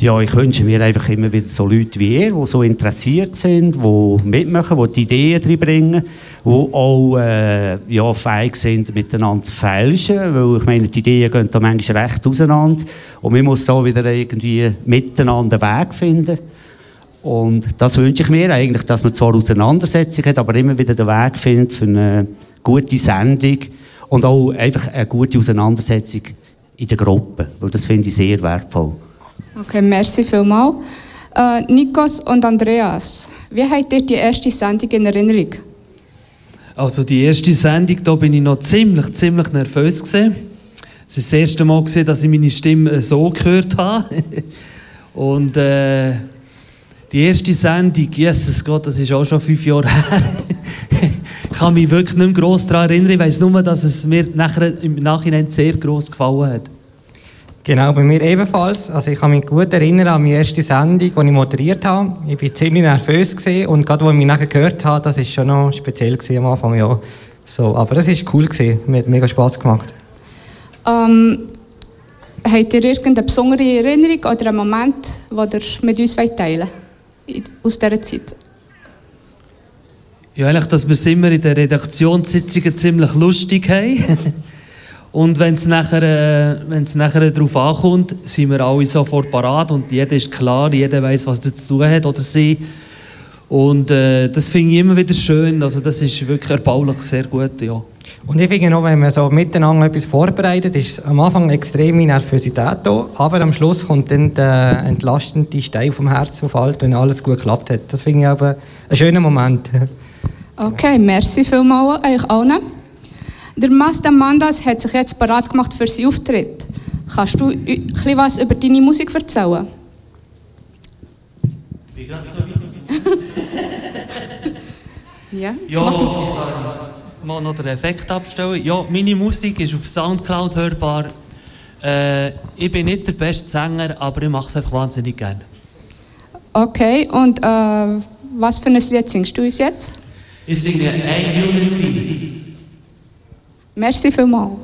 Ja, ich wünsche mir einfach immer wieder so Leute wie ihr, die so interessiert sind, die mitmachen, die die Ideen reinbringen, die auch äh, ja, fähig sind, miteinander zu fälschen, weil ich meine, die Ideen gehen da manchmal recht auseinander und man muss da wieder irgendwie miteinander einen Weg finden. Und das wünsche ich mir eigentlich, dass man zwar Auseinandersetzungen hat, aber immer wieder den Weg findet für eine gute Sendung und auch einfach eine gute Auseinandersetzung in der Gruppe, weil das finde ich sehr wertvoll. Okay, merci vielmals. Äh, Nikos und Andreas, wie habt ihr die erste Sendung in Erinnerung? Also die erste Sendung, da bin ich noch ziemlich, ziemlich nervös gewesen. Es ist das erste Mal gewesen, dass ich meine Stimme so gehört habe. (laughs) Und äh, die erste Sendung, Jesus Gott, das ist auch schon fünf Jahre (laughs) her. ich kann mich wirklich nicht mehr gross daran erinnern. Ich weiss nur, dass es mir nachher, im Nachhinein sehr gross gefallen hat. Genau, bei mir ebenfalls. Also ich kann mich gut erinnern an meine erste Sendung, die ich moderiert habe. Ich war ziemlich nervös gewesen und gerade als ich mich nachher gehört habe, das war schon noch speziell gewesen am Anfang, ja. So, aber es war cool, gewesen. mir hat mega Spass gemacht. Ähm, habt ihr irgendeine besondere Erinnerung oder einen Moment, den ihr mit uns teilen wollt, aus dieser Zeit? Ja, eigentlich, dass wir es immer in den Redaktionssitzungen ziemlich lustig haben. (laughs) Und wenn es nachher, äh, wenn's nachher darauf ankommt, sind wir alle sofort parat und jeder ist klar, jeder weiß, was er zu tun hat oder sie. Und äh, das finde ich immer wieder schön. Also das ist wirklich erbaulich sehr gut, ja. Und ich finde auch, wenn man so miteinander etwas vorbereitet, ist am Anfang extreme Nervosität da, aber am Schluss kommt dann der entlastende Stein vom Herzen auf alt, wenn alles gut geklappt hat. Das finde ich aber ein schöner Moment. Okay, merci vielmals euch allen. Der Master Mandas hat sich jetzt bereit gemacht für seinen Auftritt. Kannst du etwas was über deine Musik erzählen? (laughs) ja? Ja, ich kann mal noch den Effekt abstellen. Ja, meine Musik ist auf Soundcloud hörbar. Äh, ich bin nicht der beste Sänger, aber ich mache es einfach wahnsinnig gerne. Okay, und äh, was für ein Lied singst du uns jetzt? Ich singe A Unity. Merci vielmals.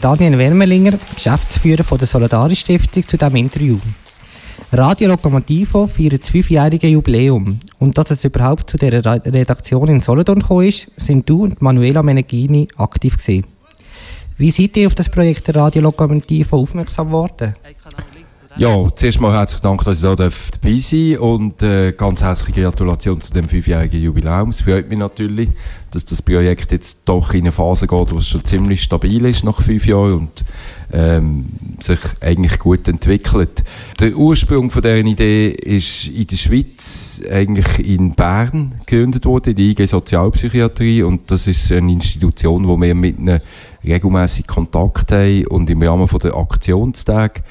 Daniel Wermelinger, Geschäftsführer von der Solidarisch Stiftung, zu diesem Interview. Radio Lokomotivo feiert das fünfjährige Jubiläum. Und dass es überhaupt zu Re- Redaktion in Solothurn gekommen ist, sind du und Manuela Meneghini aktiv gewesen. Wie seid ihr auf das Projekt der Radio Lokomotivo aufmerksam geworden? Ja, zuerst mal herzlichen Dank, dass ich darf dabei sein und äh, ganz herzliche Gratulation zu dem fünfjährigen Jubiläum. Es freut mich natürlich, dass das Projekt jetzt doch in eine Phase geht, wo es schon ziemlich stabil ist nach fünf Jahren und ähm, sich eigentlich gut entwickelt. Der Ursprung von dieser Idee ist in der Schweiz, eigentlich in Bern gegründet worden, die IG Sozialpsychiatrie und das ist eine Institution, wo wir mit ihnen regelmäßig Kontakt haben und im Rahmen von der Aktionstage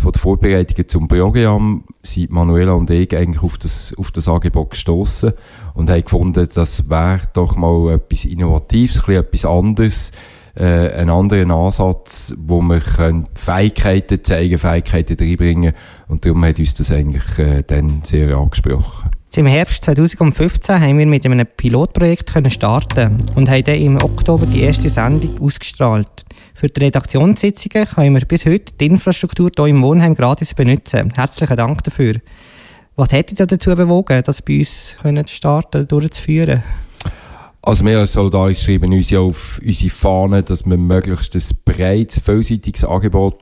von der Vorbereitungen zum Programm sind Manuela und ich eigentlich auf das, auf das Angebot gestoßen und haben gefunden, das wäre doch mal etwas Innovatives, etwas anderes, äh, einen anderen Ansatz, wo wir können Fähigkeiten zeigen, Fähigkeiten reinbringen und darum hat uns das eigentlich äh, dann sehr angesprochen. Im Herbst 2015 haben wir mit einem Pilotprojekt starten und haben dann im Oktober die erste Sendung ausgestrahlt. Für die Redaktionssitzungen können wir bis heute die Infrastruktur hier im Wohnheim gratis benutzen. Herzlichen Dank dafür. Was hätte dich dazu bewogen, das bei uns können starten, durchzuführen? Also wir als Solidarisch schreiben uns ja auf unsere Fahne, dass wir möglichst ein breites, vielseitiges Angebot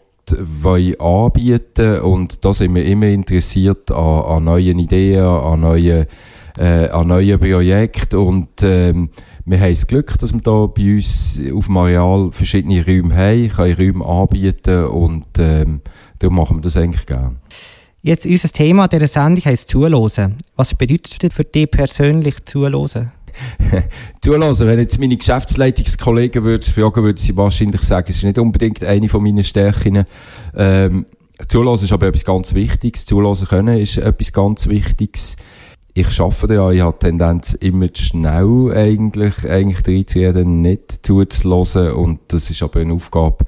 wollen anbieten und da sind wir immer interessiert an, an neuen Ideen, an neuen, äh, an neuen Projekten und ähm, wir haben das Glück, dass wir da bei uns auf dem Areal verschiedene Räume haben, können Räume anbieten und ähm, darum machen wir das eigentlich gerne. Jetzt unser Thema dieser Sendung heisst Zuhören. Was bedeutet das für dich persönlich Zuhören? (laughs) Zulassen, wenn jetzt meine Geschäftsleitungskollegen würden fragen, würden sie wahrscheinlich sagen, es ist nicht unbedingt eine von meinen Stärken. Ähm, Zulassen ist aber etwas ganz Wichtiges. Zulassen können ist etwas ganz Wichtiges. Ich arbeite ja, ich habe die Tendenz immer schnell eigentlich, eigentlich reinzureden, nicht zuzulassen und das ist aber eine Aufgabe,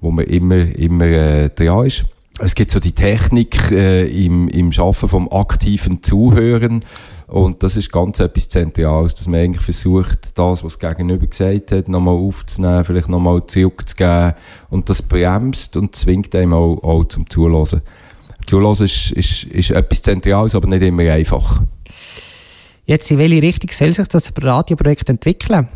wo man immer, immer äh, dran ist. Es gibt so die Technik äh, im, im Schaffen vom aktiven Zuhören und das ist ganz etwas Zentrales, dass man eigentlich versucht, das, was das Gegenüber gesagt hat, nochmal aufzunehmen, vielleicht nochmal zurückzugeben und das bremst und zwingt einem auch, auch zum Zulassen. Zulassen ist, ist, ist etwas Zentrales, aber nicht immer einfach. Jetzt in welche Richtung soll sich das Radioprojekt entwickeln?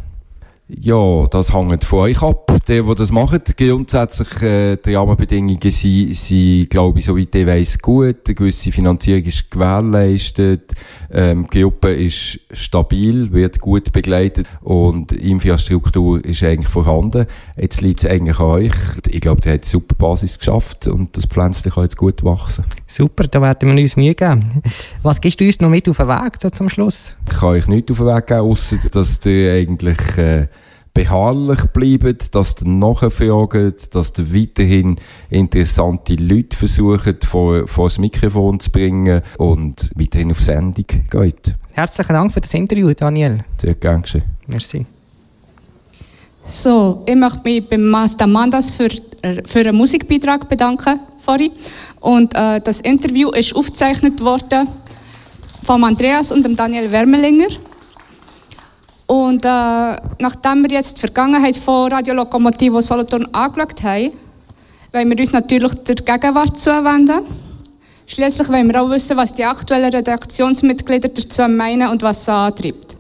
Ja, das hängt von euch ab, der, der das macht. Grundsätzlich, äh, die Rahmenbedingungen sind, sind, glaube ich, soweit ich weiss, gut. Eine gewisse Finanzierung ist gewährleistet. Ähm, die Gruppe ist stabil, wird gut begleitet und Infrastruktur ist eigentlich vorhanden. Jetzt liegt es eigentlich an euch. Ich glaube, der hat eine super Basis geschafft und das Pflänzchen kann jetzt gut wachsen. Super, da werden wir uns Mühe geben. Was gibst du uns noch mit auf den Weg so zum Schluss? Ich kann euch nichts auf den Weg geben, ausser dass ihr eigentlich äh, beharrlich bleibt, dass ihr nachfragt, dass ihr weiterhin interessante Leute versucht, vor, vor das Mikrofon zu bringen und weiterhin auf Sendung geht. Herzlichen Dank für das Interview, Daniel. Sehr gern geschehen. Merci. So, ich möchte mich beim Master Mandas für, für einen Musikbeitrag bedanken vorhin. Und äh, das Interview ist aufgezeichnet worden von Andreas und dem Daniel Wermelinger. Und äh, nachdem wir jetzt die Vergangenheit von Radio Lokomotivo Solothurn angeschaut haben, wollen wir uns natürlich der Gegenwart zuwenden. Schließlich wollen wir auch wissen, was die aktuellen Redaktionsmitglieder dazu meinen und was sie antreibt.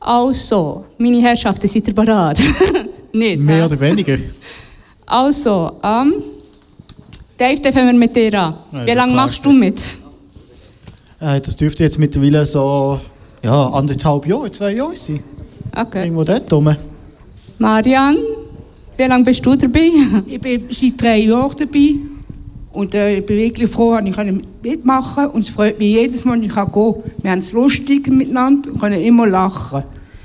Also, meine Herrschaften, seid ihr bereit? (laughs) Nicht? Mehr oder weniger. Also, ähm, Dave, dann fangen wir mit dir an. Ja, Wie ja, lange machst du mit? Äh, das dürfte jetzt mittlerweile so ja, anderthalb Jahre, zwei Jahre sein. Okay. Irgendwo dort rum. Marianne, wie lange bist du dabei? (laughs) Ich bin seit drei Jahren dabei. Und äh, ich bin wirklich froh, dass ich mitmachen kann. Und es freut mich jedes Mal, wenn ich kann gehen kann. Wir haben es lustig miteinander und können immer lachen.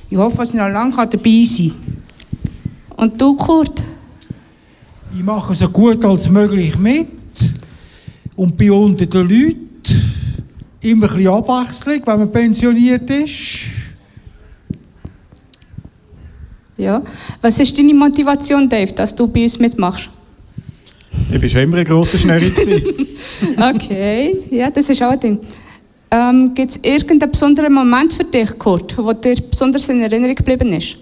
Ich hoffe, dass ich noch lange dabei sein kann. Und du, Kurt? Ich mache so gut als möglich mit und bin unter den Leuten. Immer ein bisschen Abwechslung, wenn man pensioniert ist. Ja. Was ist deine Motivation, Dave, dass du bei uns mitmachst? Ich war schon immer ein grosser Schnurri. gewesen. (laughs) Okay, ja, das ist auch ein Ding. Ähm, Gibt es irgendeinen besonderen Moment für dich, Kurt, der dir besonders in Erinnerung geblieben ist?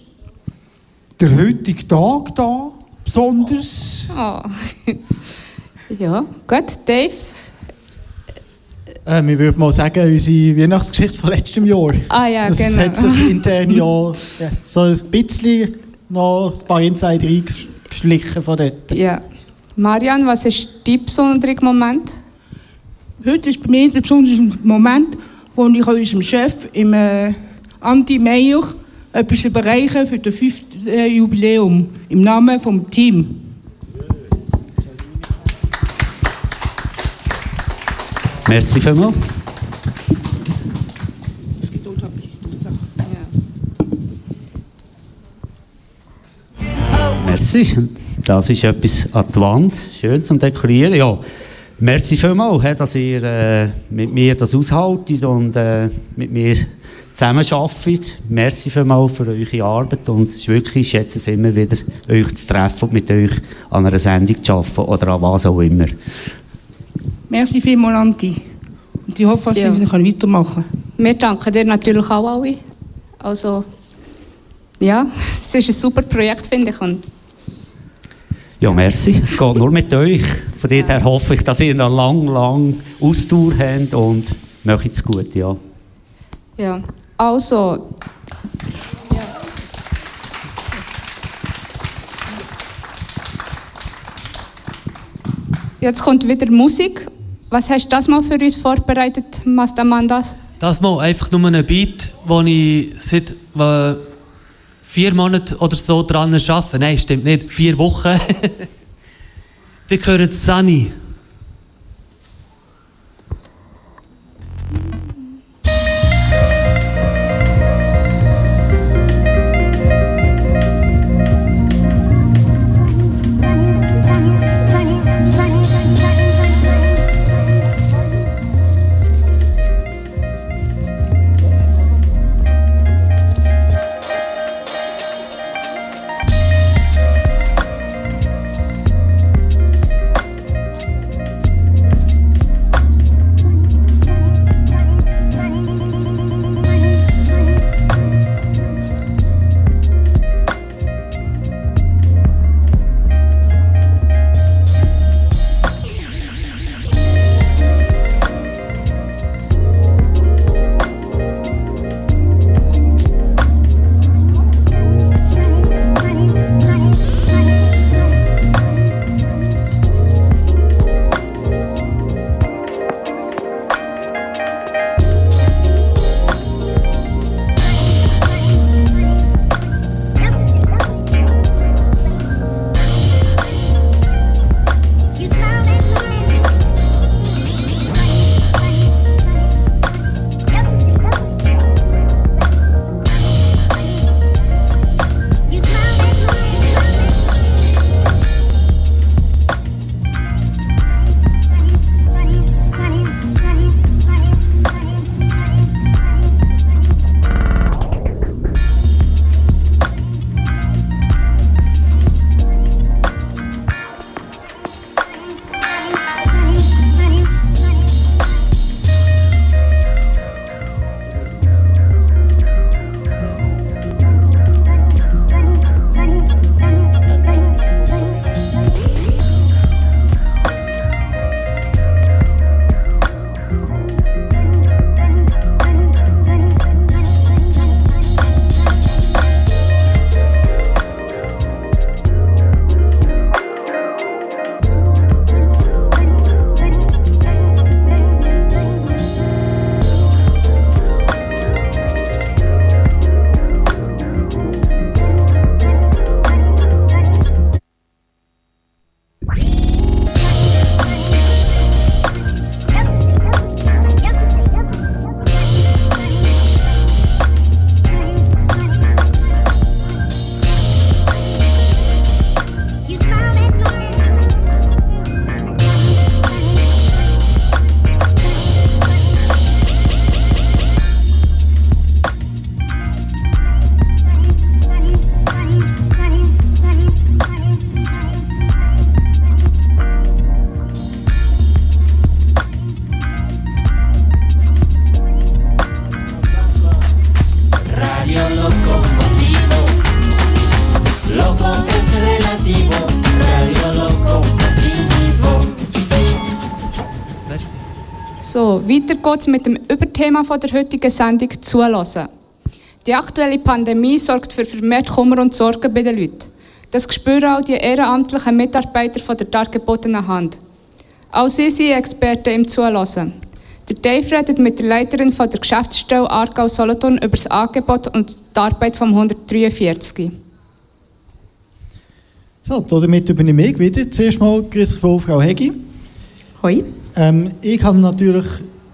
Der heutige Tag da, besonders. Oh. (laughs) ja, gut. Dave? Äh, wir würden mal sagen, unsere Weihnachtsgeschichte von letztem Jahr. Ah ja, das genau. hat sich intern (laughs) ja, so ein bisschen noch ein paar Insider eingeschlichen von dort. Ja. Marianne, was ist dein besonderer Moment? Heute ist bei mir der besondere Moment, wo ich unserem Chef, im äh, Andi Meyer, etwas überreichen für das fünfte äh, Jubiläum im Namen vom Team. Merci vielmals. Merci. Das ist etwas an die Wand. Schön zum Dekorieren. Ja, merci vielmals, dass ihr äh, mit mir das aushaltet und äh, mit mir zusammenarbeitet. Merci vielmals für eure Arbeit und es wirklich, ich schätze es immer wieder, euch zu treffen und mit euch an einer Sendung zu arbeiten oder an was auch immer. Merci vielmals, Anti. Und ich hoffe, dass Ja. wieder weitermachen kann. Wir danken dir natürlich auch alle. Also, ja, (laughs) es ist ein super Projekt, finde ich. Und Ja, merci. Es geht nur mit euch. Von daher hoffe ich, dass ihr noch lang, lang Ausdauer habt und macht es gut, ja. Ja, also. Ja. Jetzt kommt wieder Musik. Was hast du das mal für uns vorbereitet, Mastamandas? Das mal einfach nur ein Beat, wo ich seit äh, vier Monaten oder so dran arbeite. Nein, stimmt nicht. Vier Wochen. (laughs) Wir hören Sunny. So, weiter geht's mit dem Überthema von der heutigen Sendung zulassen. Die aktuelle Pandemie sorgt für vermehrt Kummer und Sorgen bei den Leuten. Das spüren auch die ehrenamtlichen Mitarbeiter von der dargebotenen Hand. Auch sie sind Experten im Zulassen. Der Dave redet mit der Leiterin von der Geschäftsstelle Aargau Solothurn über das Angebot und die Arbeit vom 143. So, damit übernehme ich wieder. Zuerst mal grüß dich von Frau Hegi. Hoi. Ähm, ich habe natürlich,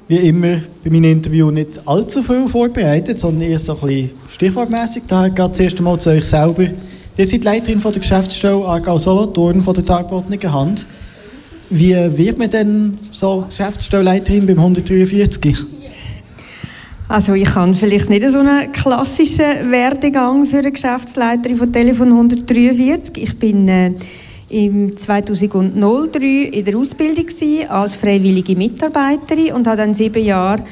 wie immer, bei meinem Interview nicht allzu viel vorbereitet, sondern eher so ein bisschen stichwortmässig. Daher geht das erste Mal zu euch selber. Ihr seid Leiterin von der Geschäftsstelle Aargau Solothurn von der Tagbotnigen Hand. Wie wird man denn so Geschäftsstellleiterin beim 143? Also ich habe vielleicht nicht so einen klassischen Werdegang für eine Geschäftsleiterin von Telefon 143. Ich bin äh, im 2003 in der Ausbildung gewesen, als freiwillige Mitarbeiterin und habe dann sieben Jahre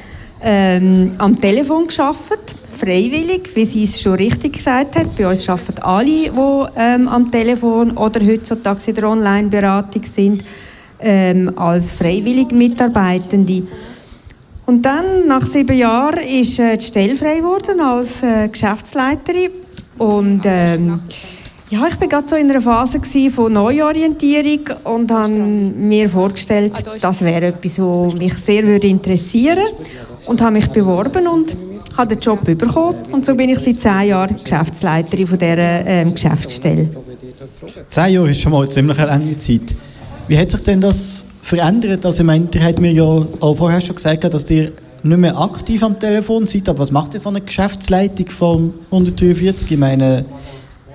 ähm, am Telefon geschafft, freiwillig, wie sie es schon richtig gesagt hat. Bei uns arbeiten alle, die ähm, am Telefon oder heutzutage in der Online-Beratung sind, ähm, als freiwillige Mitarbeitende. Und dann, nach sieben Jahren, ist äh, die Stelle frei geworden als äh, Geschäftsleiterin. Und ähm, ja, ich war gerade so in einer Phase von Neuorientierung und habe mir vorgestellt, das wäre etwas, was mich sehr würde interessieren würde. Und habe mich beworben und habe den Job bekommen. Und so bin ich seit zehn Jahren Geschäftsleiterin von dieser ähm, Geschäftsstelle. Zehn Jahre ist schon mal eine ziemlich lange Zeit. Wie hat sich denn das verändert? Also, ich meine, ihr habt mir ja auch vorher schon gesagt, dass ihr nicht mehr aktiv am Telefon seid. Aber was macht denn so eine Geschäftsleitung von 143? Ich meine,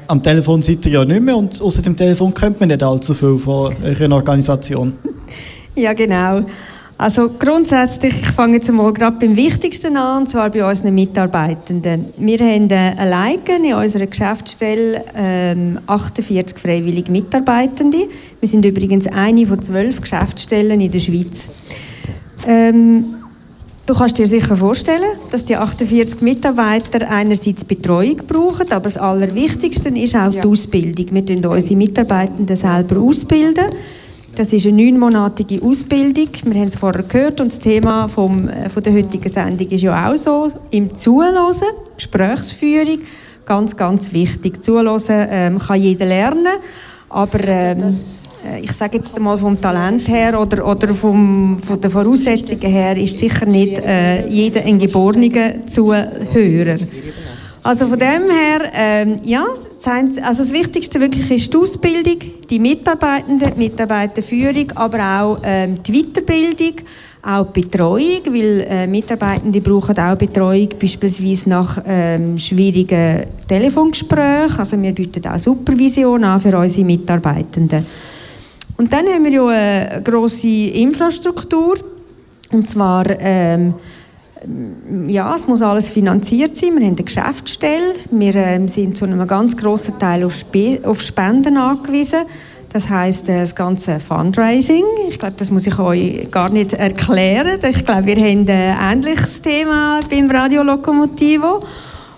am Telefon seid ihr ja nicht mehr und außer dem Telefon kennt man nicht allzu viel von eurer Organisation. (laughs) Ja, genau. Also grundsätzlich, ich fange jetzt mal gerade beim Wichtigsten an, und zwar bei unseren Mitarbeitenden. Wir haben äh, alleine in unserer Geschäftsstelle ähm, 48 freiwillige Mitarbeitende. Wir sind übrigens eine von zwölf Geschäftsstellen in der Schweiz. Ähm, Du kannst dir sicher vorstellen, dass die 48 Mitarbeiter einerseits Betreuung brauchen, aber das Allerwichtigste ist auch ja. die Ausbildung. Wir bilden unsere Mitarbeitenden selber ausbilden. Das ist eine neunmonatige Ausbildung. Wir haben es vorher gehört und das Thema vom, äh, von der heutigen Sendung ist ja auch so. Im Zuhören, Gesprächsführung, ganz, ganz wichtig. Zuhören ähm, kann jeder lernen, aber ähm, äh, ich sage jetzt mal vom Talent her oder, oder vom, von den Voraussetzungen her, ist sicher nicht äh, jeder ein geborener Zuhörer. Also von dem her, ähm, ja, also das Wichtigste wirklich ist die Ausbildung, die Mitarbeitenden, die Mitarbeiterführung, aber auch ähm, die Weiterbildung, auch die Betreuung, weil äh, Mitarbeitende brauchen auch Betreuung, beispielsweise nach ähm, schwierigen Telefongesprächen. Also wir bieten auch Supervision an für unsere Mitarbeitenden. Und dann haben wir ja eine grosse Infrastruktur. Und zwar, ähm, ja, es muss alles finanziert sein. Wir haben eine Geschäftsstelle. Wir ähm, sind zu einem ganz grossen Teil auf, Spe auf Spenden angewiesen. Das heißt äh, das ganze Fundraising. Ich glaube, das muss ich euch gar nicht erklären. Ich glaube, wir haben ein ähnliches Thema beim Radio Locomotivo.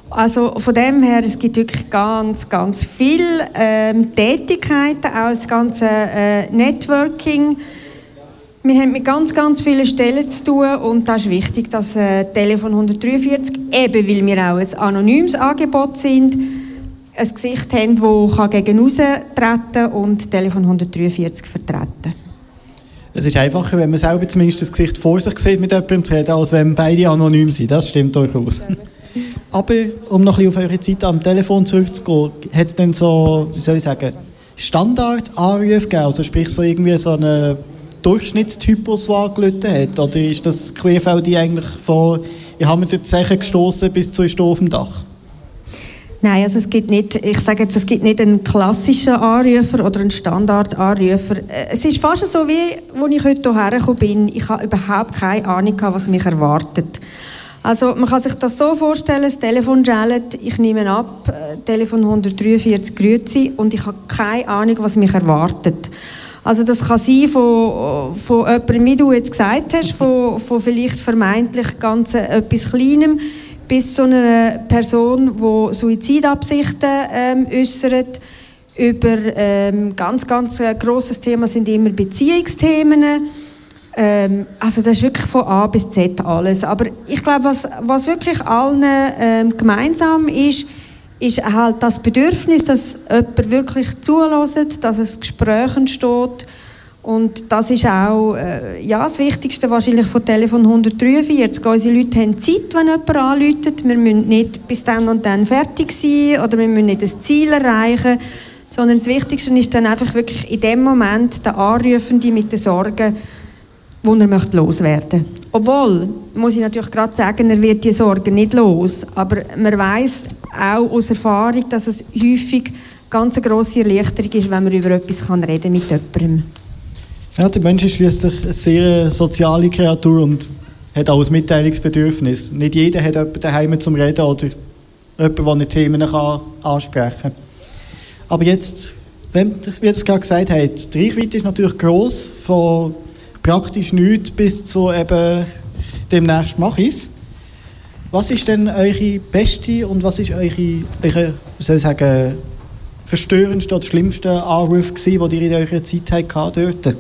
Also von dem her, es gibt wirklich ganz, ganz viele ähm, Tätigkeiten, auch das ganze äh, Networking. Wir haben mit ganz, ganz vielen Stellen zu tun und da ist wichtig, dass äh, Telefon 143, eben weil wir auch ein anonymes Angebot sind, ein Gesicht haben, das gegen treten und Telefon 143 vertreten es ist einfacher, wenn man selber zumindest das Gesicht vor sich sieht, mit jemandem zu reden, als wenn beide anonym sind. Das stimmt durchaus. (laughs) Aber um noch ein bisschen auf eure Zeit am Telefon zurückzugehen, hat es denn so, wie soll ich sagen, Standard-Anrufe gegeben? Also sprich so irgendwie so einen Durchschnittstypus, der angelötet hat? Oder ist das QFLD eigentlich von, ich habe mir die Zeche gestoßen bis zu auf dem Dach? Nein, also es gibt nicht, ich sage jetzt, es gibt nicht einen klassischen Anrufer oder einen Standard-Anrufer. Es ist fast so wie, als ich heute hierher gekommen bin, ich habe überhaupt keine Ahnung, was mich erwartet. Also man kann sich das so vorstellen, das Telefon schellt, ich nehme ab, äh, Telefon 143 Grüezi und ich habe keine Ahnung, was mich erwartet. Also das kann sein von, von jemandem, wie du jetzt gesagt hast, von, von vielleicht vermeintlich ganz etwas Kleinem bis zu einer Person, die Suizidabsichten ähm, äußert. Über ähm, ganz, ganz äh, grosses Thema sind immer Beziehungsthemen Ähm, also das ist wirklich von A bis Z alles. Aber ich glaube, was, was wirklich allen ähm, gemeinsam ist, ist halt das Bedürfnis, dass jemand wirklich zulässt, dass ein Gespräch entsteht. Und das ist auch äh, ja, das Wichtigste wahrscheinlich von Telefon 143. Unsere Leute haben Zeit, wenn jemand anruft. Wir müssen nicht bis dann und dann fertig sein oder wir müssen nicht das Ziel erreichen, sondern das Wichtigste ist dann einfach wirklich in dem Moment der Anrufende mit den Sorgen, die er möchte loswerden Obwohl, muss ich natürlich gerade sagen, er wird die Sorgen nicht los. Aber man weiß auch aus Erfahrung, dass es häufig ganz eine grosse Erleichterung ist, wenn man über etwas kann reden mit jemandem. Ja, der Mensch ist schließlich eine sehr soziale Kreatur und hat auch ein Mitteilungsbedürfnis. Nicht jeder hat jemanden daheim zum Reden oder jemanden, der nicht Themen ansprechen kann. Aber jetzt, wie ihr es gerade gesagt habt, die Reichweite ist natürlich gross, von praktisch nichts bis zu eben demnächst mache ich Was ist denn eure beste und was ist eure, eure soll ich sagen, verstörendste oder schlimmste Anruf die ihr in eurer Zeit hattet dort?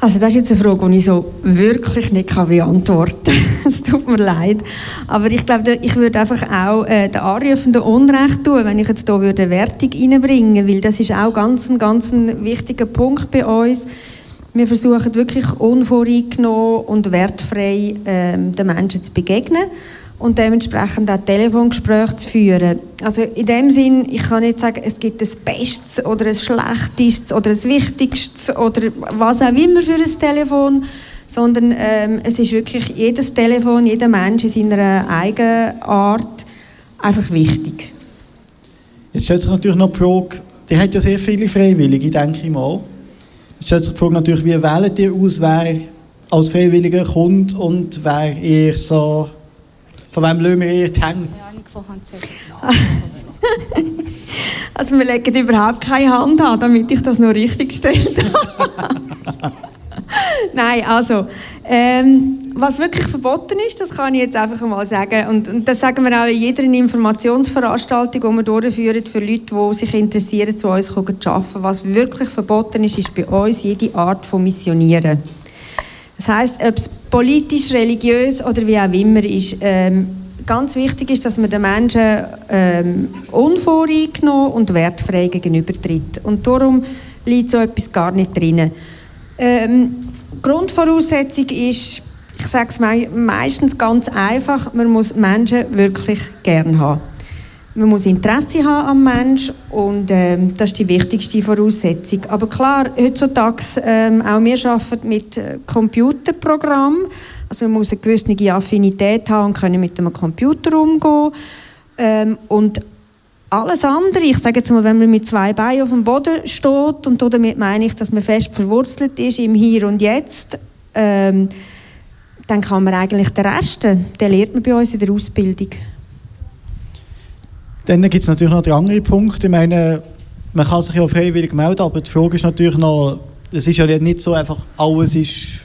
Also das ist jetzt eine Frage, die ich so wirklich nicht beantworten kann. (laughs) es tut mir leid. Aber ich glaube, ich würde einfach auch äh, den Anrufenden Unrecht tun, wenn ich jetzt hier eine Wertung reinbringen würde, weil das ist auch ganz ein, ganz ein wichtiger Punkt bei uns. Wir versuchen wirklich unvoreingenommen und wertfrei ähm, den Menschen zu begegnen und dementsprechend auch Telefongespräche zu führen. Also in dem Sinn, ich kann nicht sagen, es gibt ein Bestes oder ein Schlechtestes oder ein Wichtigstes oder was auch immer für ein Telefon, sondern ähm, es ist wirklich jedes Telefon, jeder Mensch in seiner eigenen Art einfach wichtig. Jetzt stellt sich natürlich noch die Frage, die hat ja sehr viele Freiwillige, denke ich mal. Jetzt stellt sich die Frage natürlich, wie wählt ihr aus, wer als Freiwilliger kommt und wer eher so von wem lassen wir eher die Hände? (laughs) Also wir legen überhaupt keine Hand an, damit ich das noch richtig gestellt habe. (laughs) Nein, also ähm, was wirklich verboten ist, das kann ich jetzt einfach mal sagen und, und das sagen wir auch in jeder Informationsveranstaltung, die wir durchführen für Leute, die sich interessieren, zu uns zu arbeiten. Was wirklich verboten ist, ist bei uns jede Art von Missionieren. Das heißt, ob es politisch, religiös oder wie auch immer ist, ähm, ganz wichtig ist, dass man den Menschen ähm, unvoreingenommen und wertfrei gegenübertritt. Und darum liegt so etwas gar nicht drin. Ähm, Grundvoraussetzung ist, ich sage es meistens ganz einfach, man muss Menschen wirklich gern haben. Man muss Interesse haben am Mensch und ähm, das ist die wichtigste Voraussetzung. Aber klar, heutzutage, ähm, auch wir arbeiten mit äh, Computerprogrammen. Also man muss eine gewisse Affinität haben und können mit dem Computer umgehen. Ähm, und alles andere, ich sage jetzt mal, wenn man mit zwei Beinen auf dem Boden steht, und damit meine ich, dass man fest verwurzelt ist im Hier und Jetzt, ähm, dann kann man eigentlich den Rest, den lernt man bei uns in der Ausbildung. Dann gibt es natürlich noch den anderen Punkt. Ich meine, man kann sich ja freiwillig melden, aber die Frage ist natürlich noch, es ist ja nicht so einfach, alles ist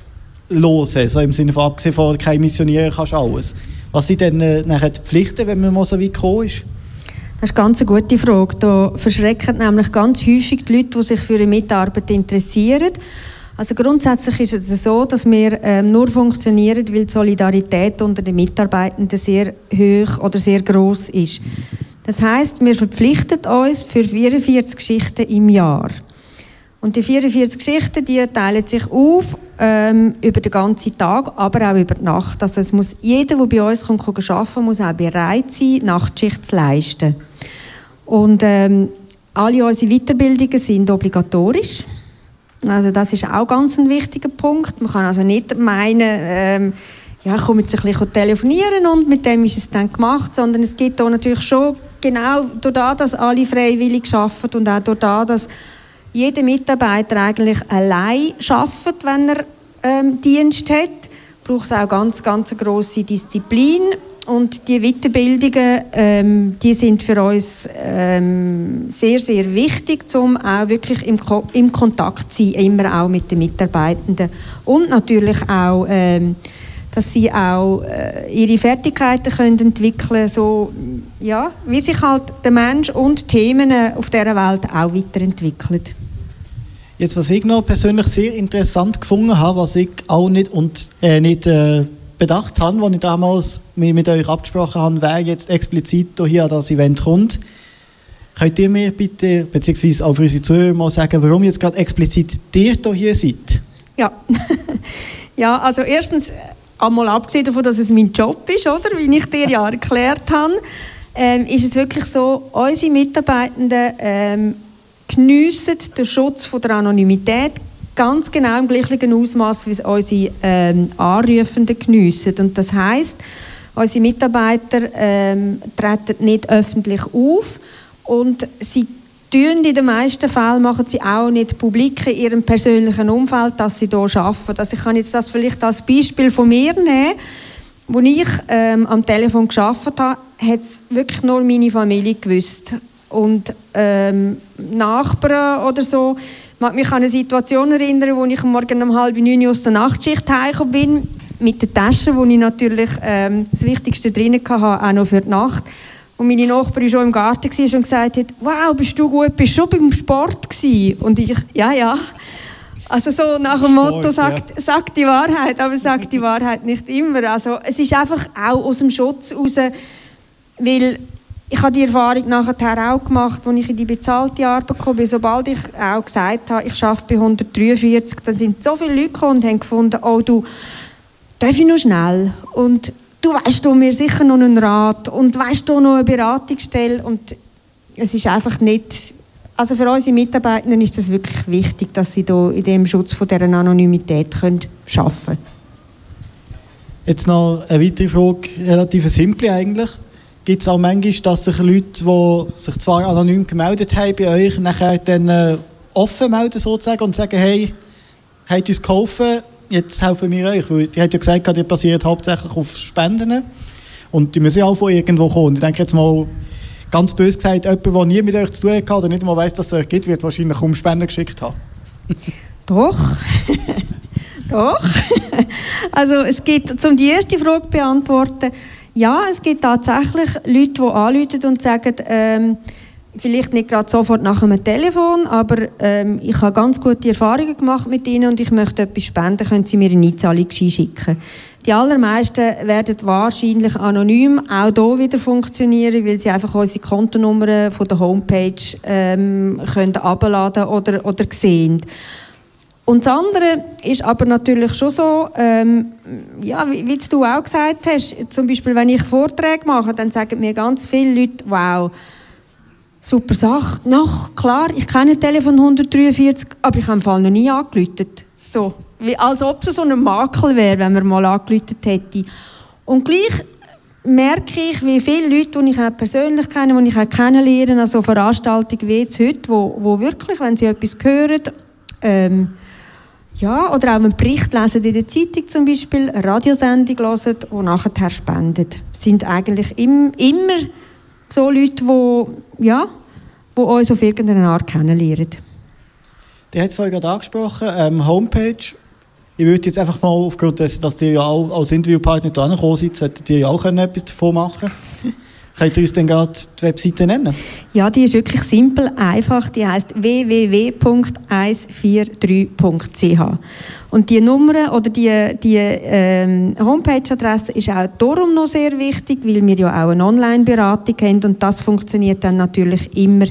los. Also im Sinne von, abgesehen von kein Missionieren kannst du alles. Was sind denn äh, nachher die Pflichten, wenn man mal so weit gekommen ist? Das ist ganz eine gute Frage. Da verschrecken nämlich ganz häufig die Leute, die sich für eine Mitarbeit interessieren. Also grundsätzlich ist es so, dass wir ähm, nur funktionieren, weil die Solidarität unter den Mitarbeitenden sehr hoch oder sehr groß ist. Das heißt, wir verpflichten uns für 44 Geschichten im Jahr. Und die 44 Geschichten, die teilen sich auf ähm, über den ganzen Tag, aber auch über die Nacht. Also es muss jeder, der bei uns kommt, arbeiten muss auch bereit sein, Nachtschicht zu leisten. Und ähm, alle unsere Weiterbildungen sind obligatorisch. Also das ist auch ganz ein wichtiger Punkt. Man kann also nicht meinen, ähm, ja, ich komme jetzt ein bisschen telefonieren und mit dem ist es dann gemacht, sondern es gibt da natürlich schon genau dadurch, dass alle freiwillig arbeiten und auch dadurch, dass jeder Mitarbeiter eigentlich allein arbeitet, wenn er ähm, Dienst hat, braucht es auch ganz, ganz eine grosse Disziplin. Und die Weiterbildungen, ähm, die sind für uns ähm, sehr, sehr wichtig, um auch wirklich im, Ko im Kontakt zu sein, immer auch mit den Mitarbeitenden. Und natürlich auch ähm, dass sie auch äh, ihre Fertigkeiten können entwickeln so ja, wie sich halt der Mensch und Themen auf dieser Welt auch weiterentwickeln. Jetzt, was ich noch persönlich sehr interessant gefunden habe, was ich auch nicht, und, äh, nicht äh, bedacht habe, als ich damals mich mit euch abgesprochen habe, wer jetzt explizit hier an das Event kommt. Könnt ihr mir bitte, beziehungsweise auch für unsere Zuhörer mal sagen, warum jetzt gerade explizit ihr hier seid? Ja. (laughs) ja, also erstens, äh, einmal abgesehen davon, dass es mein Job ist, oder, wie ich dir ja erklärt habe, ähm, ist es wirklich so, unsere Mitarbeitenden ähm, geniessen den Schutz von der Anonymität ganz genau im gleichen Ausmaß, wie es unsere ähm, Anrufenden geniessen. Und das heißt, unsere Mitarbeiter ähm, treten nicht öffentlich auf und sie tun in den meisten Fällen machen sie auch nicht publik in ihrem persönlichen Umfeld, dass sie hier arbeiten. Also ich kann jetzt das vielleicht als Beispiel von mir nehmen. Als ich ähm, am Telefon gearbeitet habe, hat es wirklich nur meine Familie gewusst. Und ähm, Nachbarn oder so, ich mag mich an eine Situation erinnern, wo ich morgen um halb neun aus der Nachtschicht heimgekommen bin, mit der Tasche, wo ich natürlich ähm, das Wichtigste drin hatte, auch noch für die Nacht. Und meine Nachbarin schon im Garten war und gesagt hat, wow, bist du gut, bist du schon beim Sport gewesen? Und ich, ja, ja. Also so nach dem Motto, sagt, sagt die Wahrheit, aber sagt die Wahrheit nicht immer. Also es ist einfach auch aus dem Schutz raus, weil ich habe die Erfahrung nachher auch gemacht, als ich in die bezahlte Arbeit kam. Sobald ich auch gesagt habe, ich arbeite bei 143, dann sind so viele Leute gekommen und haben gefunden, oh du, darf ich noch schnell? Und du weißt du mir sicher noch einen Rat und weißt du noch eine Beratungsstelle und es ist einfach nicht also für unsere Mitarbeiter ist es wirklich wichtig, dass sie da in dem Schutz von dieser Anonymität können können. Jetzt noch eine weitere Frage, relativ simple eigentlich. Gibt es auch manchmal, dass sich Leute, die sich zwar anonym gemeldet haben bei euch, nachher dann äh, offen melden sozusagen und sagen, hey, habt uns geholfen, jetzt helfen wir euch. Weil ihr habt ja gesagt, ihr basiert hauptsächlich auf Spenden. Und die müssen ja auch von irgendwo kommen. Ich denke jetzt mal, ganz böse gesagt, jemand, der nie mit euch zu tun hat oder nicht mal weiss, dass es euch gibt, wird wahrscheinlich kaum Spenden geschickt haben. (laughs) Doch. (laughs) Doch. also es gibt, um die erste Frage zu beantworten, ja, es gibt tatsächlich Leute, die anrufen und sagen, ähm, vielleicht nicht gerade sofort nach einem Telefon, aber ähm, ich habe ganz gute Erfahrungen gemacht mit ihnen und ich möchte etwas spenden, können Sie mir eine Einzahlung schicken. Die allermeisten werden wahrscheinlich anonym auch hier wieder funktionieren, weil sie einfach unsere Kontonummer von der Homepage ähm, können abladen oder, oder sehen. Und das andere ist aber natürlich schon so, ähm, ja, wie, wie du auch gesagt hast, zum Beispiel, wenn ich Vorträge mache, dann sagen mir ganz viele Leute, wow, super Sache, noch klar, ich kenne Telefon 143, aber ich habe im Fall noch nie angerufen. So, wie, als ob es so ein Makel wäre, wenn man mal angerufen hätte. Und gleich merke ich, wie viele Leute, die ich auch persönlich kenne, die ich auch kennenlerne, also Veranstaltungen wie jetzt heute, wo, wo wirklich, wenn sie etwas hören, ähm, ja, oder auch einen Bericht lesen in der Zeitung zum Beispiel, eine Radiosendung hören und nachher spenden. Sind eigentlich im, immer so Leute, die, ja, uns auf irgendeine Art kennenlernen. Die hat es vorhin gerade angesprochen, ähm, Homepage. Ich würde jetzt einfach mal aufgrund dessen, dass ihr ja auch als Interviewpartner da gekommen seid, solltet ihr ja auch etwas davon machen Könnt ihr uns denn gerade die Webseite nennen? Ja, die ist wirklich simpel, einfach. Die heißt www.143.ch. Und die Nummer oder die, die ähm, Homepage-Adresse ist auch darum noch sehr wichtig, weil wir ja auch eine Online-Beratung haben und das funktioniert dann natürlich immer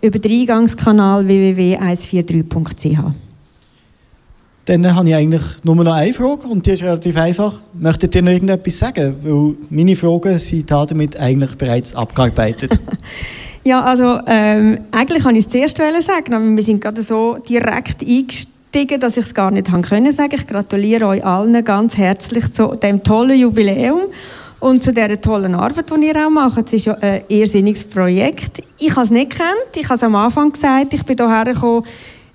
über den Eingangskanal www.143.ch. Dann habe ich eigentlich nur noch eine Frage und die ist relativ einfach. Möchtet ihr noch irgendetwas sagen? Weil meine Fragen sind damit eigentlich bereits abgearbeitet. (laughs) ja, also ähm, eigentlich kann ich es zuerst sagen, aber wir sind gerade so direkt eingestiegen, dass ich es gar nicht haben können sagen. Ich gratuliere euch allen ganz herzlich zu dem tollen Jubiläum und zu dieser tollen Arbeit, die ihr auch macht. Es ist ja ein irrsinniges Projekt. Ich habe es nicht kennt. Ich habe es am Anfang gesagt. Ich bin hierher gekommen,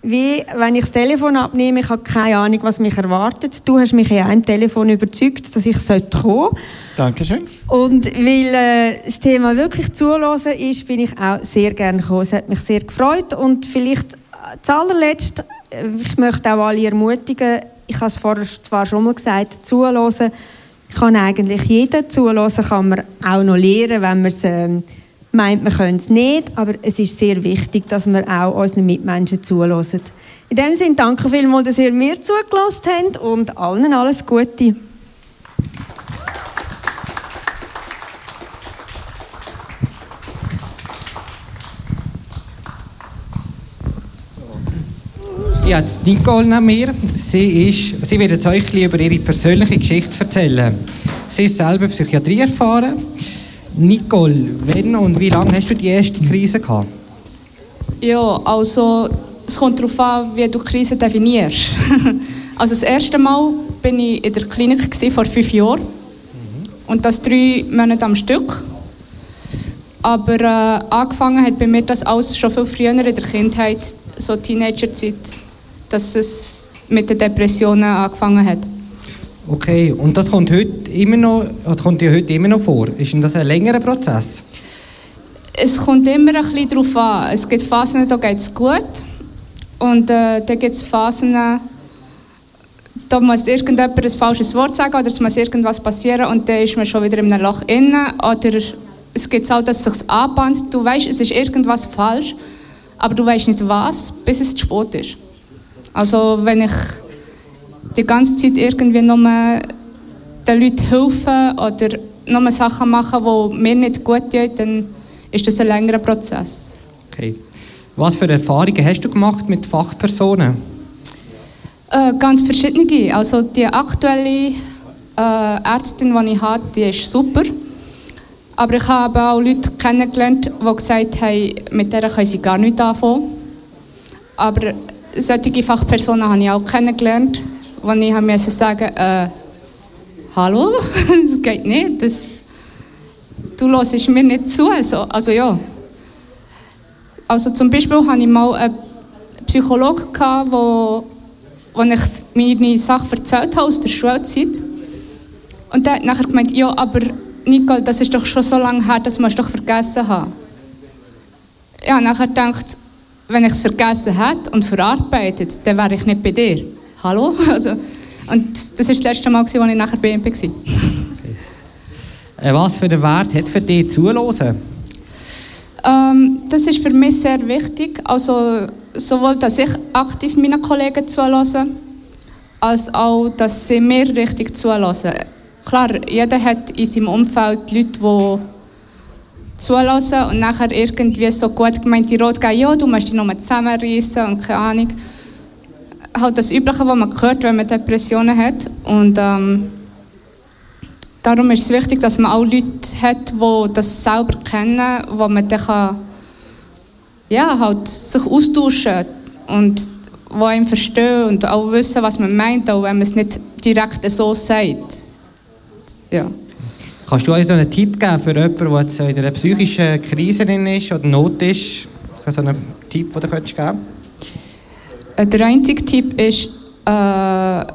wie wenn ich das Telefon abnehme, ich habe keine Ahnung, was mich erwartet. Du hast mich in einem Telefon überzeugt, dass ich kommen sollte. Dankeschön. Und weil äh, das Thema wirklich zulassen ist, bin ich auch sehr gerne gekommen. Es hat mich sehr gefreut und vielleicht zu allerletzt, äh, ich möchte auch alle ermutigen, ich habe es vorher zwar schon mal gesagt, zulassen kann eigentlich jeder. Zulassen kann man auch noch lernen, wenn man es ähm, meint, man könnte es nicht, aber es ist sehr wichtig, dass wir auch unseren Mitmenschen zulassen. In dem Sinne danke vielmals, dass ihr mir zugelassen habt und allen alles Gute. Ja, Nicole neben mir. Sie, ist, sie wird jetzt euch über ihre persönliche Geschichte erzählen. Sie ist selber Psychiatrie erfahren. Nicole, wann und wie lange hast du die erste Krise gehabt? Ja, also es kommt darauf an, wie du Krise definierst. (laughs) also das erste Mal bin ich in der Klinik gewesen, vor fünf Jahren und das drei Monate am Stück. Aber äh, angefangen hat bei mir das alles schon viel früher in der Kindheit, so Teenagerzeit, dass es mit den Depressionen angefangen hat. Okay, und das kommt heute immer noch, das kommt dir heute immer noch vor. Ist denn das ein längerer Prozess? Es kommt immer ein bisschen darauf an. Es gibt Phasen, da geht es gut. Und äh, dann gibt es Phasen, da muss irgendjemand ein falsches Wort sagen oder es muss irgendwas passieren und dann ist man schon wieder in einem Loch inne. Oder es gibt auch, dass es sich anbahnt. Du weißt, es ist irgendwas falsch, aber du weißt nicht was, bis es zu spät ist. Also wenn ich die ganze Zeit irgendwie nur den Leuten helfe oder nur Sachen mache, die mir nicht gut tun, dann ist das ein längerer Prozess. Okay. Was für Erfahrungen hast du gemacht mit Fachpersonen? Äh, ganz verschiedene. Also die aktuelle äh, Ärztin, die ich habe, die ist super. Aber ich habe auch Leute kennengelernt, die gesagt haben, mit der können sie gar nichts anfangen. Aber solche Fachpersonen habe ich auch kennengelernt, wo ich müssen sagen äh, hallo, das geht nicht, das, du hörst mir nicht zu. Also, also ja. Also zum Beispiel hatte ich mal einen Psychologen, gehabt, wo, wo ich meine Sache erzählt habe aus der Schulzeit. Und der hat nachher gemeint, ja, aber Nicole, das ist doch schon so lange her, das musst du doch vergessen haben. Ja, nachher gedacht, wenn ich es vergessen hätte und verarbeitet, dann wäre ich nicht bei dir. Hallo? (laughs) Also, und das war das letzte Mal, als ich nachher bei ihm war. Okay. Äh, was für einen Wert hat für dich zuhören? Ähm, das ist für mich sehr wichtig. Also, sowohl, dass ich aktiv meinen Kollegen zuhöre, als auch, dass sie mir richtig zuhören. Klar, jeder hat in seinem Umfeld Leute, die zuhören und nachher irgendwie so gut gemeinte Rot geben, ja, du musst dich nochmal zusammenreißen und keine Ahnung. Halt das Übliche, was man hört, wenn man Depressionen hat. Und ähm, darum ist es wichtig, dass man auch Leute hat, die das selber kennen, wo man dann kann, ja, halt sich austauschen und die einem verstehen und auch wissen, was man meint, auch wenn man es nicht direkt so sagt. Ja. Kannst du uns noch einen Tipp geben für jemanden, der in einer psychischen Krise ist oder Not ist? So einen Tipp, den du geben könntest? Der einzige Tipp ist, äh,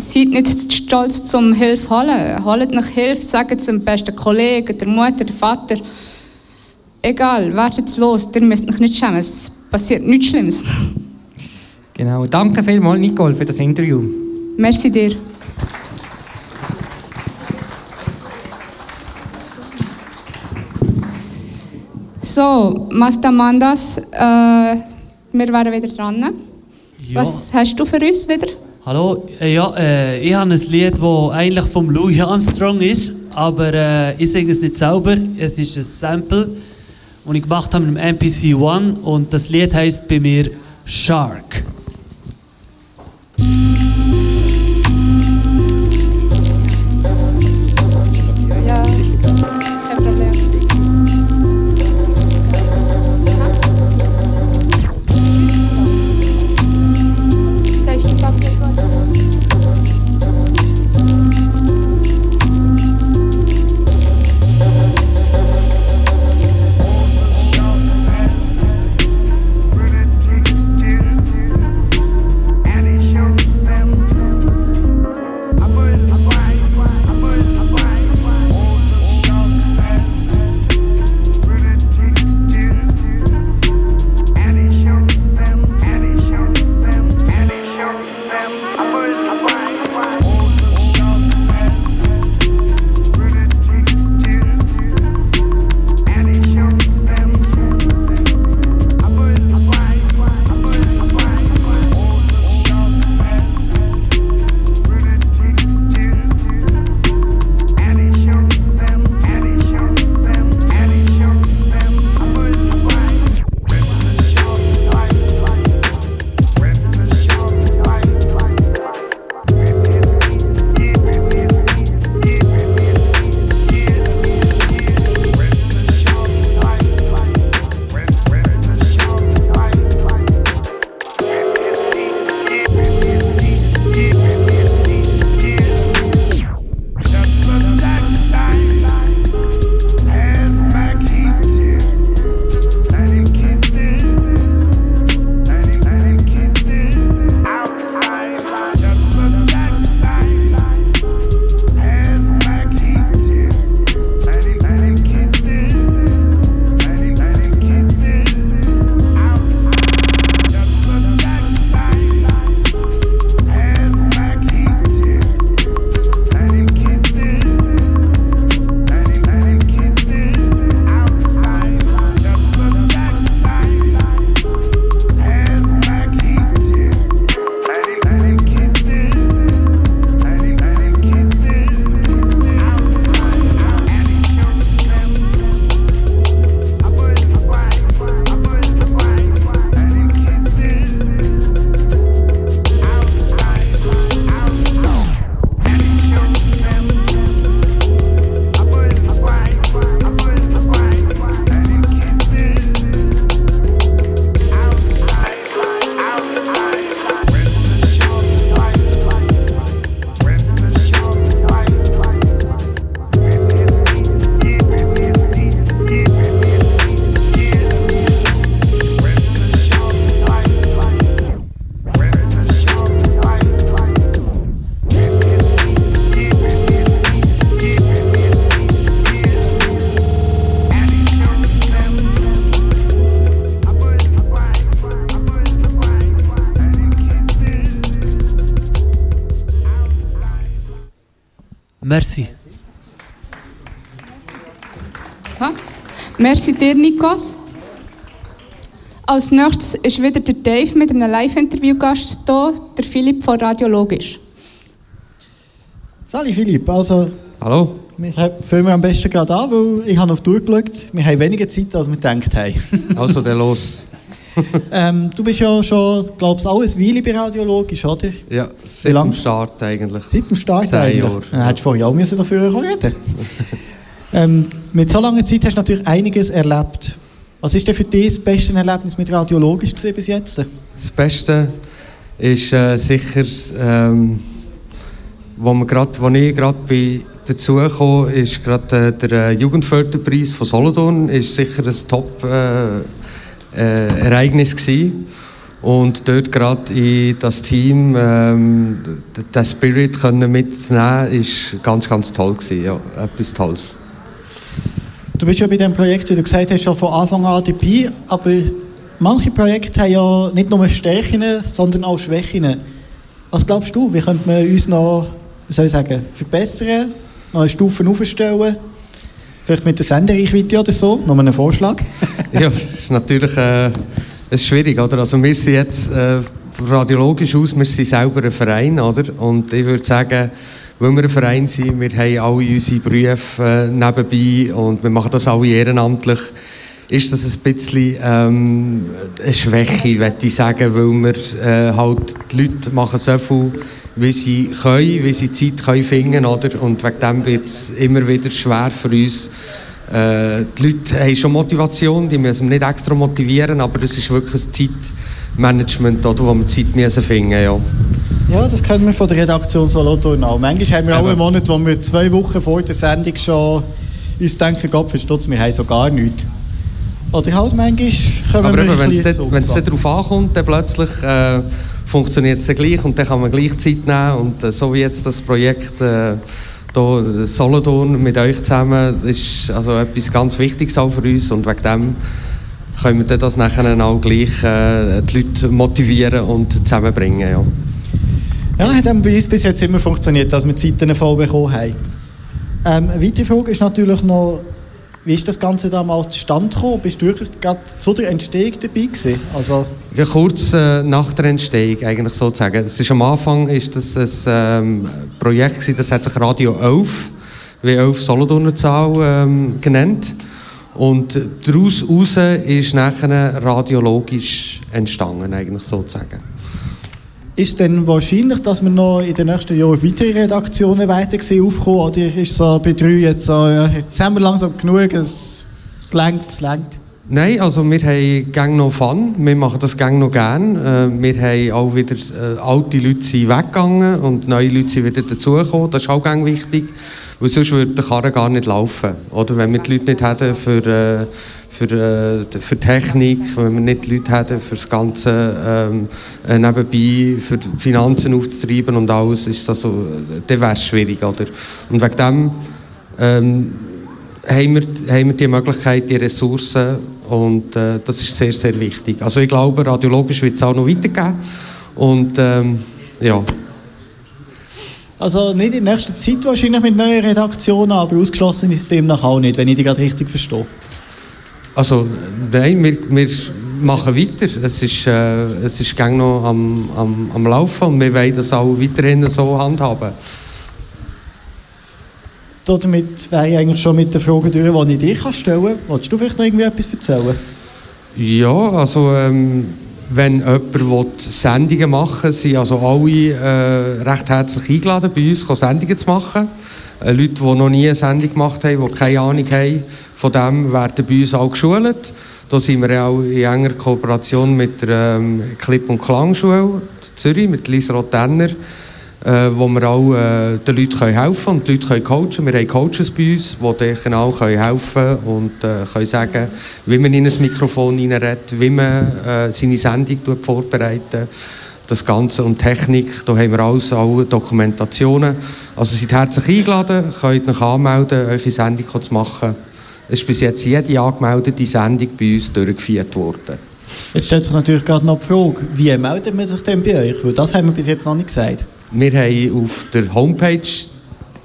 seid nicht stolz zum Hilfe holen. Holt nach Hilfe, sagt es dem besten Kollegen, der Mutter, der Vater. Egal, wartet los, ihr müsst euch nicht schämen, es passiert nichts Schlimmes. (laughs) Genau, danke vielmals Nicole für das Interview. Merci dir. So, Master Mandas, äh, wir wären wieder dran. Ja. Was hast du für uns wieder? Hallo, äh, ja, äh, ich habe ein Lied, das eigentlich vom Louis Armstrong ist, aber äh, ich singe es nicht selber. Es ist ein Sample, das ich gemacht habe mit dem MPC One und das Lied heißt bei mir Shark. Merci dir, Nikos. Als nächstes ist wieder der Dave mit einem Live-Interview-Gast da, der Philipp von Radiologisch. Sali Philipp, also Hallo. wir fangen wir am besten gerade an, weil ich habe auf die Uhr geschaut. Wir haben weniger Zeit, als wir gedacht haben. (laughs) Also, dann los. ähm, du bist ja schon, glaube ich, auch ein Weile bei Radiologisch, oder? Ja, Wie seit lang? dem Start eigentlich. Seit dem Start Zehn eigentlich? Jahre. Ja, hättest du vorher auch müssen dafür reden (laughs) ähm, Mit so langer Zeit hast du natürlich einiges erlebt. Was ist denn für dich das beste Erlebnis mit Radiologisch bis jetzt? Das Beste ist äh, sicher, ähm, wo, grad, wo ich gerade dazugekommen ist gerade äh, der äh, Jugendförderpreis von Solothurn ist sicher ein Top äh, äh, Ereignis gewesen. und dort gerade in das Team ähm, den Spirit mitzunehmen ist ganz ganz toll gewesen, ja, etwas Tolles. Du bist ja bei diesem Projekt, wie du gesagt hast, schon von Anfang an dabei, aber manche Projekte haben ja nicht nur Stärken, sondern auch Schwächen. Was glaubst du, wie könnte man uns noch, wie soll ich sagen, verbessern, noch eine Stufe aufstellen? Vielleicht mit der Sendereichweite oder so, noch einen Vorschlag. (laughs) ja, es ist natürlich äh, ist schwierig, oder? Also wir sind jetzt äh, radiologisch aus, wir sind selber ein Verein, oder? Und ich würde sagen, weil wir ein Verein sind, wir haben alle unsere Berufe äh, nebenbei und wir machen das alle ehrenamtlich, ist das ein bisschen ähm, eine Schwäche, würde ich sagen, weil wir äh, halt, die Leute machen so viel, wie sie können, wie sie Zeit können finden, oder? Und wegen dem wird es immer wieder schwer für uns, äh, die Leute haben schon Motivation, die müssen wir nicht extra motivieren, aber es ist wirklich ein Zeitmanagement, oder, wo wir Zeit müssen finden ja. Ja, das kennen wir von der Redaktion Solothurn auch. Manchmal haben wir auch Eben. einen Monat, wo wir zwei Wochen vor der Sendung schon uns denken, Gott verstutzt, wir haben so gar nichts. Oder halt manchmal kommen Aber wir wenn es dann darauf ankommt, dann plötzlich äh, funktioniert es dann gleich und dann kann man gleich Zeit nehmen und äh, so wie jetzt das Projekt äh, hier, Solothurn mit euch zusammen, ist also etwas ganz Wichtiges auch für uns und wegen dem können wir das nachher auch gleich äh, die Leute motivieren und zusammenbringen. Ja. Ja, hat bei uns bis jetzt immer funktioniert, dass wir die Zeiten voll bekommen haben. Ähm, eine weitere Frage ist natürlich noch, wie ist das Ganze damals zustande gekommen? Bist du wirklich gerade zu der Entstehung dabei gewesen? Also, Ja, kurz äh, nach der Entstehung eigentlich sozusagen. Das ist am Anfang ist das ein ähm, Projekt gewesen, das hat sich Radio 11, wie 11 Solothurner Zahl ähm, genannt. Und daraus raus ist nachher radiologisch entstanden eigentlich sozusagen. Ist denn wahrscheinlich, dass wir noch in den nächsten Jahren weitere Redaktionen weiter aufkommen? Oder ist so bei drei jetzt so, ja, jetzt haben wir langsam genug, es es langt, es langt? Nein, also wir haben gang noch Fun, wir machen das gang noch gern. Äh, wir haben auch wieder, äh, alte Leute sind weggegangen und neue Leute sind wieder dazugekommen, das ist auch gang wichtig, weil sonst würde der Karren gar nicht laufen. Oder wenn wir die Leute nicht hätten für, äh, für, äh, für Technik, wenn wir nicht Leute hätten für das Ganze ähm, äh, nebenbei, für Finanzen aufzutreiben und alles, ist das so, äh, dann wäre es schwierig, oder? Und wegen dem ähm, haben wir, haben wir die Möglichkeit, die Ressourcen und äh, das ist sehr, sehr wichtig. Also ich glaube, radiologisch wird es auch noch weitergehen und ähm, ja. Also nicht in nächster Zeit wahrscheinlich mit neuen Redaktionen, aber ausgeschlossen ist demnach auch nicht, wenn ich dich gerade richtig verstehe. Also nein, wir, wir machen weiter. Es ist, äh, es ist gang noch am, am, am Laufen und wir wollen das auch weiterhin so handhaben. Damit wäre ich eigentlich schon mit der Frage durch, die ich dir stellen kann. Wolltest du vielleicht noch irgendwie etwas erzählen? Ja, also ähm, wenn jemand will Sendungen machen will, sind also alle äh, recht herzlich eingeladen, bei uns Sendungen zu machen. Äh, Leute, die noch nie eine Sendung gemacht haben, die keine Ahnung haben, von dem werden bei uns auch geschult. Da sind wir auch in enger Kooperation mit der ähm, Clip- und Klangschule Zürich, mit Lisa Rotenner, äh, wo wir auch äh, den Leuten helfen können und die Leute können coachen. Wir haben Coaches bei uns, die denen genau können helfen und äh, können sagen, wie man in ein Mikrofon reinredet, wie man äh, seine Sendung vorbereitet. Das Ganze und Technik, da haben wir alles, auch Dokumentationen. Also seid herzlich eingeladen, könnt euch anmelden, eure Sendung zu machen. Es ist bis jetzt jede angemeldete Sendung bei uns durchgeführt worden. Jetzt stellt sich natürlich gerade noch die Frage, wie meldet man sich denn bei euch? Weil das haben wir bis jetzt noch nicht gesagt. Wir haben auf der Homepage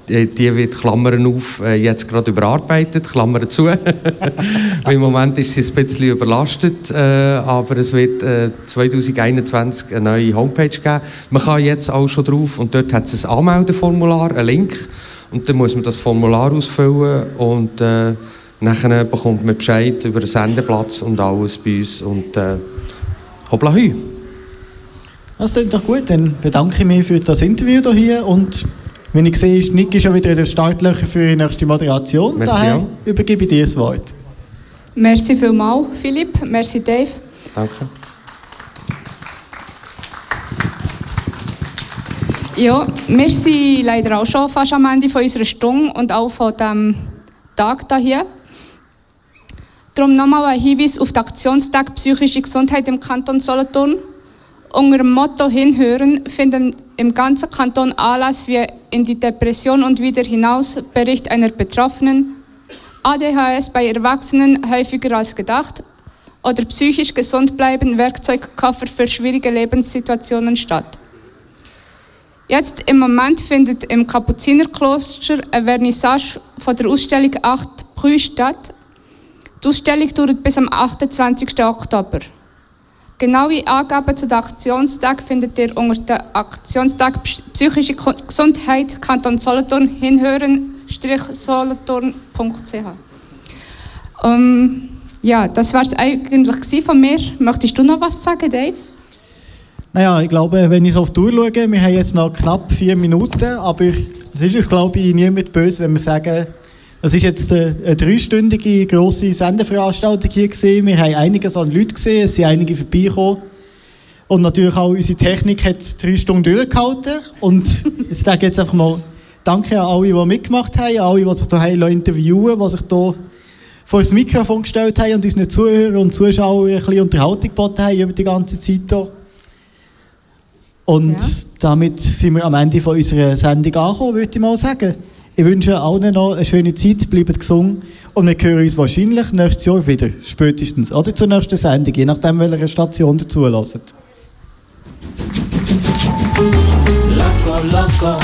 die, wird Klammern auf äh, jetzt gerade überarbeitet, Klammern zu. (laughs) Im Moment ist sie ein bisschen überlastet, äh, aber es wird äh, 2021 eine neue Homepage geben. Man kann jetzt auch schon drauf und dort hat es ein Anmeldeformular, einen Link und dann muss man das Formular ausfüllen und äh, nachher bekommt man Bescheid über den Sendeplatz und alles bei uns und äh, hoppla hü. Das klingt doch gut, dann bedanke ich mich für das Interview hier und wenn ich sehe, ist Niki schon wieder in den Startlöchern für die nächste Moderation. Merci Daher auch. übergebe ich dir das Wort. Merci vielmals, Philipp. Merci, Dave. Danke. Ja, wir sind leider auch schon fast am Ende von unserer Stunde und auch von diesem Tag hier. Darum nochmal ein Hinweis auf den Aktionstag Psychische Gesundheit im Kanton Solothurn. Unter dem Motto Hinhören finden im ganzen Kanton Anlass wie in die Depression und wieder hinaus Bericht einer Betroffenen, ADHS bei Erwachsenen häufiger als gedacht oder psychisch gesund bleiben Werkzeugkoffer für schwierige Lebenssituationen statt. Jetzt im Moment findet im Kapuzinerkloster eine Vernissage von der Ausstellung 8 Brü statt. Die Ausstellung dauert bis am 28. Oktober. Genaue Angaben zu dem Aktionstag findet ihr unter dem Aktionstag Psy- Psychische Gesundheit Kanton Solothurn hinhören-solothurn.ch. Ähm, ja, das war es eigentlich von mir. Möchtest du noch was sagen, Dave? Naja, ich glaube, wenn ich auf die Uhr schaue, wir haben jetzt noch knapp vier Minuten, aber es ist glaube ich, niemand böse, wenn wir sagen, es ist jetzt eine, eine dreistündige grosse Sendeveranstaltung hier gewesen. Wir haben einiges an Leuten gesehen, es sind einige vorbeigekommen. Und natürlich auch unsere Technik hat drei Stunden durchgehalten. Und (laughs) jetzt sage ich jetzt einfach mal Danke an alle, die mitgemacht haben, an alle, die sich hier interviewen die sich hier vor das Mikrofon gestellt haben und unseren Zuhörern und Zuschauern ein bisschen Unterhaltung geboten haben über die ganze Zeit hier. Und damit sind wir am Ende von unserer Sendung angekommen, würde ich mal sagen. Ich wünsche allen noch eine schöne Zeit, bleibt gesund und wir hören uns wahrscheinlich nächstes Jahr wieder, spätestens. Oder zur nächsten Sendung, je nachdem, welche Station dazu hört. Loco, loco,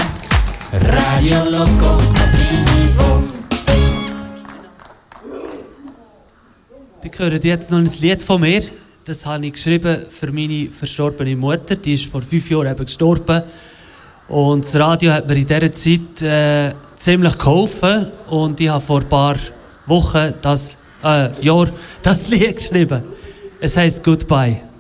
Radio Locomotivo. Die hören jetzt noch ein Lied von mir. Das habe ich geschrieben für meine verstorbene Mutter. Die ist vor fünf Jahren eben gestorben. Und das Radio hat mir in dieser Zeit äh, ziemlich geholfen. Und ich habe vor ein paar Wochen, das, äh, Jahr, das (laughs) Lied geschrieben. Es heißt Goodbye.